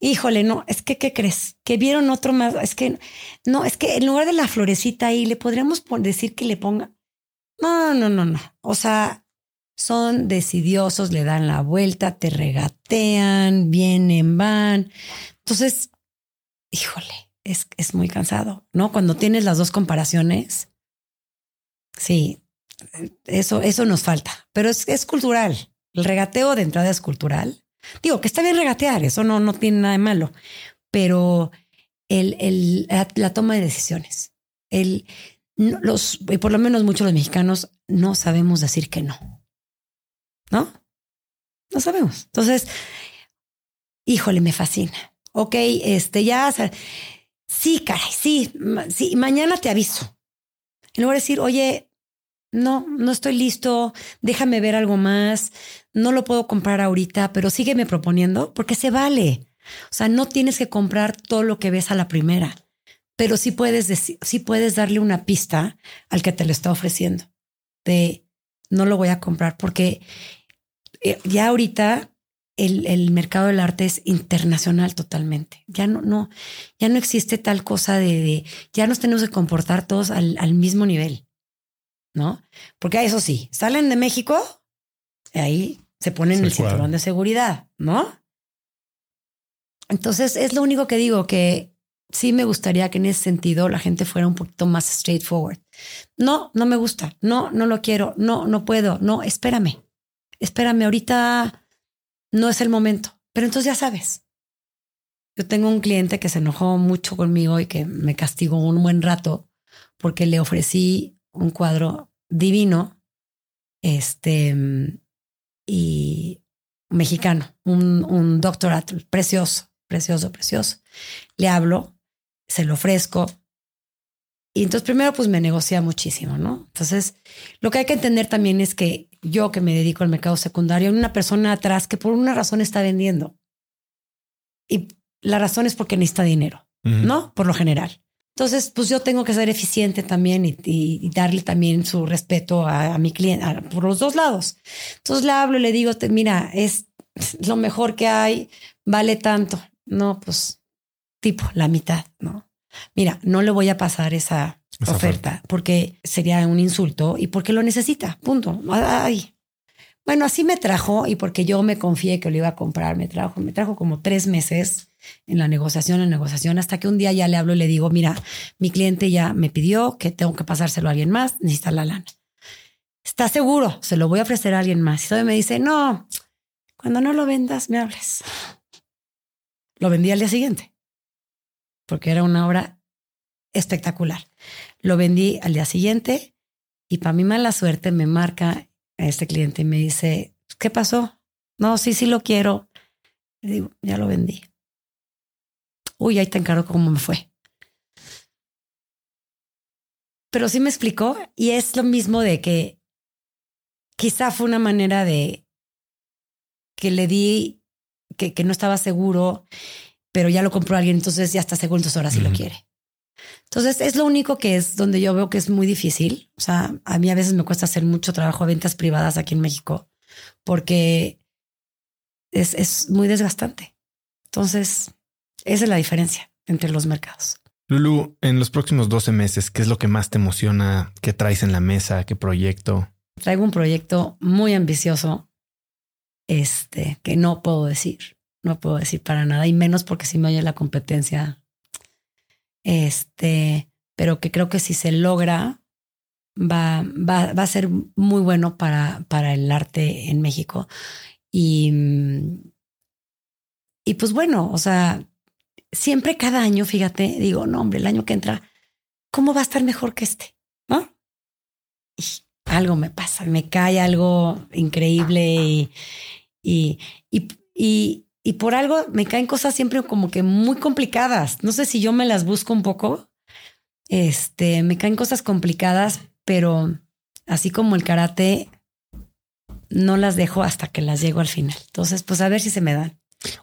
Híjole, no, es que, ¿qué crees? Que vieron otro más. Es que, no, es que en lugar de la florecita ahí, le podríamos decir que le ponga. No, no, no, no. O sea, son decidiosos, le dan la vuelta, te regatean, vienen, van. Entonces, híjole, es, muy cansado, ¿no? Cuando tienes las dos comparaciones, sí, eso, eso nos falta, pero es, es cultural. El regateo de entrada es cultural. Digo que está bien regatear, eso no, no tiene nada de malo, pero el, el, la, toma de decisiones, el, los, y por lo menos muchos los mexicanos no sabemos decir que no, ¿no? No sabemos. Entonces, híjole, me fascina. Ok, este ya sí, caray, sí, sí, mañana te aviso. En lugar de decir, oye, no, no estoy listo, déjame ver algo más, no lo puedo comprar ahorita, pero sígueme proponiendo porque se vale. O sea, no tienes que comprar todo lo que ves a la primera, pero sí puedes decir, sí puedes darle una pista al que te lo está ofreciendo de no lo voy a comprar porque eh, ya ahorita el, mercado del arte es internacional totalmente. Ya no, no, ya no existe tal cosa de, ya nos tenemos que comportar todos al, mismo nivel, ¿no? Porque eso sí, salen de México, ahí se ponen el cinturón de seguridad, ¿no? Entonces es lo único que digo que sí me gustaría que en ese sentido la gente fuera un poquito más straightforward. No, no me gusta. No, no lo quiero. No, no puedo. No, espérame. Espérame. Ahorita no es el momento. Pero entonces ya sabes. Yo tengo un cliente que se enojó mucho conmigo y que me castigó un buen rato porque le ofrecí un cuadro divino, este, y mexicano, un, un doctorado precioso, precioso, precioso. Le hablo, se lo ofrezco. Y entonces primero pues me negocia muchísimo, ¿no? Entonces, lo que hay que entender también es que yo que me dedico al mercado secundario, una persona atrás que por una razón está vendiendo. Y la razón es porque necesita dinero, ¿no? Por lo general. Entonces, pues yo tengo que ser eficiente también y, darle también su respeto a, mi cliente por los dos lados. Entonces le hablo y le digo, mira, es lo mejor que hay, vale tanto. No, pues tipo la mitad, ¿no? Mira, no le voy a pasar esa oferta, porque sería un insulto y porque lo necesita, punto. Ay. Bueno, así me trajo y porque yo me confié que lo iba a comprar, me trajo, me trajo como tres meses en la negociación, en negociación, hasta que un día ya le hablo y le digo, mira, mi cliente ya me pidió que tengo que pasárselo a alguien más, necesita la lana. ¿Está seguro? Se lo voy a ofrecer a alguien más. Y todavía me dice, no, cuando no lo vendas, me hables. Lo vendí al día siguiente, porque era una obra espectacular. Lo vendí al día siguiente y para mi mala suerte me marca a este cliente y me dice, ¿qué pasó? No, sí, sí lo quiero. Le digo, ya lo vendí. Uy, ahí te encargo cómo me fue. Pero sí me explicó y es lo mismo de que quizá fue una manera de que le di que, que no estaba seguro, pero ya lo compró alguien, entonces ya está seguro, entonces ahora sí lo quiere. Entonces es lo único que es donde yo veo que es muy difícil. O sea, a mí a veces me cuesta hacer mucho trabajo de ventas privadas aquí en México porque es, es muy desgastante. Entonces, esa es la diferencia entre los mercados. Lulu, en los próximos 12 meses, ¿qué es lo que más te emociona? ¿Qué traes en la mesa? ¿Qué proyecto? Traigo un proyecto muy ambicioso, este, que no puedo decir, no puedo decir para nada, y menos porque si me oye la competencia este, pero que creo que si se logra, va, va, va a ser muy bueno para, para el arte en México. Y, y pues bueno, o sea, siempre cada año, fíjate, digo, no, hombre, el año que entra, ¿cómo va a estar mejor que este? ¿No? Y algo me pasa, me cae algo increíble y, y, y, y, y por algo me caen cosas siempre como que muy complicadas. No sé si yo me las busco un poco. Este, me caen cosas complicadas, pero así como el karate, no las dejo hasta que las llego al final. Entonces, pues a ver si se me dan.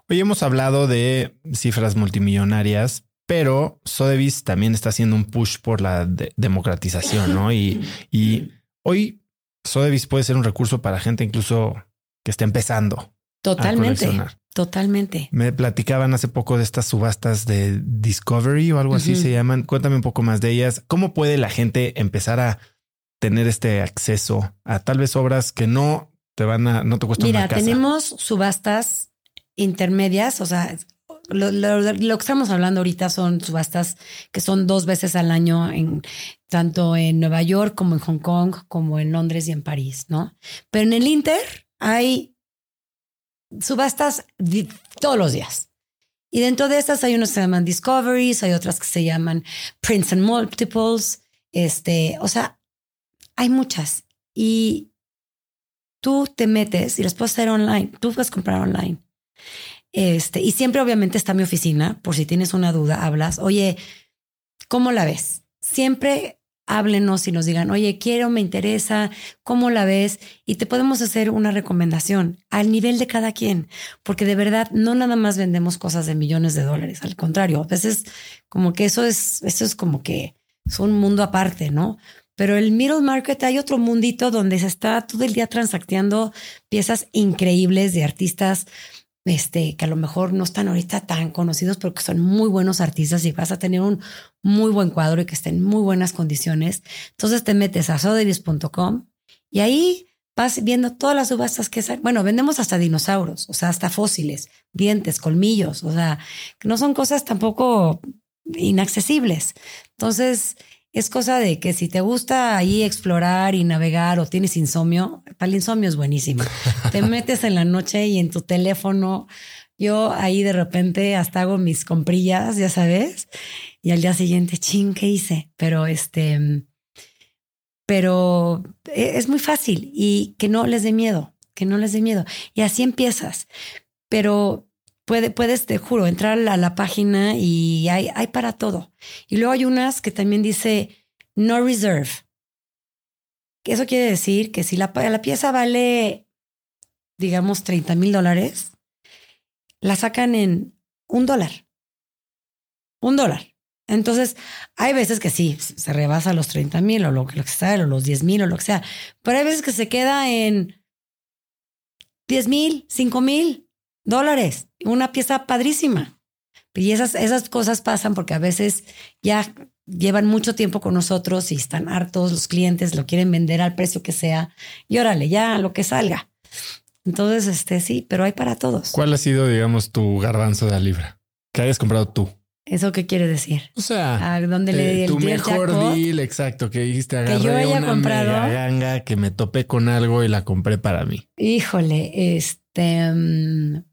Hoy hemos hablado de cifras multimillonarias, pero Sotheby's también está haciendo un push por la democratización, ¿no? Y, y hoy Sotheby's puede ser un recurso para gente incluso que está empezando. Totalmente. Totalmente. Me platicaban hace poco de estas subastas de Discovery o algo así se llaman. Cuéntame un poco más de ellas. ¿Cómo puede la gente empezar a tener este acceso a tal vez obras que no te van a, no te cuestan Mira, tenemos subastas intermedias, o sea, lo, que estamos hablando ahorita son subastas que son dos veces al año en tanto en Nueva York como en Hong Kong, como en Londres y en París, ¿no? Pero en el Inter hay subastas todos los días. Y dentro de estas hay unos que se llaman Discoveries, hay otras que se llaman Prints and Multiples, este, o sea, hay muchas. Y tú te metes y las puedes hacer online, tú puedes comprar online. Este, y siempre obviamente está mi oficina, por si tienes una duda, hablas, oye, ¿cómo la ves? Siempre háblenos y nos digan, oye, quiero, me interesa, ¿cómo la ves? Y te podemos hacer una recomendación al nivel de cada quien, porque de verdad no nada más vendemos cosas de millones de dólares, al contrario, a veces como que eso es, eso es como que es un mundo aparte, ¿no? Pero el middle market hay otro mundito donde se está todo el día transacteando piezas increíbles de artistas este, que a lo mejor no están ahorita tan conocidos, pero que son muy buenos artistas y vas a tener un muy buen cuadro y que esté en muy buenas condiciones. Entonces te metes a sodevis.com y ahí vas viendo todas las subastas que salen. Bueno, vendemos hasta dinosaurios, o sea, hasta fósiles, dientes, colmillos, o sea, que no son cosas tampoco inaccesibles. Entonces, es cosa de que si te gusta ahí explorar y navegar o tienes insomnio, para el insomnio es buenísimo. te metes en la noche y en tu teléfono, yo ahí de repente hasta hago mis comprillas, ya sabes, y al día siguiente, ching, ¿qué hice? Pero este, pero e, es muy fácil y que no les dé miedo, que no les dé miedo. Y así empiezas. Pero puedes, te juro, entrar a la, página y hay, hay para todo. Y luego hay unas que también dice no reserve. Eso quiere decir que si la, la pieza vale, digamos, 30 mil dólares, la sacan en un dólar. Un dólar. Entonces, hay veces que sí, se rebasa los 30 mil o lo que sea, o los 10 mil o lo que sea, pero hay veces que se queda en 10 mil, 5 mil dólares. Una pieza padrísima. Y esas, esas cosas pasan porque a veces ya llevan mucho tiempo con nosotros y están hartos, los clientes lo quieren vender al precio que sea y órale, ya lo que salga. Entonces, este sí, pero hay para todos. ¿Cuál ha sido, digamos, tu garbanzo de la libra que hayas comprado tú? ¿Eso qué quiere decir? O sea, ¿A dónde le di eh, el tu mejor deal, exacto, que dijiste agarré que yo haya una comprado. ganga que me topé con algo y la compré para mí. Híjole, este mm,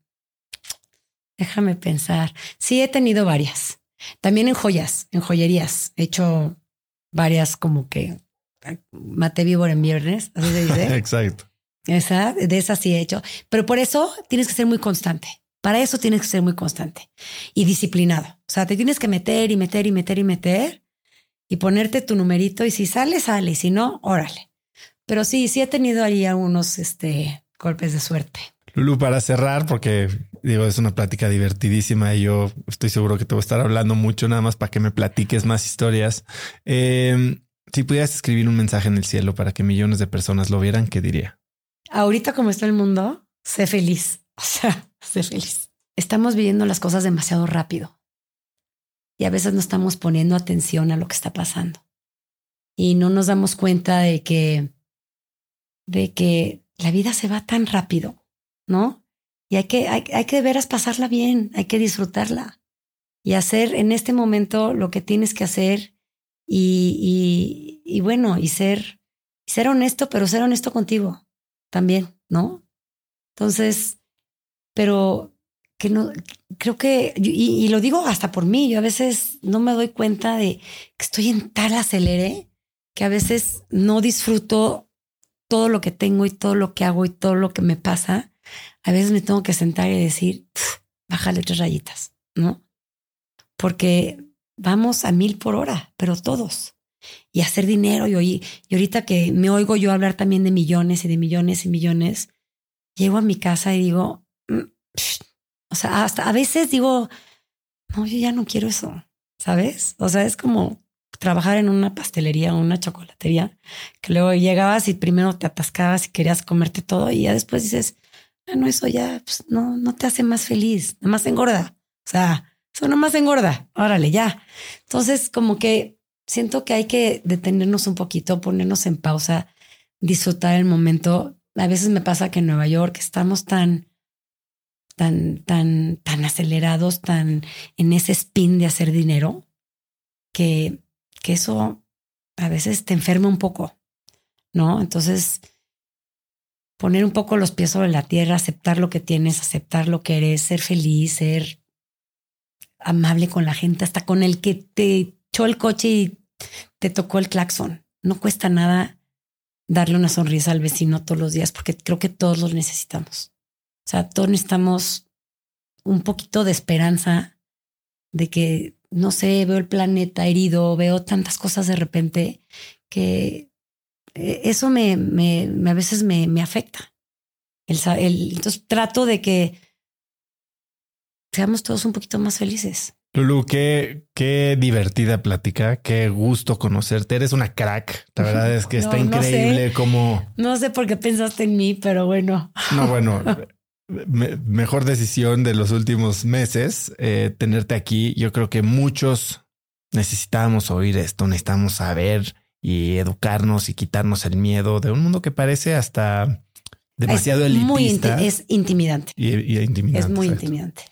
Déjame pensar. Sí, he tenido varias. También en joyas, en joyerías. He hecho varias como que mate víbora en viernes, así se dice. Exacto. Esa, de esas sí he hecho. Pero por eso tienes que ser muy constante. Para eso tienes que ser muy constante y disciplinado. O sea, te tienes que meter y meter y meter y meter y ponerte tu numerito y si sale, sale. Y si no, órale. Pero sí, sí he tenido ahí algunos este, golpes de suerte. Lulu, para cerrar, porque digo, es una plática divertidísima y yo estoy seguro que te voy a estar hablando mucho nada más para que me platiques más historias. Em, si pudieras escribir un mensaje en el cielo para que millones de personas lo vieran, ¿qué diría? Ahorita como está el mundo, sé feliz. O sea, sé feliz. Estamos viviendo las cosas demasiado rápido y a veces no estamos poniendo atención a lo que está pasando y no nos damos cuenta de que de que la vida se va tan rápido ¿no? Y hay que, hay, que de veras pasarla bien, hay que disfrutarla y hacer en este momento lo que tienes que hacer y, y, y bueno, y ser, ser honesto, pero ser honesto contigo también, ¿no? Entonces, pero que no, creo que, y, lo digo hasta por mí, yo a veces no me doy cuenta de que estoy en tal acelere que a veces no disfruto todo lo que tengo y todo lo que hago y todo lo que me pasa. A veces me tengo que sentar y decir, bájale tres rayitas, ¿no? Porque vamos a mil por hora, pero todos. Y hacer dinero y, y ahorita que me oigo yo hablar también de millones y de millones y millones, llego a mi casa y digo, mm, o sea, hasta a veces digo, no, yo ya no quiero eso, ¿sabes? O sea, es como trabajar en una pastelería o una chocolatería, que luego llegabas y primero te atascabas y querías comerte todo y ya después dices, ah, no, eso ya pues, no, no te hace más feliz, nada más engorda. O sea, eso nada más engorda, órale, ya. Entonces, como que siento que hay que detenernos un poquito, ponernos en pausa, disfrutar el momento. A veces me pasa que en Nueva York estamos tan tan, tan, tan acelerados, tan en ese spin de hacer dinero, que, que eso a veces te enferma un poco, ¿no? Entonces, poner un poco los pies sobre la tierra, aceptar lo que tienes, aceptar lo que eres, ser feliz, ser amable con la gente, hasta con el que te echó el coche y te tocó el claxon. No cuesta nada darle una sonrisa al vecino todos los días, porque creo que todos los necesitamos. O sea, todos necesitamos un poquito de esperanza de que, no sé, veo el planeta herido, veo tantas cosas de repente que eso me, me, a veces me, me afecta. El, el, entonces trato de que seamos todos un poquito más felices. Lulu, qué, qué divertida plática, qué gusto conocerte. Eres una crack. La verdad es que está increíble como. No sé por qué pensaste en mí, pero bueno. No, bueno, mejor decisión de los últimos meses, eh, tenerte aquí. Yo creo que muchos necesitamos oír esto, necesitamos saber y educarnos y quitarnos el miedo de un mundo que parece hasta demasiado es elitista. Muy es intimidante. Y, intimidante. Es muy intimidante.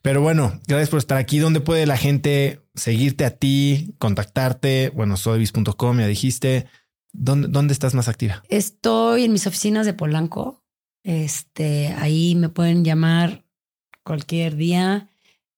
Pero bueno, gracias por estar aquí. ¿Dónde puede la gente seguirte a ti, contactarte? Bueno, soyvis.com, ya dijiste. ¿Dónde, ¿Dónde estás más activa? Estoy en mis oficinas de Polanco, este, ahí me pueden llamar cualquier día.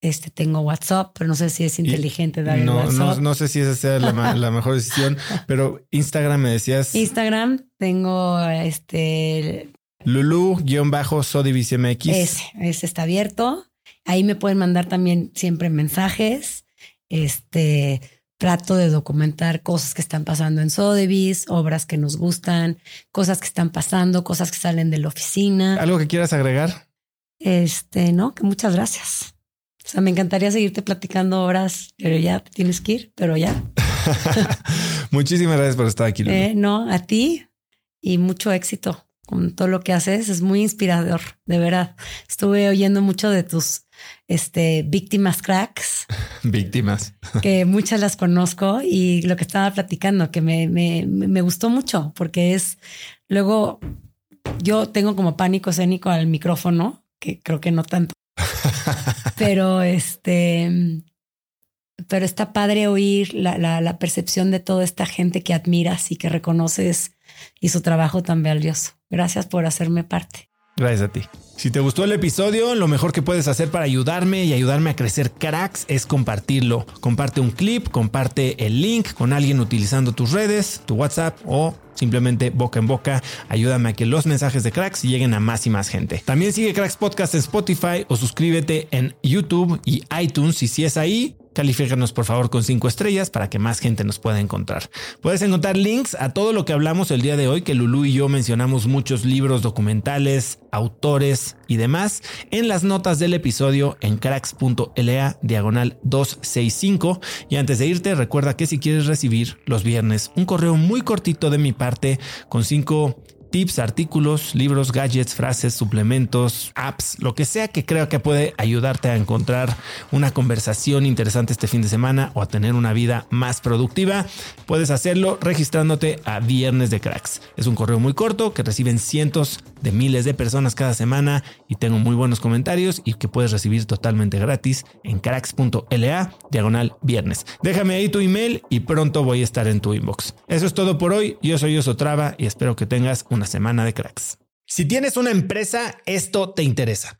Este, tengo WhatsApp, pero no sé si es inteligente darle no, WhatsApp. No, sé si esa sea la, mejor decisión, pero Instagram me decías. Instagram tengo este. Lulu-SODIVISMX. Ese, ese está abierto. Ahí me pueden mandar también siempre mensajes. Este, trato de documentar cosas que están pasando en Sotheby's, obras que nos gustan, cosas que están pasando, cosas que salen de la oficina. ¿Algo que quieras agregar? Este, no, que muchas gracias. O sea, me encantaría seguirte platicando horas, pero ya tienes que ir, pero ya. Muchísimas gracias por estar aquí. Eh, no, a ti y mucho éxito con todo lo que haces. Es muy inspirador, de verdad. Estuve oyendo mucho de tus este, víctimas cracks. víctimas. que muchas las conozco y lo que estaba platicando, que me, me, me gustó mucho, porque es luego yo tengo como pánico escénico al micrófono, que creo que no tanto. pero este, pero está padre oír la, la, la percepción de toda esta gente que admiras y que reconoces y su trabajo tan valioso. Gracias por hacerme parte. Gracias a ti. Si te gustó el episodio, lo mejor que puedes hacer para ayudarme y ayudarme a crecer cracks es compartirlo. Comparte un clip, comparte el link con alguien utilizando tus redes, tu WhatsApp o simplemente boca en boca. Ayúdame a que los mensajes de cracks lleguen a más y más gente. También sigue Cracks Podcast en Spotify o suscríbete en YouTube y iTunes y si es ahí, califícanos por favor con cinco estrellas para que más gente nos pueda encontrar. Puedes encontrar links a todo lo que hablamos el día de hoy, que Lulu y yo mencionamos muchos libros, documentales, autores y demás en las notas del episodio en cracks.la diagonal 265. Y antes de irte, recuerda que si quieres recibir los viernes un correo muy cortito de mi parte con cinco tips, artículos, libros, gadgets, frases, suplementos, apps, lo que sea que creo que puede ayudarte a encontrar una conversación interesante este fin de semana o a tener una vida más productiva, puedes hacerlo registrándote a Viernes de Cracks. Es un correo muy corto que reciben cientos de miles de personas cada semana y tengo muy buenos comentarios y que puedes recibir totalmente gratis en cracks.la diagonal viernes. Déjame ahí tu email y pronto voy a estar en tu inbox. Eso es todo por hoy. Yo soy Osotrava y espero que tengas un una semana de cracks. Si tienes una empresa, esto te interesa.